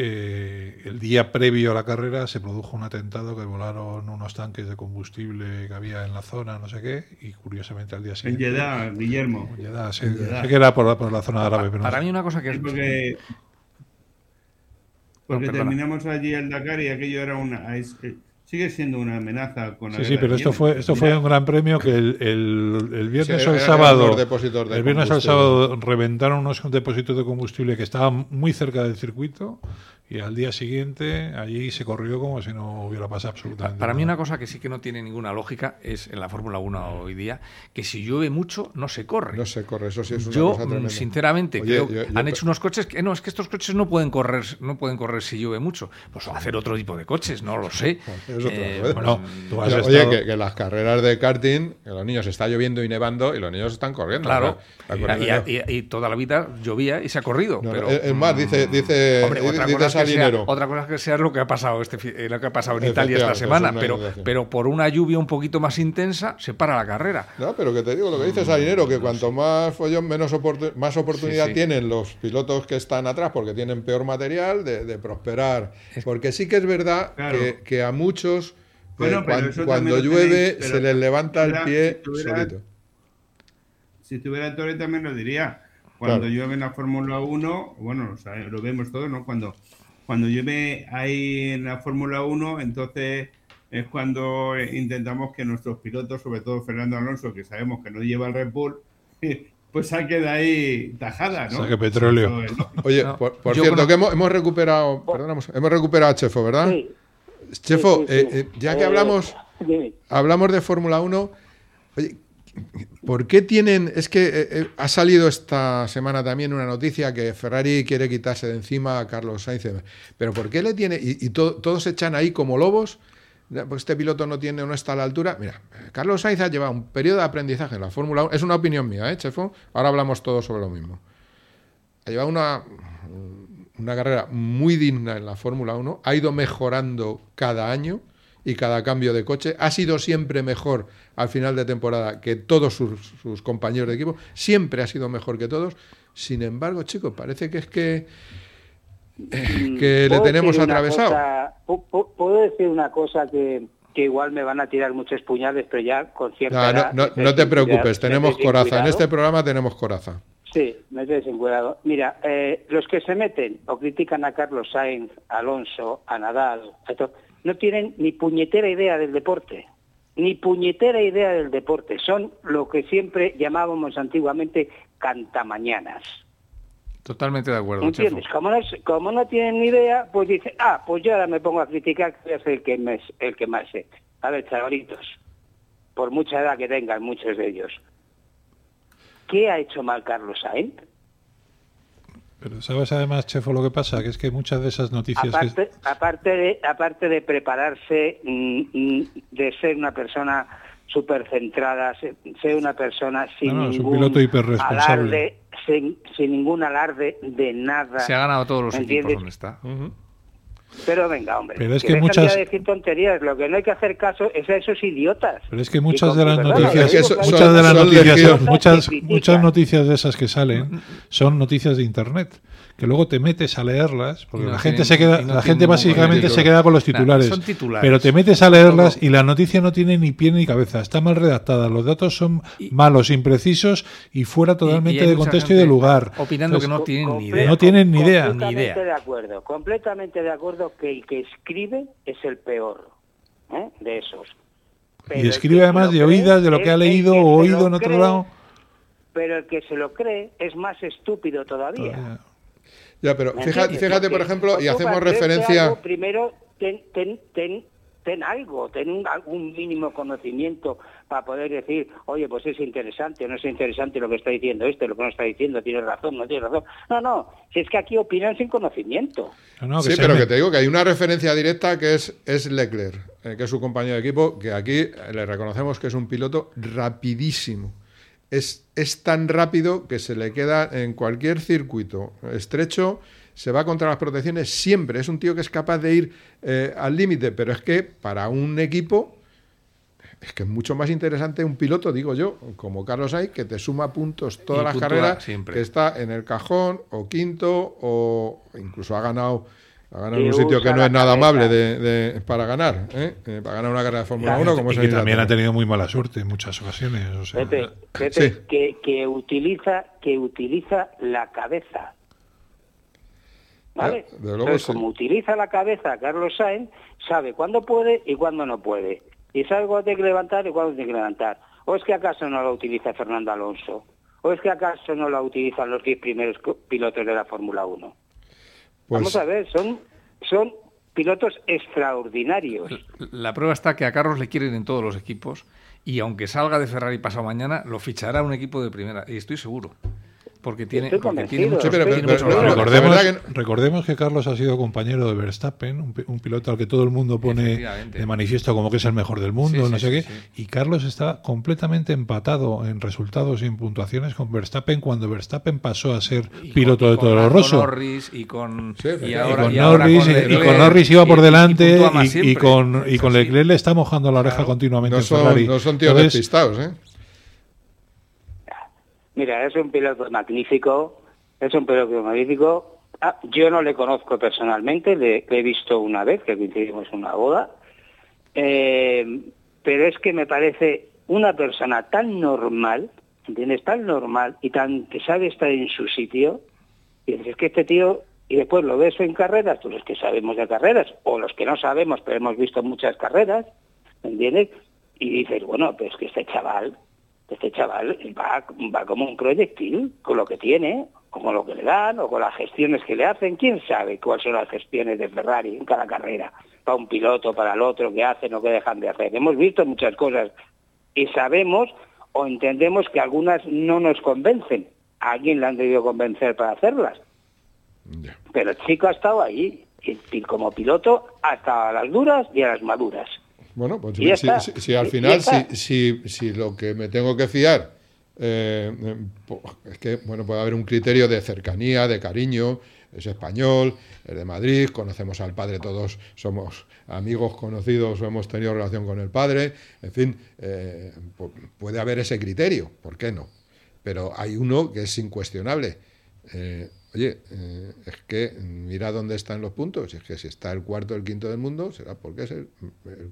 eh, el día previo a la carrera se produjo un atentado que volaron unos tanques de combustible que había en la zona, no sé qué, y curiosamente al día siguiente. En Jeddah, Guillermo. En sé que era por, por la zona árabe. Pero para mí, una cosa que es. Porque, porque terminamos allí el Dakar y aquello era una sigue siendo una amenaza con Sí, sí, pero esto fue esto fue un gran premio que el, el, viernes o el sábado el viernes al sábado reventaron unos depósitos de combustible que estaban muy cerca del circuito y al día siguiente allí se corrió como si no hubiera pasado absolutamente Para mí una cosa que sí que no tiene ninguna lógica es en la Fórmula 1 hoy día que si llueve mucho no se corre. No se corre, eso sí es una yo, cosa tremenda. sinceramente, creo han hecho unos coches que no, es que estos coches no pueden correr no pueden correr si llueve mucho. Pues hacer otro tipo de coches, no lo sé. Eh, bueno, oye, que, las carreras de karting, que los niños está lloviendo y nevando y los niños están corriendo. Claro. Y, toda la vida llovía y se ha corrido. pero, es más, dice, dice, dice otra cosa que sea lo que ha pasado este eh, lo que ha pasado en Italia esta semana, pero, pero por una lluvia un poquito más intensa se para la carrera. No, pero que te digo lo que dice Salinero, que cuanto más follón, menos más oportunidad tienen los pilotos que están atrás porque tienen peor material de, prosperar. Porque sí que es verdad que, a muchos eh, cuando, llueve se les levanta el pie si solito. Si estuviera en Torre también lo diría. Cuando llueve en la Fórmula 1, bueno, lo vemos todo, ¿no? Cuando cuando llueve ahí en la Fórmula 1, entonces es cuando intentamos que nuestros pilotos, sobre todo Fernando Alonso, que sabemos que no lleva el Red Bull, pues saque de ahí tajada, ¿no? Saque petróleo. Oye, por, por cierto, que hemos, hemos recuperado, perdonamos, hemos recuperado a Chefo, ¿verdad? Sí. Chefo, Sí, sí, eh, eh, ya que Eh, hablamos, dime. hablamos de Fórmula 1, oye, ¿por qué tienen, es que ha salido esta semana también una noticia que Ferrari quiere quitarse de encima a Carlos Sainz, pero ¿por qué le tiene, y, y to- todos se echan ahí como lobos? Pues este piloto no tiene, no está a la altura. Mira, Carlos Sainz ha llevado un periodo de aprendizaje en la Fórmula 1. Es una opinión mía, ¿eh, Chefo? Ahora hablamos todos sobre lo mismo. Ha llevado una, una carrera muy digna en la Fórmula 1. Ha ido mejorando cada año y cada cambio de coche. Ha sido siempre mejor al final de temporada que todos sus, sus compañeros de equipo. Siempre ha sido mejor que todos. Sin embargo, chicos, parece que es que, eh, que le ¿Puedo tenemos atravesado. cosa- pu- pu- Puedo decir una cosa que, que igual me van a tirar muchos puñales, pero ya con cierta No, no, edad no- estoy no te preocupes, tenemos coraza. En este programa tenemos coraza. Sí, me sin cuidado. Mira, eh, los que se meten o critican a Carlos Sainz, a Alonso, a Nadal, a to- no tienen ni puñetera idea del deporte. Ni puñetera idea del deporte. Son lo que siempre llamábamos antiguamente cantamañanas. Totalmente de acuerdo. ¿Entiendes? Como no, como no tienen ni idea, pues dicen, ah, pues yo ahora me pongo a criticar que es el que, me- el que más sé. A ver, chavalitos, por mucha edad que tengan muchos de ellos, ¿qué ha hecho mal Carlos Sainz? Pero sabes además, Chefo, lo que pasa, que es que muchas de esas noticias que... Aparte, aparte, de, aparte de prepararse, mm, mm, de ser una persona súper centrada, ser una persona sin No, no, ningún piloto hiperresponsable. alarde, sin, sin ningún alarde de nada. Se ha ganado todos los ¿entiendes? equipos donde está. Pero venga, hombre. Pero es que muchas- de decir tonterías. Lo que no hay que hacer caso es a esos idiotas. Pero es que muchas de las noticias, muchas de las noticias, muchas, muchas noticias de esas que salen son noticias de internet, que luego te metes a leerlas, porque no la gente se queda, no la gente básicamente se queda con los Nah, titulares, son titulares. pero te metes a leerlas y la noticia no tiene ni pie ni cabeza, está mal redactada, los datos son malos, imprecisos y fuera totalmente de contexto y de lugar. opinando que no Entonces, tienen ni idea. No tienen ni idea. Completamente de acuerdo. Completamente de acuerdo que el que escribe es el peor ¿eh? de esos. Pero Y escribe además de oídas de lo que ha leído o oído en otro cree, lado. Pero el que se lo cree es más estúpido todavía. Ya, pero ¿Me fíjate, fíjate, por ejemplo, y hacemos referencia. algo, primero, ten, ten, ten, ten algo, ten un, algún mínimo conocimiento para poder decir, oye, pues es interesante o no es interesante lo que está diciendo este, lo que no está diciendo, tiene razón, no tiene razón. No, no, si es que aquí opinan sin conocimiento. sí, pero que te digo que hay una referencia directa que es, es Leclerc, eh, que es su compañero de equipo, que aquí le reconocemos que es un piloto rapidísimo. Es, es tan rápido que se le queda en cualquier circuito estrecho, se va contra las protecciones siempre. Es un tío que es capaz de ir eh, al límite, pero es que para un equipo es que es mucho más interesante un piloto, digo yo, como Carlos Sainz, que te suma puntos todas Y las carreras, siempre. que está en el cajón o quinto o incluso ha ganado ha ganado en Que un sitio que no es nada cabeza. amable de, de- para ganar, ¿eh? Eh, para ganar una carrera de Fórmula 1 como y que también ha tenido muy mala suerte en muchas ocasiones. o sea, Pepe, Pepe, Sí. que, que utiliza que utiliza la cabeza. ¿Vale? Ya, luego Entonces, sí. como utiliza la cabeza Carlos Sainz, sabe cuándo puede y cuándo no puede. Y sabe cuándo tiene que levantar y cuándo tiene que levantar. ¿O es que acaso no la utiliza Fernando Alonso? ¿O es que acaso no la utilizan los 10 primeros pilotos de la Fórmula 1? Pues- Vamos a ver, son, son pilotos extraordinarios. La prueba está que a Carlos le quieren en todos los equipos y aunque salga de Ferrari pasado mañana, lo fichará un equipo de primera. Y estoy seguro. Porque tiene, porque Sí, pero- recordemos, que Carlos ha sido compañero de Verstappen, un, pi- un piloto al que todo el mundo pone de manifiesto como que es el mejor del mundo, Sí, no sí, sé sí, qué. Y Carlos está completamente empatado en resultados y en puntuaciones con Verstappen cuando Verstappen pasó a ser Y piloto con- de Toro Rosso. Norris y con y Y ahora, con y ahora Norris, con y- con Norris iba por y- y delante y, con, y con. Leclerc le está mojando la oreja continuamente No en son, Ferrari. no son tíos Entonces, despistados, ¿eh? Mira, es un piloto magnífico, es un piloto magnífico. Ah, yo no le conozco personalmente, le, he visto una vez, que coincidimos en una boda, Eh, pero es que me parece una persona tan normal, ¿entiendes? Tan normal y tan que sabe estar en su sitio. Y dices, es que este tío, y después lo ves en carreras, tú los que sabemos de carreras, o los que no sabemos, pero hemos visto muchas carreras, ¿entiendes? Y dices, bueno, pues que este chaval Este chaval va, va como un proyectil, con lo que tiene, o con lo que le dan, o con las gestiones que le hacen. ¿Quién sabe cuáles son las gestiones de Ferrari en cada carrera? Para un piloto, para el otro, que hacen o que dejan de hacer. Hemos visto muchas cosas y sabemos o entendemos que algunas no nos convencen. A alguien le han debido convencer para hacerlas. Pero el chico ha estado ahí, y como piloto, hasta a las duras y a las maduras. Bueno, pues si, al final, si, si, lo que me tengo que fiar eh, es que bueno puede haber un criterio de cercanía, de cariño, es español, es de Madrid, conocemos al padre, todos somos amigos conocidos o hemos tenido relación con el padre, en fin, eh, puede haber ese criterio, ¿por qué no? Pero hay uno que es incuestionable. Eh, Oye, eh, es que mira dónde están los puntos. Es que si está el cuarto o el quinto del mundo, será porque es el,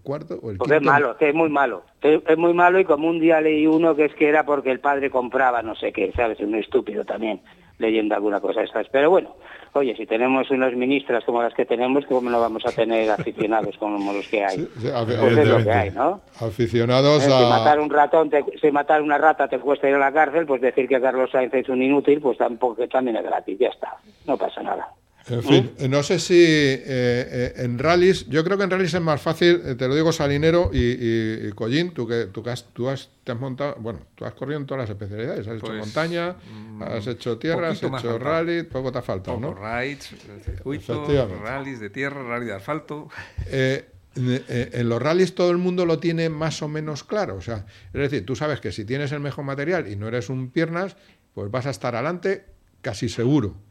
cuarto o el porque quinto. es malo, es muy malo. Es, muy malo y como un día leí uno que es que era porque el padre compraba no sé qué, ¿sabes? Un estúpido también leyendo alguna cosa de estas. Pero bueno, oye, si tenemos unas ministras como las que tenemos, ¿cómo no vamos a tener aficionados como los que hay? Sí, pues es lo que hay, ¿no? Aficionados eh, a... Si matar un ratón, si matar una rata te cuesta ir a la cárcel, pues decir que Carlos Sainz es un inútil, pues tampoco también es gratis, ya está, no pasa nada. En fin, ¿Mm? no sé si eh, eh, en rallies, yo creo que en rallies es más fácil, eh, te lo digo Salinero y, y, Collín, tú que tú, has, tú has, te has montado, bueno, tú has corrido en todas las especialidades, has hecho pues, montaña, mm, has hecho tierra, has hecho rally, poco te ha faltado, ¿no? rides, circuito, rallies de tierra, rally de asfalto. en los rallies todo el mundo lo tiene más o menos claro, o sea, es decir, tú sabes que si tienes el mejor material y no eres un piernas, pues vas a estar adelante casi seguro.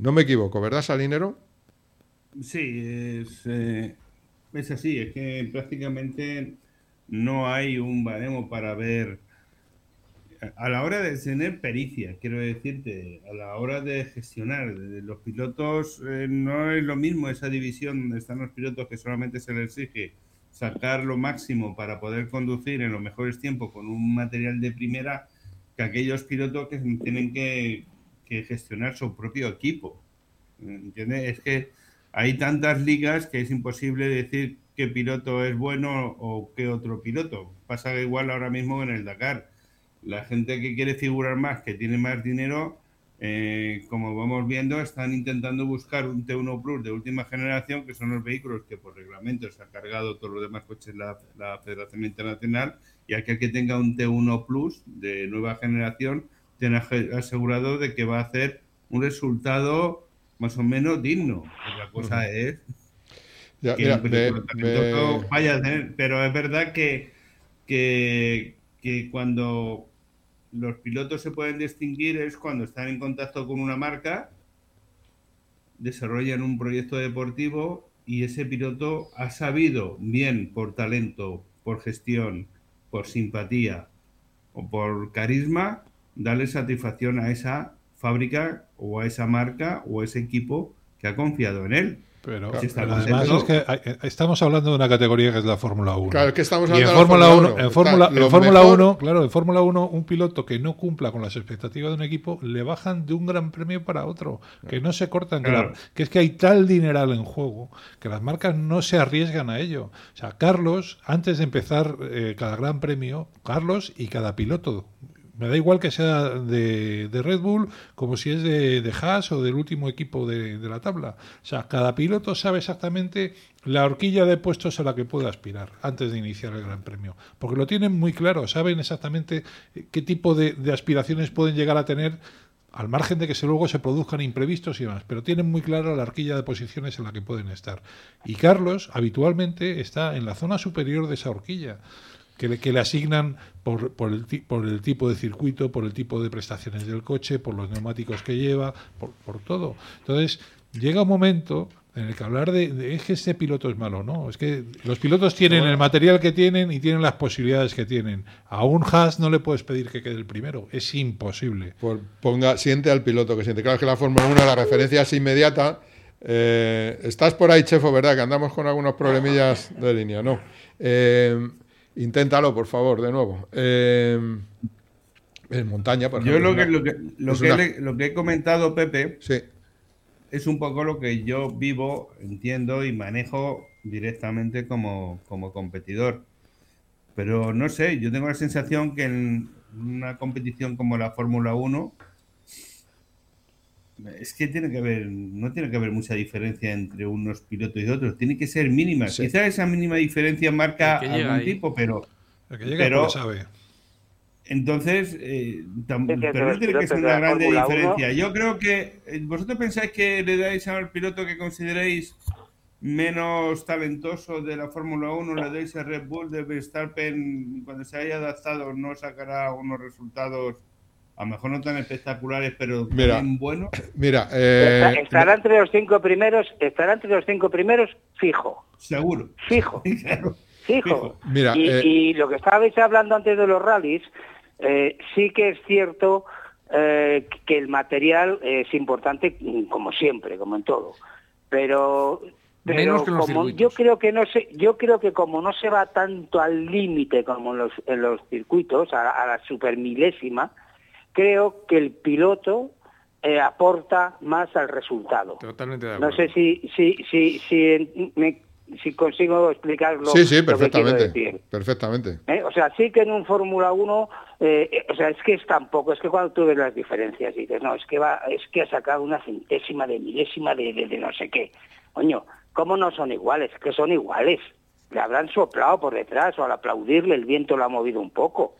No me equivoco, ¿verdad, Salinero? Sí, es, eh, es así, es que prácticamente no hay un baremo para ver a la hora de tener pericia, quiero decirte, a la hora de gestionar, los pilotos eh, no es lo mismo esa división donde están los pilotos que solamente se les exige sacar lo máximo para poder conducir en los mejores tiempos con un material de primera que aquellos pilotos que tienen que, que gestionar su propio equipo. ¿Entiendes? Es que hay tantas ligas que es imposible decir qué piloto es bueno o qué otro piloto. Pasa igual ahora mismo en el Dakar. La gente que quiere figurar más, que tiene más dinero, eh, como vamos viendo, están intentando buscar un T1 Plus de última generación, que son los vehículos que por reglamento se ha cargado todos los demás coches la, la Federación Internacional, y aquel que tenga un T1 Plus de nueva generación tiene asegurado de que va a hacer un resultado más o menos digno. La cosa es pero es verdad que, que, que cuando los pilotos se pueden distinguir es cuando están en contacto con una marca, desarrollan un proyecto deportivo y ese piloto ha sabido, bien por talento, por gestión, por simpatía o por carisma, darle satisfacción a esa fábrica o a esa marca o a ese equipo que ha confiado en él. Pero, además es que eh, estamos hablando de una categoría que es la Fórmula 1. Claro, que estamos hablando y en Fórmula 1, en Fórmula, en Fórmula 1, claro, en Fórmula 1 un piloto que no cumpla con las expectativas de un equipo le bajan de un gran premio para otro, que no se cortan, claro. que, es que hay tal dineral en juego que las marcas no se arriesgan a ello. O sea, Carlos, antes de empezar eh, cada gran premio, Carlos y cada piloto me da igual que sea de, Red Bull como si es de, Haas o del último equipo de, la tabla. O sea, cada piloto sabe exactamente la horquilla de puestos a la que puede aspirar antes de iniciar el Gran Premio. Porque lo tienen muy claro, saben exactamente qué tipo de, aspiraciones pueden llegar a tener al margen de que luego se produzcan imprevistos y demás, pero tienen muy clara la horquilla de posiciones en la que pueden estar. Y Carlos habitualmente está en la zona superior de esa horquilla que le, que le asignan por, por, el, por el tipo de circuito, por el tipo de prestaciones del coche, por los neumáticos que lleva, por, por todo. Entonces, llega un momento en el que hablar de, es que este piloto es malo, ¿no? Es que los pilotos tienen el material que tienen y tienen las posibilidades que tienen. A un Haas no le puedes pedir que quede el primero, es imposible. Por, ponga, siente al piloto que siente. Claro que la Fórmula 1 la referencia es inmediata. Eh, estás por ahí, Chefo, ¿verdad? Que andamos con algunos problemillas de línea, ¿no? Eh, Inténtalo, por favor, de nuevo. Eh, en montaña, por ejemplo. Yo lo que, lo que, lo, que lo que he comentado, Pepe, sí. es un poco lo que yo vivo, entiendo y manejo directamente como, como competidor. Pero no sé, yo tengo la sensación que en, una competición como la Fórmula 1, es que tiene que haber, no tiene que haber mucha diferencia entre unos pilotos y otros, tiene que ser mínima. Quizás esa mínima diferencia marca algún tipo, pero. pero sabe. Entonces, eh, pero no tiene que ser una grande diferencia. Yo creo que eh, vosotros pensáis que le dais al piloto que consideréis menos talentoso de la Fórmula 1, le dais a Red Bull de Verstappen, cuando se haya adaptado, no sacará unos resultados a lo mejor no tan espectaculares, pero mira, buenos. Mira, eh, estará entre los cinco primeros, estará entre los cinco primeros fijo. Seguro. Fijo. Fijo. Mira, y, eh, y, lo que estabais hablando antes de los rallies, eh, sí que es cierto eh, que el material es importante como siempre, como en todo. Pero pero como yo creo que no se, yo creo que como no se va tanto al límite como en los, en los circuitos, a, a, la supermilésima, creo que el piloto eh, aporta más al resultado. Totalmente de acuerdo. No sé si si si si, me, si consigo explicarlo. Sí, sí, perfectamente. Perfectamente. ¿Eh? O sea, sí que en un Fórmula 1, eh, o sea, es que es tampoco, es que cuando tú ves las diferencias dices, no, es que va, es que ha sacado una centésima de milésima de, de, de no sé qué. Coño, ¿Cómo no son iguales? Que son iguales. Le habrán soplado por detrás o al aplaudirle el viento lo ha movido un poco.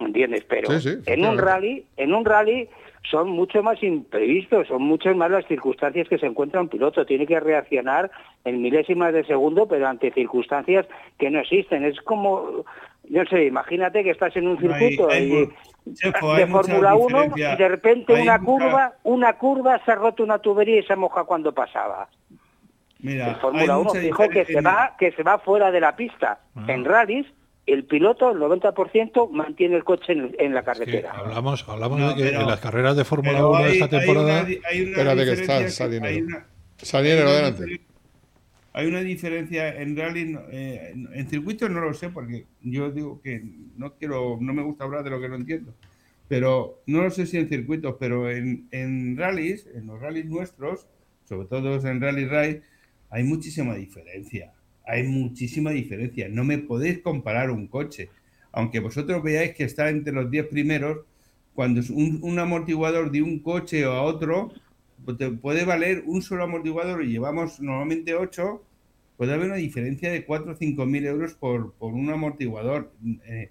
¿Entiendes? Pero sí, sí, en un rally, en un rally son mucho más imprevistos, son muchas más las circunstancias que se encuentra un piloto. Tiene que reaccionar en milésimas de segundo, pero ante circunstancias que no existen. Es como, yo sé, imagínate que estás en un circuito de Fórmula 1 y de repente una curva, una curva se ha roto una tubería y se moja cuando pasaba. Mira, el Fórmula 1 dijo que se, va, que se va fuera de la pista. Ah. En rallies, el piloto, el 90%, mantiene el coche en, en la carretera. Hablamos hablamos No, de que pero- en las carreras de Fórmula pero 1 de hay- esta hay una temporada. hay una Espérate que está hay Salinero. una- Salinero, hay una adelante. Hay una diferencia en rally, no- eh, en- circuitos no lo sé porque yo digo que no quiero, no me gusta hablar de lo que no entiendo, pero no lo sé si en circuitos, pero en, en rallies, en los rallies nuestros, sobre todo en Rally Raid, hay muchísima diferencia. Hay muchísima diferencia. No me podéis comparar un coche. Aunque vosotros veáis que está entre los 10 primeros, cuando es un, amortiguador de un coche o a otro, pues puede valer un solo amortiguador y llevamos normalmente 8, puede haber una diferencia de 4 o 5 mil euros por, por un amortiguador. Eh,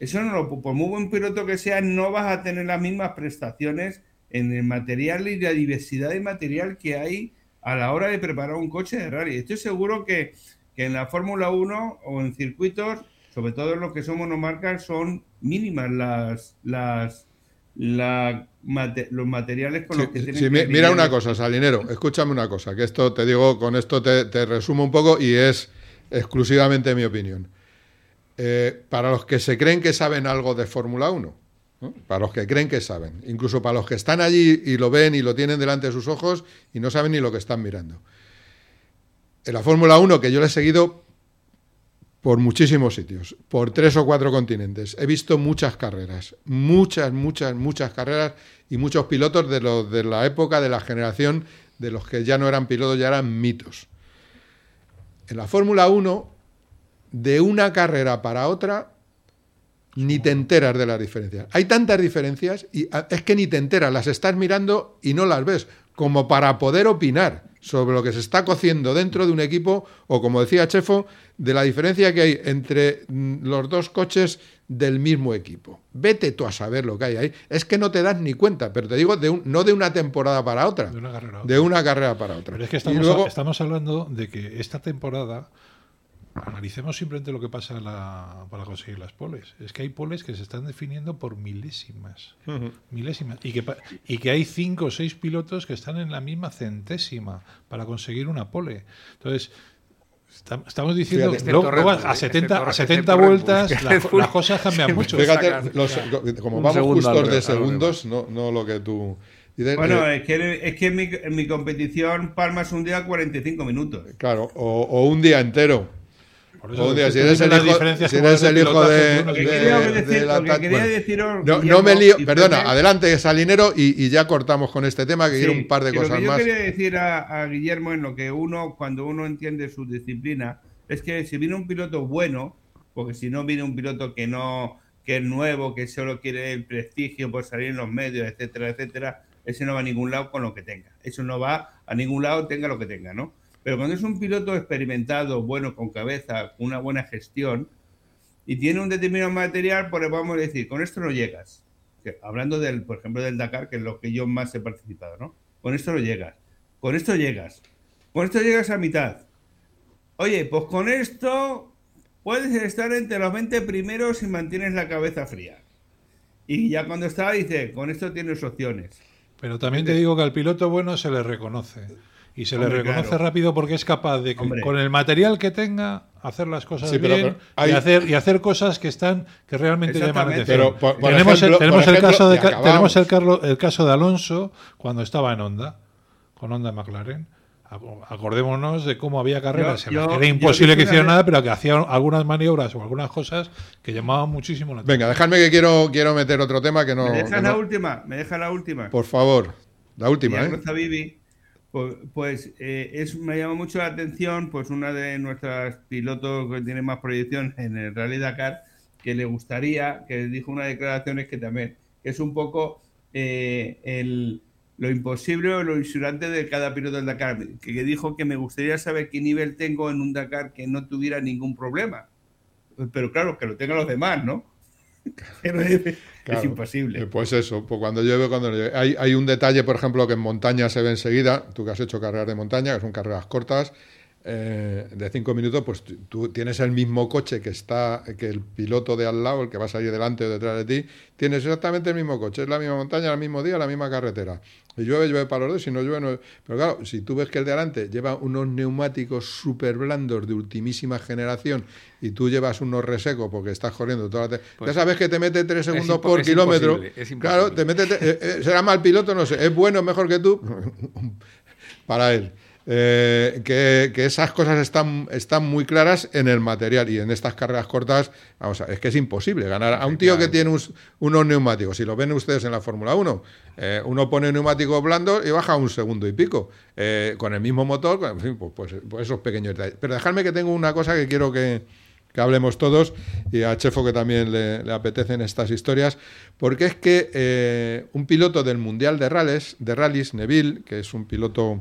eso no lo, por muy buen piloto que sea, no vas a tener las mismas prestaciones en el material y la diversidad de material que hay a la hora de preparar un coche de rally. Estoy seguro que, que en la Fórmula 1 o en circuitos, sobre todo en los que son monomarcas, son mínimas las, las, la mate- los materiales con los que tienen sí, que mi- mira una cosa, Salinero, escúchame una cosa, que esto te digo, con esto te, te resumo un poco y es exclusivamente mi opinión. Eh, para los que se creen que saben algo de Fórmula 1, ¿no? para los que creen que saben, incluso para los que están allí y lo ven y lo tienen delante de sus ojos y no saben ni lo que están mirando. En la Fórmula 1, que yo le he seguido por muchísimos sitios, por tres o cuatro continentes. He visto muchas carreras, muchas, muchas, muchas carreras y muchos pilotos de de la época de la generación de los que ya no eran pilotos, ya eran mitos. En la Fórmula 1, de una carrera para otra, ni te enteras de las diferencias. Hay tantas diferencias y a- es que ni te enteras, las estás mirando y no las ves, como para poder opinar sobre lo que se está cociendo dentro de un equipo o, como decía Chefo, de la diferencia que hay entre mm, los dos coches del mismo equipo. Vete tú a saber lo que hay ahí. Es que no te das ni cuenta, pero te digo, de un- no de una temporada para otra, De una carrera de una carrera para otra. Pero es que estamos, luego- estamos hablando de que esta temporada analicemos simplemente lo que pasa en la- para conseguir las poles. Es que hay poles que se están definiendo por milésimas. Milésimas. Y que, pa- y que hay cinco o seis pilotos que están en la misma centésima para conseguir una pole. Entonces, esta- estamos diciendo Fíjate, Bull, a 70, excepto- a 70 excepto Red Bull, vueltas la- las cosas cambian mucho. Fíjate, los- como un vamos segundo justos de segundos, no, no lo que tú... dices, Bueno, eh, es que, es que en, mi, en mi competición palmas un día 45 minutos. Claro, o, o un día entero. Por eso si eres el hijo, si eres el hijo de, no me lío, perdona, Pepe- adelante, Salinero, y, y ya cortamos con este tema, que quiero un par de cosas Lo que yo más. quería decir a, a Guillermo en lo que uno, cuando uno entiende su disciplina, es que si viene un piloto bueno, porque si no viene un piloto que no que es nuevo, que solo quiere el prestigio por salir en los medios, etcétera, etcétera, ese no va a ningún lado con lo que tenga. Eso no va a ningún lado, tenga lo que tenga, ¿no? Pero cuando es un piloto experimentado, bueno, con cabeza, con una buena gestión, y tiene un determinado material, pues vamos a decir, con esto no llegas. hablando del, por ejemplo, del Dakar, que es lo que yo más he participado, ¿no? Con esto no llegas. Con esto llegas. Con esto llegas a mitad. Oye, pues con esto puedes estar entre los 20 primeros si mantienes la cabeza fría. Y ya cuando está, dice, con esto tienes opciones. Pero también te digo que al piloto bueno se le reconoce. Y se le reconoce rápido porque es capaz de, con el material que tenga, hacer las cosas bien y, hacer, y hacer cosas que están que realmente llaman la atención. tenemos, el, tenemos el, caso de, tenemos el, el caso de Alonso cuando estaba en Honda, con Honda McLaren Acordémonos de cómo había carreras era imposible que hiciera nada, pero que hacía algunas maniobras o algunas cosas que llamaban muchísimo la atención. Venga, dejadme que quiero, quiero meter otro tema que no. Me deja la última, me deja la última. Por favor, la última, ¿eh? Bibi, pues, pues eh, es, me llama mucho la atención, pues una de nuestras pilotos que tiene más proyección en el Rally Dakar, que le gustaría, que dijo una declaración es que también, es un poco eh, el lo imposible o lo insurante de cada piloto del Dakar, que, dijo que me gustaría saber qué nivel tengo en un Dakar que no tuviera ningún problema. Pero claro, que lo tengan los demás, ¿no? es, imposible. Eh, pues eso, pues cuando llueve, cuando Hay, hay un detalle, por ejemplo, que en montaña se ve enseguida, tú que has hecho carreras de montaña, que son carreras cortas, eh, de cinco minutos, pues tú tienes el mismo coche que está, que el piloto de al lado, el que va a salir delante o detrás de ti, tienes exactamente el mismo coche, es la misma montaña, el mismo día, la misma carretera. Y llueve, llueve para los dos, si no llueve, no Pero claro, si tú ves que el de adelante lleva unos neumáticos súper blandos de ultimísima generación y tú llevas unos resecos porque estás corriendo toda la... Pues ya sabes que te mete tres segundos por kilómetro. claro, te mete... Eh, eh, será mal piloto, no sé. ¿Es bueno, mejor que tú? para él. Eh, que, esas cosas están, están muy claras en el material y en estas carreras cortas, vamos a, es que es imposible ganar a un tío que tiene unos neumáticos. Si lo ven ustedes en la Fórmula 1, eh, uno pone neumáticos blandos y baja un segundo y pico. Eh, con el mismo motor, en fin, pues, pues, pues, esos pequeños detalles. Pero dejadme que tengo una cosa que quiero que, hablemos todos y a Chefo que también le, le apetecen estas historias, porque es que un piloto del Mundial de Rallys, de rallies, Neville, que es un piloto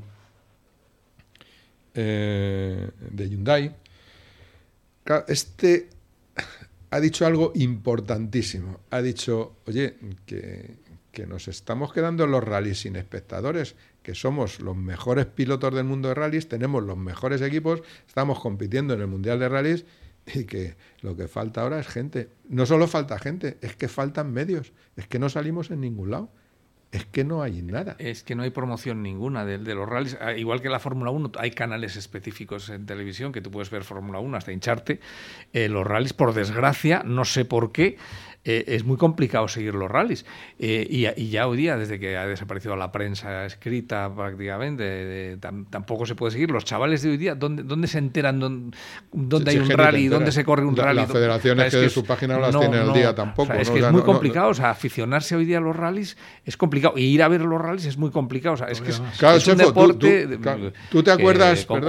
eh, de Hyundai. Este ha dicho algo importantísimo. Ha dicho, oye, que, que nos estamos quedando en los rallies sin espectadores, que somos los mejores pilotos del mundo de rallies, tenemos los mejores equipos, estamos compitiendo en el Mundial de Rallies y que lo que falta ahora es gente. No solo falta gente, es que faltan medios, es que no salimos en ningún lado es que no hay nada. Es que no hay promoción ninguna de, los rallies. Ah, igual que la Fórmula 1, hay canales específicos en televisión que tú puedes ver Fórmula 1 hasta hincharte. Eh, los rallies, por desgracia, no sé por qué, eh, es muy complicado seguir los rallies. Eh, y, ya hoy día, desde que ha desaparecido la prensa escrita prácticamente, tampoco se puede seguir. Los chavales de hoy día, ¿dónde, dónde se enteran dónde, hay un rally, dónde se corre un rally? Las federaciones que, de su página no las tienen al día tampoco. es que es muy complicado. O sea, aficionarse hoy día a los rallies es complicado. Y ir a ver los rallies es muy complicado. O sea, es que es, un deporte... Tú, te acuerdas... o,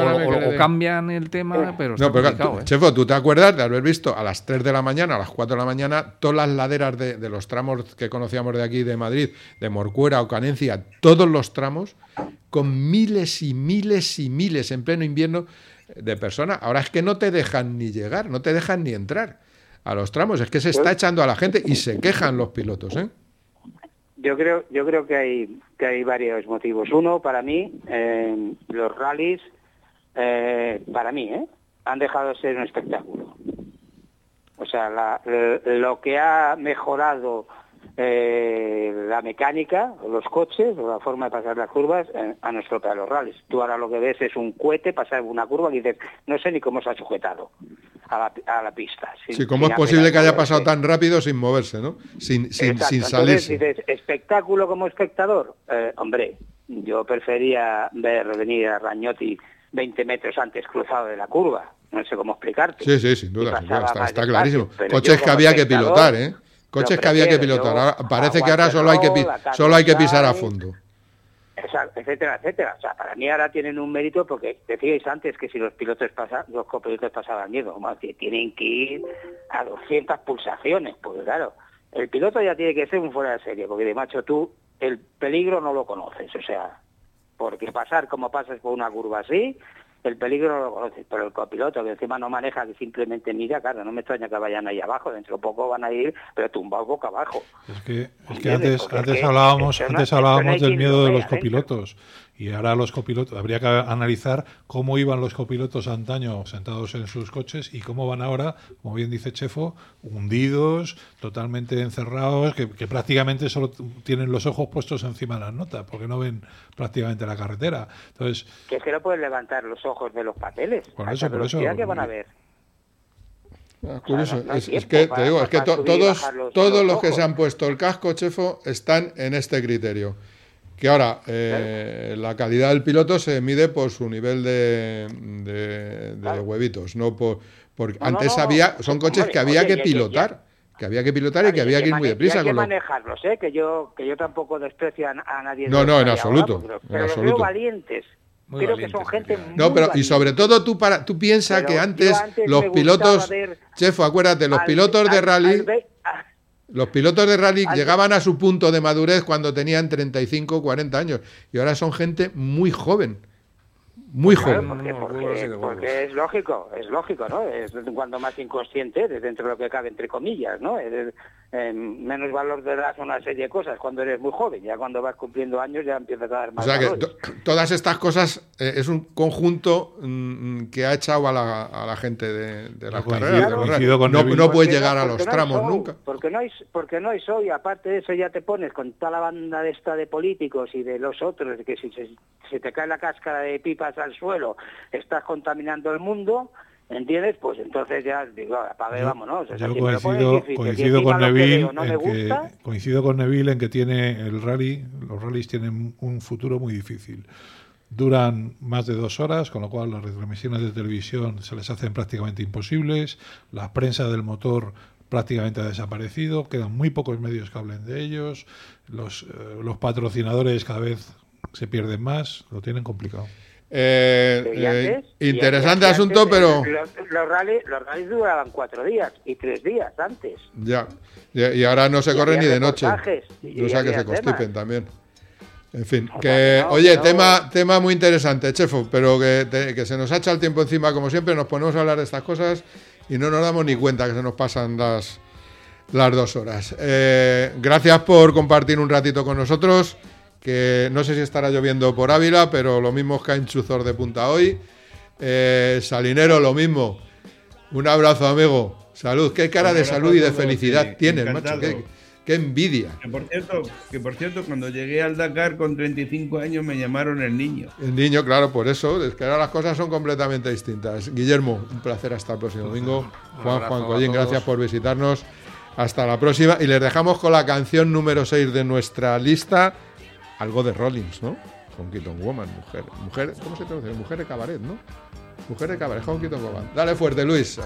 cambian el tema, pero está complicado. ¿eh? Chefo, ¿tú te acuerdas de haber visto a las 3 de la mañana, a las 4 de la mañana, todas las laderas de, los tramos que conocíamos de aquí de Madrid, de Morcuera o Canencia, todos los tramos, con miles y miles y miles en pleno invierno de personas. Ahora es que no te dejan ni llegar, no te dejan ni entrar a los tramos, es que se está echando a la gente y se quejan los pilotos, ¿eh? Yo creo, yo creo que hay que hay varios motivos. Uno, para mí, eh, los rallies, eh, para mí, ¿eh? han dejado de ser un espectáculo. O sea, lo que ha mejorado eh, la mecánica, los coches, la forma de pasar las curvas, eh, a nuestro a los rallies. Tú ahora lo que ves es un cohete pasar una curva y dices, no sé ni cómo se ha sujetado a la, pista. sí, ¿cómo es posible que haya pasado tan rápido sin moverse, ¿no? Sin, sin, sin salirse. dices, espectáculo como espectador, eh, hombre, yo prefería ver venir a Rañotti 20 metros antes cruzado de la curva no sé cómo explicarte. Sí, sí, sin duda, está, clarísimo. Coches que había que pilotar, ¿eh? Coches que había que pilotar. parece que ahora solo hay que, solo hay que pisar a fondo. etcétera, etcétera. O sea, para mí ahora tienen un mérito porque decíais antes que si los pilotos pasan, los copilotos pasaban miedo, más que tienen que ir a 200 pulsaciones, pues claro, el piloto ya tiene que ser un fuera de serie, porque de macho tú el peligro no lo conoces, o sea, porque pasar como pasas por una curva así, el peligro lo conoces, pero el copiloto que encima no maneja, que simplemente mira, claro, no me extraña que vayan ahí abajo, dentro de poco van a ir, pero tumbados boca abajo. Es que, es que antes, antes hablábamos, antes hablábamos del miedo de los copilotos. Y ahora los copilotos, habría que analizar cómo iban los copilotos antaño sentados en sus coches y cómo van ahora, como bien dice Chefo, hundidos, totalmente encerrados, que, prácticamente solo tienen los ojos puestos encima de las notas, porque no ven prácticamente la carretera. Entonces, que es que no pueden levantar los ojos de los papeles. Por eso, por eso. que van a ver. Ah, curioso. es, que te digo, es que todos, todos los que se han puesto el casco, Chefo, están en este criterio que ahora eh, la calidad del piloto se mide por su nivel de, de, huevitos, no por porque antes había son coches que había que pilotar, que había que pilotar y que había que ir muy deprisa. Hay que manejarlos, ¿eh? que yo que yo tampoco desprecio a, nadie. No, no, en absoluto, pero, en absoluto. valientes. Creo que son gente muy No, pero y sobre todo tú para tú piensas que antes, los pilotos, Chefo, acuérdate, los pilotos de rally los pilotos de rally llegaban a su punto de madurez cuando tenían 35 o 40 años y ahora son gente muy joven. Muy joven. Porque, es lógico, es lógico, ¿no? Es cuando más inconsciente, dentro de lo que cabe, entre comillas, ¿no? Menos valor de das una serie de cosas cuando eres muy joven. Ya cuando vas cumpliendo años ya empiezas a dar más O sea que todas estas cosas eh, es un conjunto mm, que ha echado a la, a la gente de, de la carrera. no, no puedes llegar a los tramos nunca. Porque no, hay, porque no hay soy, aparte de eso ya te pones con toda la banda de esta de políticos y de los otros, que si se te cae la cáscara de pipas al suelo, estás contaminando el mundo ¿Entiendes? Pues entonces ya digo, apague, vámonos. yo coincido, coincido con Neville en que, coincido con Neville en que tiene el rally, los rallies tienen un futuro muy difícil. Duran más de dos horas, con lo cual las retransmisiones de televisión se les hacen prácticamente imposibles. La prensa del motor prácticamente ha desaparecido, quedan muy pocos medios que hablen de ellos. Los, eh, los patrocinadores cada vez se pierden más, lo tienen complicado. Eh, eh, interesante asunto, pero... Los, los, rallies, duraban cuatro días y tres días antes. Ya, y, ahora no se corre ni de noche. o sea que se constipen también. En fin, que, oye, tema, tema muy interesante, Chefo, pero que, que se nos ha echado el tiempo encima, como siempre, nos ponemos a hablar de estas cosas y no nos damos ni cuenta que se nos pasan las, las dos horas. Eh, gracias por compartir un ratito con nosotros que no sé si estará lloviendo por Ávila, pero lo mismo cae en Chuzor de Punta hoy. Eh, Salinero, lo mismo. Un abrazo, amigo. Salud. Qué cara de salud y de felicidad tienes, macho. Qué, envidia. Que por, cierto, que por cierto, cuando llegué al Dakar con 35 años me llamaron el niño. El niño, claro, por eso. Es que ahora las cosas son completamente distintas. Guillermo, un placer hasta el próximo domingo. Juan, Juan Collín, gracias por visitarnos. Hasta la próxima. Y les dejamos con la canción número 6 de nuestra lista algo de Rollins, ¿no? Honky Woman, mujer. mujer ¿Cómo se traduce? Mujer de cabaret, ¿no? Mujer de cabaret, Honky Tonk Woman. Dale fuerte, Luis.